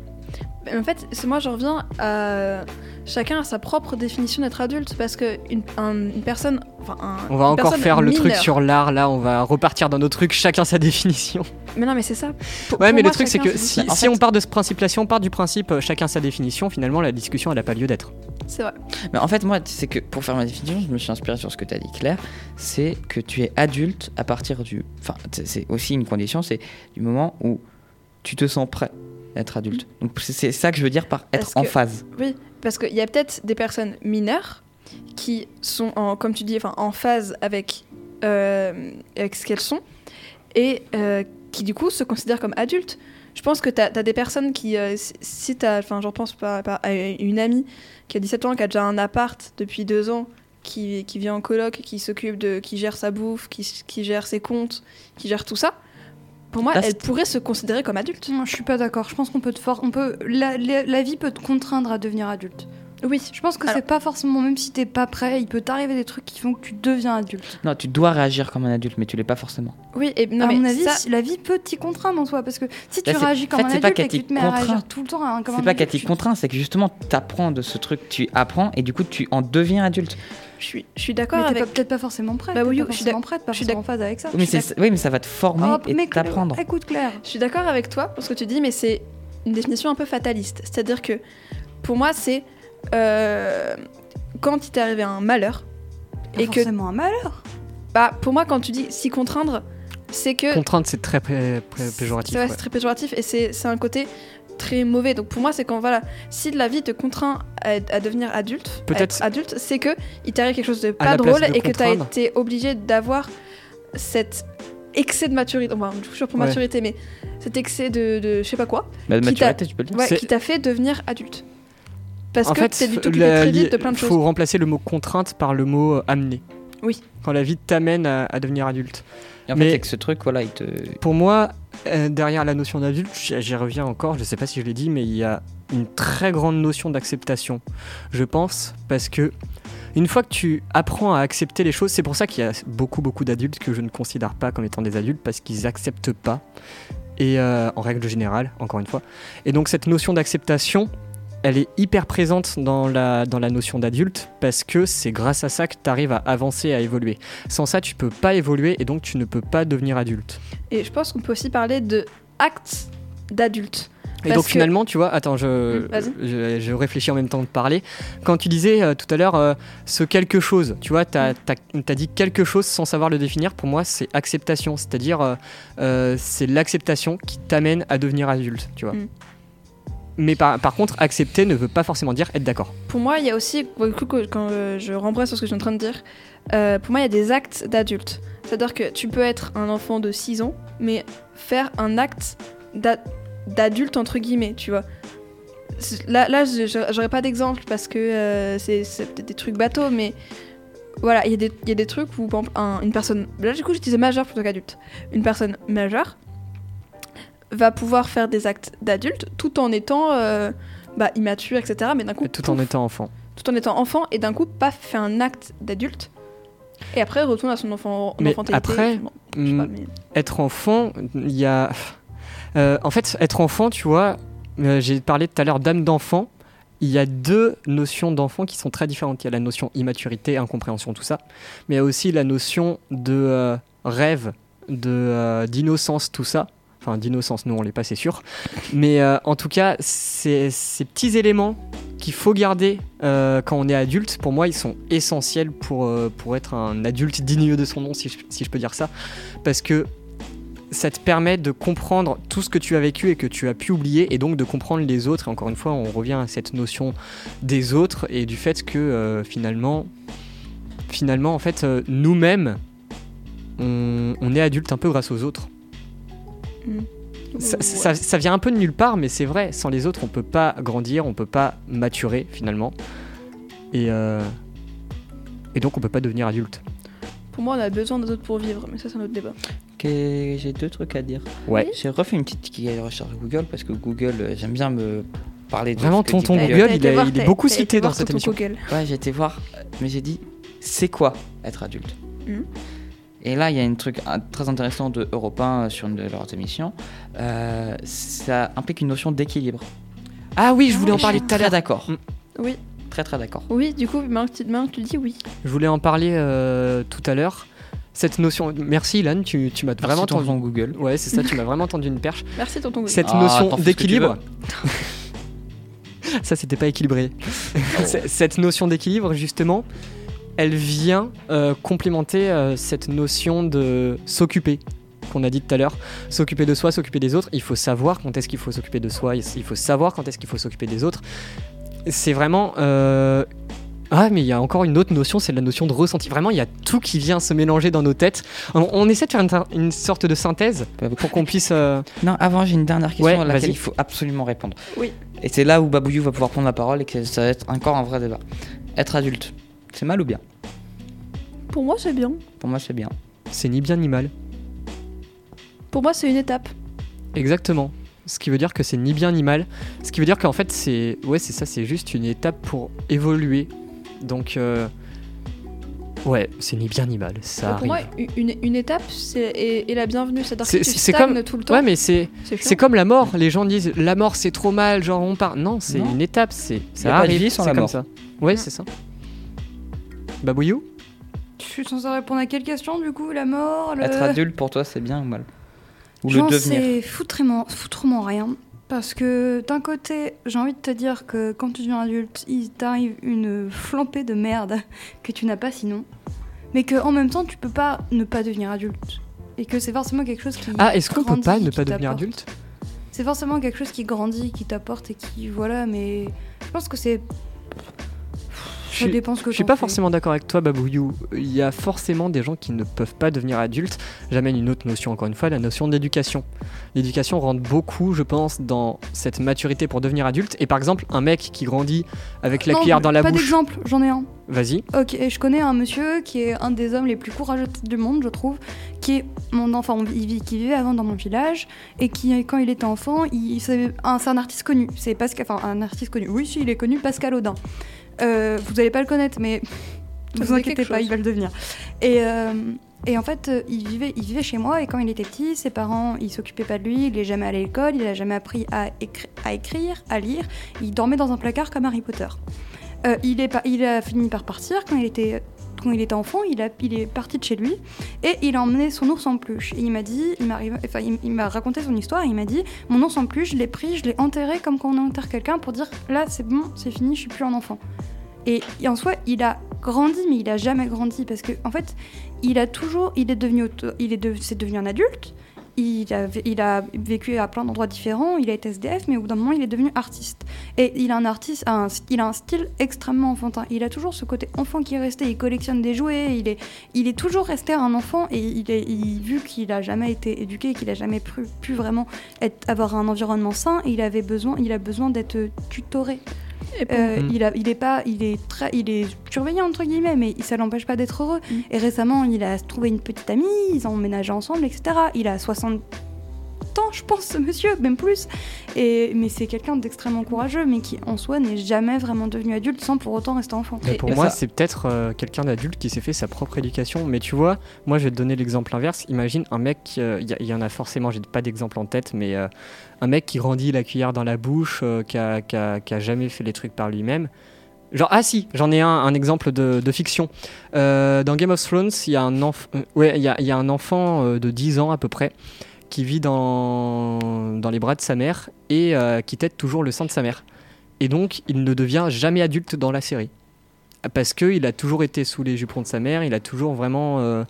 Speaker 4: En fait, c'est moi, je reviens à chacun a sa propre définition d'être adulte parce que une, un- une personne, enfin, un-
Speaker 1: On va encore faire le truc sur l'art, là, on va repartir dans nos trucs, chacun sa définition.
Speaker 4: Mais non, mais c'est ça. Pour-
Speaker 1: Ouais,
Speaker 4: pour
Speaker 1: mais
Speaker 4: moi,
Speaker 1: le truc, c'est que si,
Speaker 2: Bah, en
Speaker 1: si
Speaker 2: fait-
Speaker 1: on part de ce principe-là, si on part du principe euh, chacun sa définition, finalement, la discussion, elle a pas lieu d'être.
Speaker 4: C'est vrai.
Speaker 2: Mais en fait, moi, c'est que pour faire ma définition, je me suis inspiré sur ce que tu as dit, Claire. C'est que tu es adulte à partir du. Enfin, c'est- aussi une condition, c'est du moment où tu te sens prêt être adulte. Donc, c'est- ça que je veux dire par être
Speaker 4: Parce
Speaker 2: en
Speaker 4: que-
Speaker 2: phase.
Speaker 4: Oui, parce qu'il y a peut-être des personnes mineures qui sont, en, comme tu dis, enfin, en phase avec, euh, avec ce qu'elles sont et euh, qui du coup se considèrent comme adultes. Je pense que tu as, des personnes qui, euh, si- si tu enfin, j'en pense pas, pas à une amie qui a 17 ans, qui a déjà un appart depuis deux ans, qui, qui vit en coloc, qui s'occupe de, qui gère sa bouffe, qui, qui gère ses comptes, qui gère tout ça. Pour moi, elle pourrait se considérer comme adulte.
Speaker 3: Non, je suis pas d'accord. Je pense qu'on peut te for- on peut la, la- la vie peut te contraindre à devenir adulte.
Speaker 4: Oui,
Speaker 3: Je pense que
Speaker 4: Alors-
Speaker 3: c'est pas forcément même si t'es pas prêt, il peut t'arriver des trucs qui font que tu deviens adulte.
Speaker 2: Non, tu dois réagir comme un adulte, mais tu l'es pas forcément.
Speaker 4: oui, et non,
Speaker 3: à
Speaker 4: mais
Speaker 3: mon avis,
Speaker 4: ça-
Speaker 3: la vie peut t'y contraindre en soi parce que si tu
Speaker 2: Là, c'est-
Speaker 3: réagis comme
Speaker 2: en fait,
Speaker 3: un
Speaker 2: c'est pas
Speaker 3: adulte
Speaker 2: qu'elle
Speaker 3: et que tu te mets à réagir tout le temps hein, comme
Speaker 2: C'est
Speaker 3: un
Speaker 2: pas
Speaker 3: adulte,
Speaker 2: qu'elle t'y contraint, c'est que justement, tu apprends de ce truc, tu apprends et du coup, tu en deviens adulte.
Speaker 4: je suis, je suis
Speaker 3: Mais
Speaker 4: d'accord
Speaker 3: t'es
Speaker 4: avec
Speaker 3: pas- peut-être pas forcément prête.
Speaker 4: Bah oui,
Speaker 3: pas
Speaker 4: je suis
Speaker 3: forcément prête, pas
Speaker 4: je suis
Speaker 3: forcément en phase avec ça.
Speaker 2: Oui, mais, c'est- oui, mais ça va te former
Speaker 3: Oh,
Speaker 2: et
Speaker 3: mais
Speaker 2: t'apprendre.
Speaker 3: Écoute Claire,
Speaker 4: Je suis d'accord avec toi pour ce que tu dis, mais c'est une définition un peu fataliste. C'est-à-dire que pour moi, c'est euh, quand il t'est arrivé un malheur,
Speaker 3: pas
Speaker 4: et que
Speaker 3: forcément un malheur.
Speaker 4: bah pour moi, quand tu dis s'y contraindre, c'est que
Speaker 1: Contrainte, c'est très pré- pré- péjoratif.
Speaker 4: c'est ouais, très péjoratif et c'est c'est un côté très mauvais. Donc pour moi, c'est quand voilà, si la vie te contraint à, à devenir adulte,
Speaker 1: Peut-être-
Speaker 4: être adulte, c'est que il t'arrive quelque chose de pas drôle
Speaker 1: de
Speaker 4: et que tu as
Speaker 1: contraindre.
Speaker 4: été obligé d'avoir cet excès de maturité, enfin toujours pour
Speaker 1: Ouais.
Speaker 4: maturité, mais cet excès de, de je sais pas quoi,
Speaker 2: Bah, de
Speaker 4: Qui
Speaker 2: maturité, tu peux le dire.
Speaker 4: ouais, qui t'a fait devenir adulte. Parce
Speaker 1: en
Speaker 4: que t'es du tout très vite de plein de
Speaker 1: faut
Speaker 4: choses.
Speaker 1: remplacer le mot contrainte par le mot euh, amener.
Speaker 4: Oui.
Speaker 1: Quand la vie t'amène à, à devenir adulte.
Speaker 2: Et en
Speaker 1: Mais-
Speaker 2: fait, avec ce truc, voilà, il te.
Speaker 1: Pour moi, euh, derrière la notion d'adulte, j'y reviens encore, je sais pas si je l'ai dit, mais il y a une très grande notion d'acceptation. Je pense, parce que une fois que tu apprends à accepter les choses, c'est pour ça qu'il y a beaucoup, beaucoup d'adultes que je ne considère pas comme étant des adultes, parce qu'ils acceptent pas. Et euh, en règle générale, encore une fois. Et donc cette notion d'acceptation, elle est hyper présente dans la, dans la notion d'adulte, parce que c'est grâce à ça que tu arrives à avancer, à évoluer. Sans ça, tu peux pas évoluer, et donc tu ne peux pas devenir adulte.
Speaker 4: Et je pense qu'on peut aussi parler de actes d'adultes.
Speaker 1: Et
Speaker 4: Parce
Speaker 1: donc
Speaker 4: que-
Speaker 1: finalement, tu vois, attends, je,
Speaker 4: vas-y.
Speaker 1: je, je réfléchis en même temps de parler. Quand tu disais euh, tout à l'heure euh, ce quelque chose, tu vois, tu as,
Speaker 4: Mm.
Speaker 1: dit quelque chose sans savoir le définir, pour moi c'est acceptation, c'est-à-dire euh, euh, c'est l'acceptation qui t'amène à devenir adulte, tu vois.
Speaker 4: Mm.
Speaker 1: Mais par, contre, accepter ne veut pas forcément dire être d'accord.
Speaker 4: Pour moi, il y a aussi, quand euh, je rembrasse sur ce que je suis en train de dire, euh, pour moi, il y a des actes d'adultes. C'est-à-dire que tu peux être un enfant de 6 ans, mais faire un acte d'a- d'adulte, entre guillemets, tu vois. Là, là je- je- j'aurais pas d'exemple parce que euh, c'est peut-être des trucs bateaux, mais voilà, il y, a des- trucs où, par exemple, un- une personne. Là, du coup, j'utilisais majeur plutôt qu'adulte. Une personne majeure va pouvoir faire des actes d'adulte tout en étant euh, bah, immature, etc. Mais d'un coup,
Speaker 1: Tout en étant enfant.
Speaker 4: tout en étant enfant et d'un coup paf fait un acte d'adulte et après retourne à son enfant
Speaker 1: Mais
Speaker 4: enfantalité.
Speaker 1: après,
Speaker 4: Bon, pas,
Speaker 1: mm,
Speaker 4: mais-
Speaker 1: être enfant, il y a. Euh, en fait, être enfant, tu vois, euh, j'ai parlé tout à l'heure d'âme d'enfant. Il y a deux notions d'enfant qui sont très différentes. Il y a la notion immaturité, incompréhension, tout ça. Mais il y a aussi la notion de rêve, de, d'innocence, tout ça. Enfin, d'innocence, nous on l'est pas, c'est sûr. Mais euh, en tout cas, ces petits éléments qu'il faut garder euh, quand on est adulte, pour moi, ils sont essentiels pour, euh, être un adulte digne de son nom, si je, peux dire ça. Parce que ça te permet de comprendre tout ce que tu as vécu et que tu as pu oublier, et donc de comprendre les autres. Et encore une fois, on revient à cette notion des autres et du fait que finalement, finalement, en fait, nous-mêmes, on est adulte un peu grâce aux autres. Ça,
Speaker 4: Ouais.
Speaker 1: ça- ça vient un peu de nulle part, mais c'est vrai. Sans les autres, on peut pas grandir, on peut pas maturer finalement, et euh, et donc on peut pas devenir adulte.
Speaker 4: Pour moi, on a besoin des autres pour vivre, mais ça, c'est un autre débat.
Speaker 2: J'ai deux trucs à dire.
Speaker 1: Ouais.
Speaker 2: J'ai refait une petite recherche Google parce que Google, euh, j'aime bien me parler de.
Speaker 1: Vraiment, tonton
Speaker 2: dit
Speaker 1: Google, il
Speaker 4: été
Speaker 1: est-
Speaker 4: voir
Speaker 1: il est
Speaker 4: tes-
Speaker 1: beaucoup cité dans cette émission.
Speaker 4: Google.
Speaker 2: Ouais, j'ai été voir, mais j'ai dit, c'est quoi être adulte?
Speaker 4: Mhm.
Speaker 2: Et là, il y a un truc euh, très intéressant de Europe 1 sur une de leurs émissions. Euh, ça implique une notion d'équilibre.
Speaker 1: Ah oui, je voulais en
Speaker 2: Et
Speaker 1: parler tout à l'heure.
Speaker 2: d'accord.
Speaker 1: Mm.
Speaker 4: Oui,
Speaker 2: Très très d'accord.
Speaker 4: oui, du coup, maintenant que tu, dis, oui.
Speaker 1: Je voulais en parler euh, tout à l'heure. Cette notion. Merci, Ilan, tu, tu m'as vraiment
Speaker 2: tonton
Speaker 1: tendu.
Speaker 2: Google.
Speaker 1: Ouais, c'est ça, tu m'as vraiment tendu une perche.
Speaker 4: Merci, tonton Google.
Speaker 1: Cette
Speaker 2: Ah,
Speaker 1: notion d'équilibre. ça, c'était pas équilibré. C- Cette notion d'équilibre, justement, elle vient euh, complémenter euh, cette notion de s'occuper qu'on a dit tout à l'heure. S'occuper de soi, s'occuper des autres. Il faut savoir quand est-ce qu'il faut s'occuper de soi. Il faut savoir quand est-ce qu'il faut s'occuper des autres. C'est vraiment. euh, Ah, mais il y a encore une autre notion, c'est la notion de ressenti. Vraiment, il y a tout qui vient se mélanger dans nos têtes. On, on essaie de faire une, une sorte de synthèse pour qu'on puisse. euh,
Speaker 2: Non, avant, j'ai une dernière question
Speaker 1: Ouais,
Speaker 2: à laquelle il faut absolument répondre.
Speaker 4: Oui.
Speaker 2: Et c'est là où Babouillou va pouvoir prendre la parole et que ça va être encore un vrai débat. Être adulte, c'est mal ou bien
Speaker 4: Pour moi, c'est bien.
Speaker 2: Pour moi, c'est bien.
Speaker 1: C'est ni bien ni mal.
Speaker 4: Pour moi, c'est une étape.
Speaker 1: Exactement. Ce qui veut dire que c'est ni bien ni mal. Ce qui veut dire qu'en fait, c'est ouais, c'est ça, c'est juste une étape pour évoluer. Donc, euh, ouais, c'est ni bien ni mal. Ça
Speaker 4: pour
Speaker 1: arrive.
Speaker 4: moi, une, une étape c'est, est, est la bienvenue. C'est-à-dire
Speaker 1: C'est-
Speaker 4: que tu
Speaker 1: c'est comme-
Speaker 4: tout le temps.
Speaker 1: Ouais, mais c'est
Speaker 4: c'est
Speaker 1: comme la mort. Les gens disent la mort c'est trop mal, genre on part. Non, c'est
Speaker 2: Non.
Speaker 1: une étape. C'est ça
Speaker 2: pas de
Speaker 1: arrive.
Speaker 2: vie sans
Speaker 1: c'est
Speaker 2: la
Speaker 1: comme
Speaker 2: mort.
Speaker 1: ça. Ouais, c'est ça. Babouillou
Speaker 3: Je suis censée répondre à quelle question du coup La mort le...
Speaker 2: Être adulte, pour toi, c'est bien ou mal Ou
Speaker 3: J'en
Speaker 2: le devenir
Speaker 3: sais foutrement, foutrement rien. Parce que d'un côté, j'ai envie de te dire que quand tu deviens adulte, il t'arrive une flambée de merde que tu n'as pas sinon. Mais que en même temps, tu peux pas ne pas devenir adulte. Et que c'est forcément quelque chose qui.
Speaker 1: Ah, est-ce qu'on peut pas ne pas devenir adulte?
Speaker 3: C'est forcément quelque chose qui grandit, qui t'apporte et qui. Voilà, mais je pense que c'est.
Speaker 1: Je
Speaker 3: que
Speaker 1: Je suis pas forcément d'accord avec toi, Babouyou. Il y a forcément des gens qui ne peuvent pas devenir adultes. J'amène une autre notion, encore une fois, la notion d'éducation. L'éducation rentre beaucoup, je pense, dans cette maturité pour devenir adulte. Et par exemple, un mec qui grandit avec la
Speaker 3: Non,
Speaker 1: cuillère dans la
Speaker 3: pas
Speaker 1: bouche.
Speaker 3: d'exemple, j'en ai un.
Speaker 1: Vas-y.
Speaker 3: Ok, je connais un monsieur qui est un des hommes les plus courageux du monde, je trouve, qui est mon enfant, il vit- qui vivait avant dans mon village et qui, quand il était enfant, il, c'est un, c'est un artiste connu. C'est Pascal, enfin un artiste connu. Oui, si, il est connu, Pascal Audin. Euh, vous n'allez pas le connaître, mais ne vous inquiétez pas,
Speaker 4: chose.
Speaker 3: il va le devenir. Et, euh, et en fait, euh, il vivait, il vivait chez moi et quand il était petit, ses parents, ils s'occupaient pas de lui, il est jamais allé à l'école, il a jamais appris à, écri- à écrire, à lire. Il dormait dans un placard comme Harry Potter. Euh, il, est il a fini par partir quand il était, quand il était enfant. Il, a, il est parti de chez lui et il a emmené son ours en peluche. Et il m'a dit, il m'a raconté son histoire. Et il m'a dit, mon ours en peluche, je l'ai pris, je l'ai enterré comme quand on enterre quelqu'un pour dire, là, c'est bon, c'est fini, je suis plus un enfant. Et, en soi, il a grandi, mais il a jamais grandi parce que, en fait, il a toujours, il est devenu, de- devenu un adulte. Il a, vécu à plein d'endroits différents, il a été SDF, mais au bout d'un moment, il est devenu artiste. Et il a un artiste, il a un style extrêmement enfantin. Il a toujours ce côté enfant qui est resté. Il collectionne des jouets. Il est, il est toujours resté un enfant. Et il- vu qu'il a jamais été éduqué, qu'il a jamais pu, pu vraiment être, avoir un environnement sain, il avait besoin, il a besoin d'être tutoré. Euh,
Speaker 1: Mm.
Speaker 3: il, a, il est pas, il est très, il est surveillé entre guillemets, mais ça l'empêche pas d'être heureux.
Speaker 4: Mm.
Speaker 3: Et récemment, il a trouvé une petite amie, ils ont emménagé ensemble, etc. Il a 60 ans, je pense, ce monsieur, même plus. Et mais c'est quelqu'un d'extrêmement courageux, mais qui en soi n'est jamais vraiment devenu adulte sans pour autant rester enfant.
Speaker 1: Mais pour
Speaker 2: et
Speaker 1: moi,
Speaker 2: ça-
Speaker 1: c'est peut-être euh, quelqu'un d'adulte qui s'est fait sa propre éducation. Mais tu vois, moi, je vais te donner l'exemple inverse. Imagine un mec, euh, il y, il y en a forcément, j'ai pas d'exemple en tête, mais euh, un mec qui grandit la cuillère dans la bouche, euh, qui, a, qui a- qui a jamais fait les trucs par lui-même. Genre, ah si, j'en ai un, un exemple de, de fiction. Euh, dans Game of Thrones, il y a un, enf- euh, ouais, il y a, il y a un enfant euh, de 10 ans à peu près qui vit dans, les bras de sa mère et euh, qui tête toujours le sein de sa mère. Et donc, il ne devient jamais adulte dans la série. Parce qu'il a toujours été sous les jupons de sa mère, il a toujours vraiment. euh,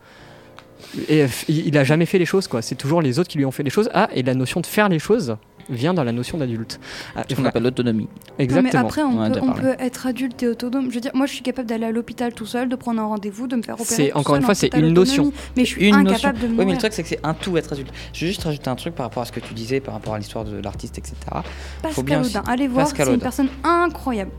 Speaker 1: il a jamais fait les choses, quoi. C'est toujours les autres qui lui ont fait les choses. Ah, et la notion de faire les choses vient dans la notion d'adulte. Ah,
Speaker 2: Ce qu'on appelle l'autonomie.
Speaker 3: Non, mais
Speaker 1: exactement.
Speaker 3: après, on, peut, on être adulte et autonome. Je veux dire, moi, je suis capable d'aller à l'hôpital tout seul, de prendre un rendez-vous, de me faire opérer.
Speaker 1: C'est-
Speaker 3: tout
Speaker 1: encore
Speaker 3: seul
Speaker 1: une fois, c'est une notion.
Speaker 3: Mais je suis
Speaker 2: Une
Speaker 3: incapable
Speaker 2: notion.
Speaker 3: de
Speaker 2: Oui,
Speaker 3: mourir.
Speaker 2: mais le truc, c'est que c'est un tout être adulte. Je vais juste rajouter un truc par rapport à ce que tu disais, par rapport à l'histoire de l'artiste, etc.
Speaker 3: Pascal
Speaker 2: bien
Speaker 3: Audin, allez voir,
Speaker 2: Pascal
Speaker 3: c'est une personne incroyable.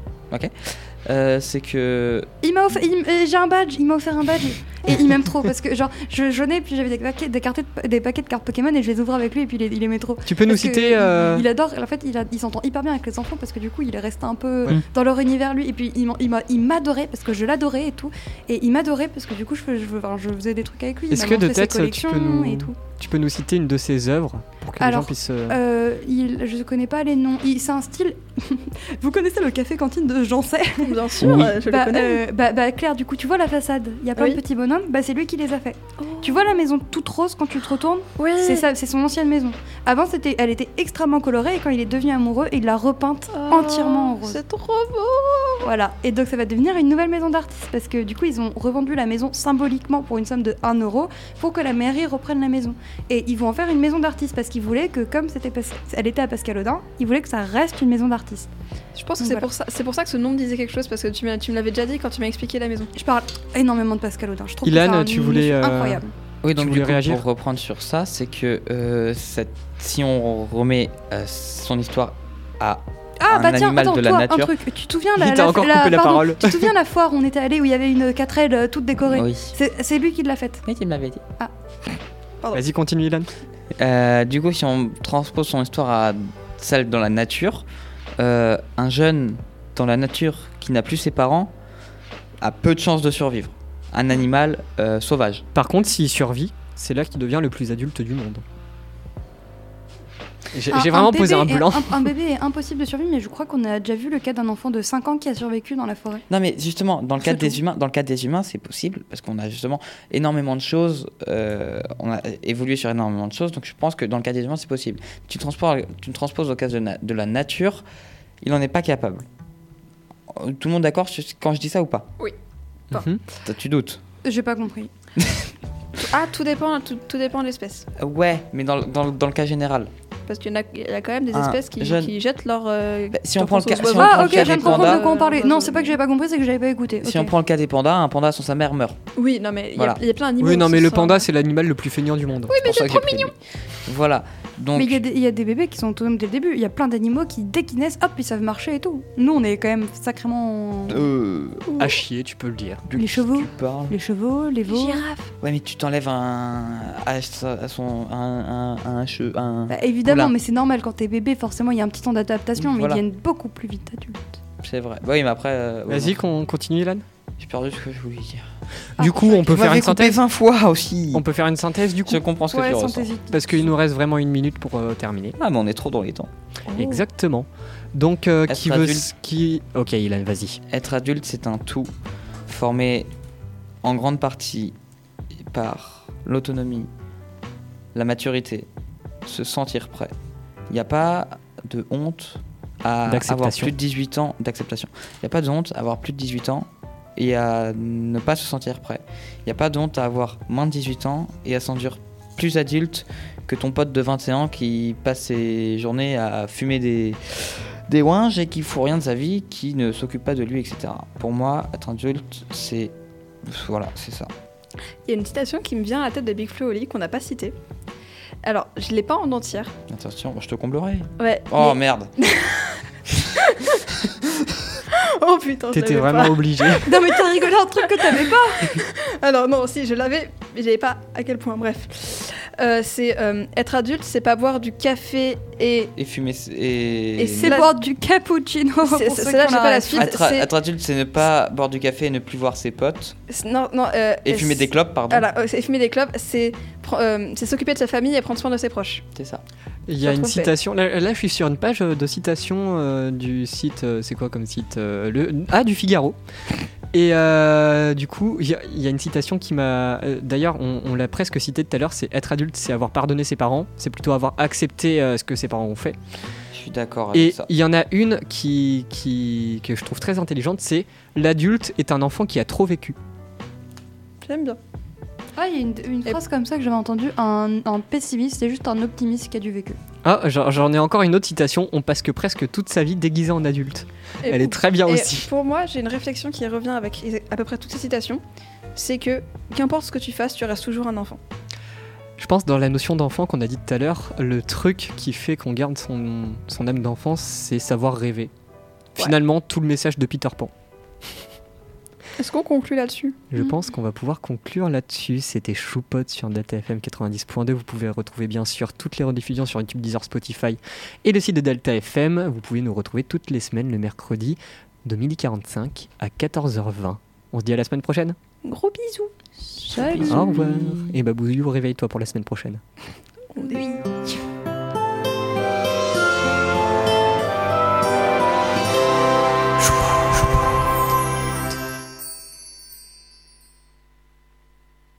Speaker 2: Euh, c'est que.
Speaker 3: Il m'a offert, euh, j'ai un badge, il m'a offert un badge et il m'aime trop parce que genre je j'en ai puis j'avais des paquets, des, cartes, des paquets de cartes Pokémon et je les ouvrais avec lui et puis il, il aimait trop.
Speaker 1: Tu peux nous
Speaker 3: Parce
Speaker 1: citer.
Speaker 3: il-
Speaker 1: euh,
Speaker 3: Il, adore, en fait, il, il s'entend hyper bien avec les enfants parce que du coup, il est resté un peu
Speaker 2: Ouais.
Speaker 3: dans leur univers lui. Et puis, il m'adorait parce que je l'adorais et tout. Et il m'adorait parce que du coup, je, faisais des trucs avec lui. Il
Speaker 1: Est-ce
Speaker 3: m'a
Speaker 1: que de tête, tu
Speaker 3: collections
Speaker 1: peux nous-
Speaker 3: et tout.
Speaker 1: Tu peux nous citer une de ses œuvres pour que les gens puissent. euh,
Speaker 3: Euh, il, je connais pas les noms. C'est un style. Vous connaissez le café cantine de Jancet
Speaker 4: Bien sûr,
Speaker 1: Oui.
Speaker 4: euh, je
Speaker 3: bah,
Speaker 4: le connais.
Speaker 3: euh, bah, bah, Claire, du coup, tu vois la façade. Il y a plein
Speaker 4: Oui.
Speaker 3: de petits bonhommes. Bah, c'est lui qui les a fait. Tu vois la maison toute rose quand tu te retournes?
Speaker 4: Oui,
Speaker 3: C'est ça, c'est son ancienne maison. Avant, c'était, elle était extrêmement colorée et quand il est devenu amoureux, il l'a repeinte entièrement en rose.
Speaker 4: Oh, C'est trop beau.
Speaker 3: Voilà. Et donc, ça va devenir une nouvelle maison d'artiste parce que du coup, ils ont revendu la maison symboliquement pour une somme de 1 euro pour que la mairie reprenne la maison. Et ils vont en faire une maison d'artiste parce qu'ils voulaient que, comme c'était elle était à Pascal Audin, ils voulaient que ça reste une maison d'artiste.
Speaker 4: Je pense que c'est
Speaker 3: voilà.
Speaker 4: pour ça, c'est pour ça que ce nom me disait quelque chose parce que tu, me l'avais déjà dit quand tu m'as expliqué la maison.
Speaker 3: Je parle énormément de Pascal Audin. Je trouve
Speaker 1: Ilan,
Speaker 3: que c'est un
Speaker 1: tu voulais, euh,
Speaker 3: incroyable.
Speaker 2: Oui, donc du
Speaker 1: voulais
Speaker 2: coup, pour reprendre sur ça, c'est que euh, cette- si on remet euh, son histoire à
Speaker 3: Ah
Speaker 2: un
Speaker 3: bah tiens,
Speaker 2: animal
Speaker 3: attends,
Speaker 2: de la
Speaker 3: toi,
Speaker 2: nature.
Speaker 3: un truc. Tu te souviens la, la-
Speaker 1: encore
Speaker 3: la-
Speaker 1: coupé la
Speaker 3: pardon,
Speaker 1: parole.
Speaker 3: Tu te souviens la foire où on était allé où il y avait une 4L euh, toute décorée
Speaker 2: Oui.
Speaker 3: C'est lui qui l'a faite.
Speaker 2: Oui, tu me l'avais dit.
Speaker 1: Vas-y, continue, Ilan.
Speaker 2: Euh, du coup, si on transpose son histoire à celle dans la nature, euh, un jeune dans la nature qui n'a plus ses parents a peu de chances de survivre. Un animal euh, sauvage.
Speaker 1: Par contre, s'il survit, c'est là qu'il devient le plus adulte du monde. J'ai
Speaker 3: un
Speaker 1: vraiment
Speaker 3: bébé
Speaker 1: posé un
Speaker 3: est-
Speaker 1: blanc.
Speaker 3: Un, un bébé est impossible de survivre, mais je crois qu'on a déjà vu le cas d'un enfant de 5 ans qui a survécu dans la forêt.
Speaker 2: Non, mais justement, dans le cadre des humains, dans le cadre des humains, c'est possible parce qu'on a justement énormément de choses. euh, on a évolué sur énormément de choses, donc je pense que dans le cas des humains, c'est possible. Tu transposes, tu transposes au cas de, na- de la nature, il n'en est pas capable. Euh, Tout le monde d'accord quand je dis ça ou pas?
Speaker 1: Mhm.
Speaker 2: Toi, Tu doutes?
Speaker 3: J'ai pas compris.
Speaker 4: Ah, tout dépend, tout, tout dépend de l'espèce.
Speaker 2: Ouais, mais dans le cas général.
Speaker 4: Parce qu'il y, en a- il y a quand même des
Speaker 2: Ah,
Speaker 4: espèces qui,
Speaker 2: jeune.
Speaker 4: qui jettent leur. euh,
Speaker 2: Bah, si on prend le cas- si on prend
Speaker 3: Ah,
Speaker 2: le
Speaker 3: ok,
Speaker 2: cas
Speaker 3: je viens
Speaker 2: des
Speaker 3: de comprendre
Speaker 2: pandas.
Speaker 3: de quoi on parlait.
Speaker 4: Euh,
Speaker 3: Non, c'est pas que j'avais pas compris, c'est que j'avais pas écouté.
Speaker 2: Si on prend le cas des pandas, un panda sans sa mère meurt.
Speaker 4: Oui, non, mais il y a-
Speaker 2: Voilà.
Speaker 4: il y, a plein d'animaux.
Speaker 1: Oui, non, mais le panda, c'est l'animal le plus feignant du monde.
Speaker 2: Oui, mais c'est trop mignon. Voilà. Donc,
Speaker 3: Mais il y, a des- il y a des bébés qui sont autonomes dès le début. Il y a plein d'animaux qui, dès qu'ils naissent, hop, ils savent marcher et tout. Nous, on est quand même sacrément.
Speaker 2: euh,
Speaker 1: À chier, tu peux le dire.
Speaker 3: Les chevaux. Les chevaux, les veaux.
Speaker 2: Ouais, mais tu t'enlèves un à, son un un, un-
Speaker 3: Bah, évidemment,
Speaker 2: Oula.
Speaker 3: mais c'est normal quand t'es bébé, forcément, il y a un petit temps d'adaptation, mais
Speaker 2: Voilà.
Speaker 3: ils viennent beaucoup plus vite adultes.
Speaker 2: C'est vrai. Oui, mais après. euh,
Speaker 1: Vas-y, qu'on continue, Ilan.
Speaker 2: J'ai perdu ce que je voulais dire.
Speaker 1: Du coup, on peut faire une synthèse.
Speaker 2: 20 fois aussi.
Speaker 1: On peut faire une synthèse du coup.
Speaker 2: Je comprends ce que
Speaker 3: Ouais,
Speaker 2: tu ressens.
Speaker 1: Parce qu'il nous reste vraiment une minute pour euh, terminer.
Speaker 2: Ah, mais on est trop dans les temps.
Speaker 1: Exactement. Donc, euh, qui veut.
Speaker 2: adulte.
Speaker 1: Qui... Ok, Ilan, vas-y.
Speaker 2: Être adulte, c'est un tout formé en grande partie par l'autonomie, la maturité, se sentir prêt. Il n'y a pas de honte à avoir plus de 18 ans d'acceptation. Il n'y a pas de honte à avoir plus de 18 ans et à ne pas se sentir prêt. Il n'y a pas de honte à avoir moins de 18 ans et à se sentir plus adulte que ton pote de 21 ans qui passe ses journées à fumer des, des ouinges et qui fout rien de sa vie, qui ne s'occupe pas de lui, etc. Pour moi, être adulte, c'est. Voilà, c'est ça.
Speaker 4: Il y a une citation qui me vient à la tête de Big Flo et Oli qu'on n'a pas citée. Alors, je l'ai pas en entière.
Speaker 2: Attention, je te comblerai.
Speaker 4: Ouais.
Speaker 2: Oh
Speaker 4: mais-
Speaker 2: merde.
Speaker 4: Oh putain,
Speaker 1: T'étais vraiment
Speaker 4: pas.
Speaker 1: obligé.
Speaker 3: Non, mais t'as rigolé un truc que t'avais pas
Speaker 4: Alors non, si je l'avais, mais j'avais pas à quel point. Bref, Euh, c'est euh, être adulte, c'est pas boire du café et
Speaker 2: Et fumer. Et.
Speaker 4: Et
Speaker 3: C'est boire du cappuccino.
Speaker 4: C'est- là, j'ai pas la suite.
Speaker 2: être, être adulte, c'est ne pas boire du café et ne plus voir ses potes.
Speaker 4: non non euh,
Speaker 2: Et fumer des clopes, pardon.
Speaker 4: Voilà, euh, c'est fumer des clopes, euh, c'est s'occuper de sa famille et prendre soin de ses proches.
Speaker 2: C'est ça.
Speaker 1: Il y a une citation. Là, là, je suis sur une page euh, de citation euh, du site. euh, c'est quoi comme site euh, le... Ah, du Figaro. Et euh, du coup, il y, y a une citation qui m'a. euh, D'ailleurs, on, on l'a presque cité tout à l'heure c'est être adulte, c'est avoir pardonné ses parents. C'est plutôt avoir accepté euh, ce que ses parents ont fait.
Speaker 2: Je suis d'accord avec
Speaker 1: Et
Speaker 2: ça.
Speaker 1: il y en a une qui, qui, que je trouve très intelligente c'est l'adulte est un enfant qui a trop vécu.
Speaker 4: J'aime bien.
Speaker 3: Ah, il y a une, une phrase comme ça que j'avais entendue. Un, un pessimiste, c'est juste un optimiste qui a du vécu.
Speaker 1: Ah, j'en ai encore une autre citation. On passe que presque toute sa vie déguisé en adulte.
Speaker 4: Et
Speaker 1: Elle est très bien
Speaker 4: et
Speaker 1: aussi.
Speaker 4: Pour moi, j'ai une réflexion qui revient avec à peu près toutes ces citations. C'est que qu'importe ce que tu fasses, tu restes toujours un enfant.
Speaker 1: Je pense dans la notion d'enfant qu'on a dit tout à l'heure, le truc qui fait qu'on garde son, son âme d'enfance, c'est savoir rêver. Finalement, tout le message de Peter Pan.
Speaker 4: Est-ce qu'on conclut là-dessus
Speaker 1: Je
Speaker 3: Mm.
Speaker 1: pense qu'on va pouvoir conclure là-dessus. C'était Choupot sur DataFM 90.2. Vous pouvez retrouver bien sûr toutes les rediffusions sur YouTube, Deezer, Spotify et le site de Delta FM. Vous pouvez nous retrouver toutes les semaines le mercredi de 12h45 à 14h20. On se dit à la semaine prochaine.
Speaker 4: Gros bisous.
Speaker 3: Salut.
Speaker 1: Au revoir. Et Babouzou, réveille-toi pour la semaine prochaine.
Speaker 3: Oui.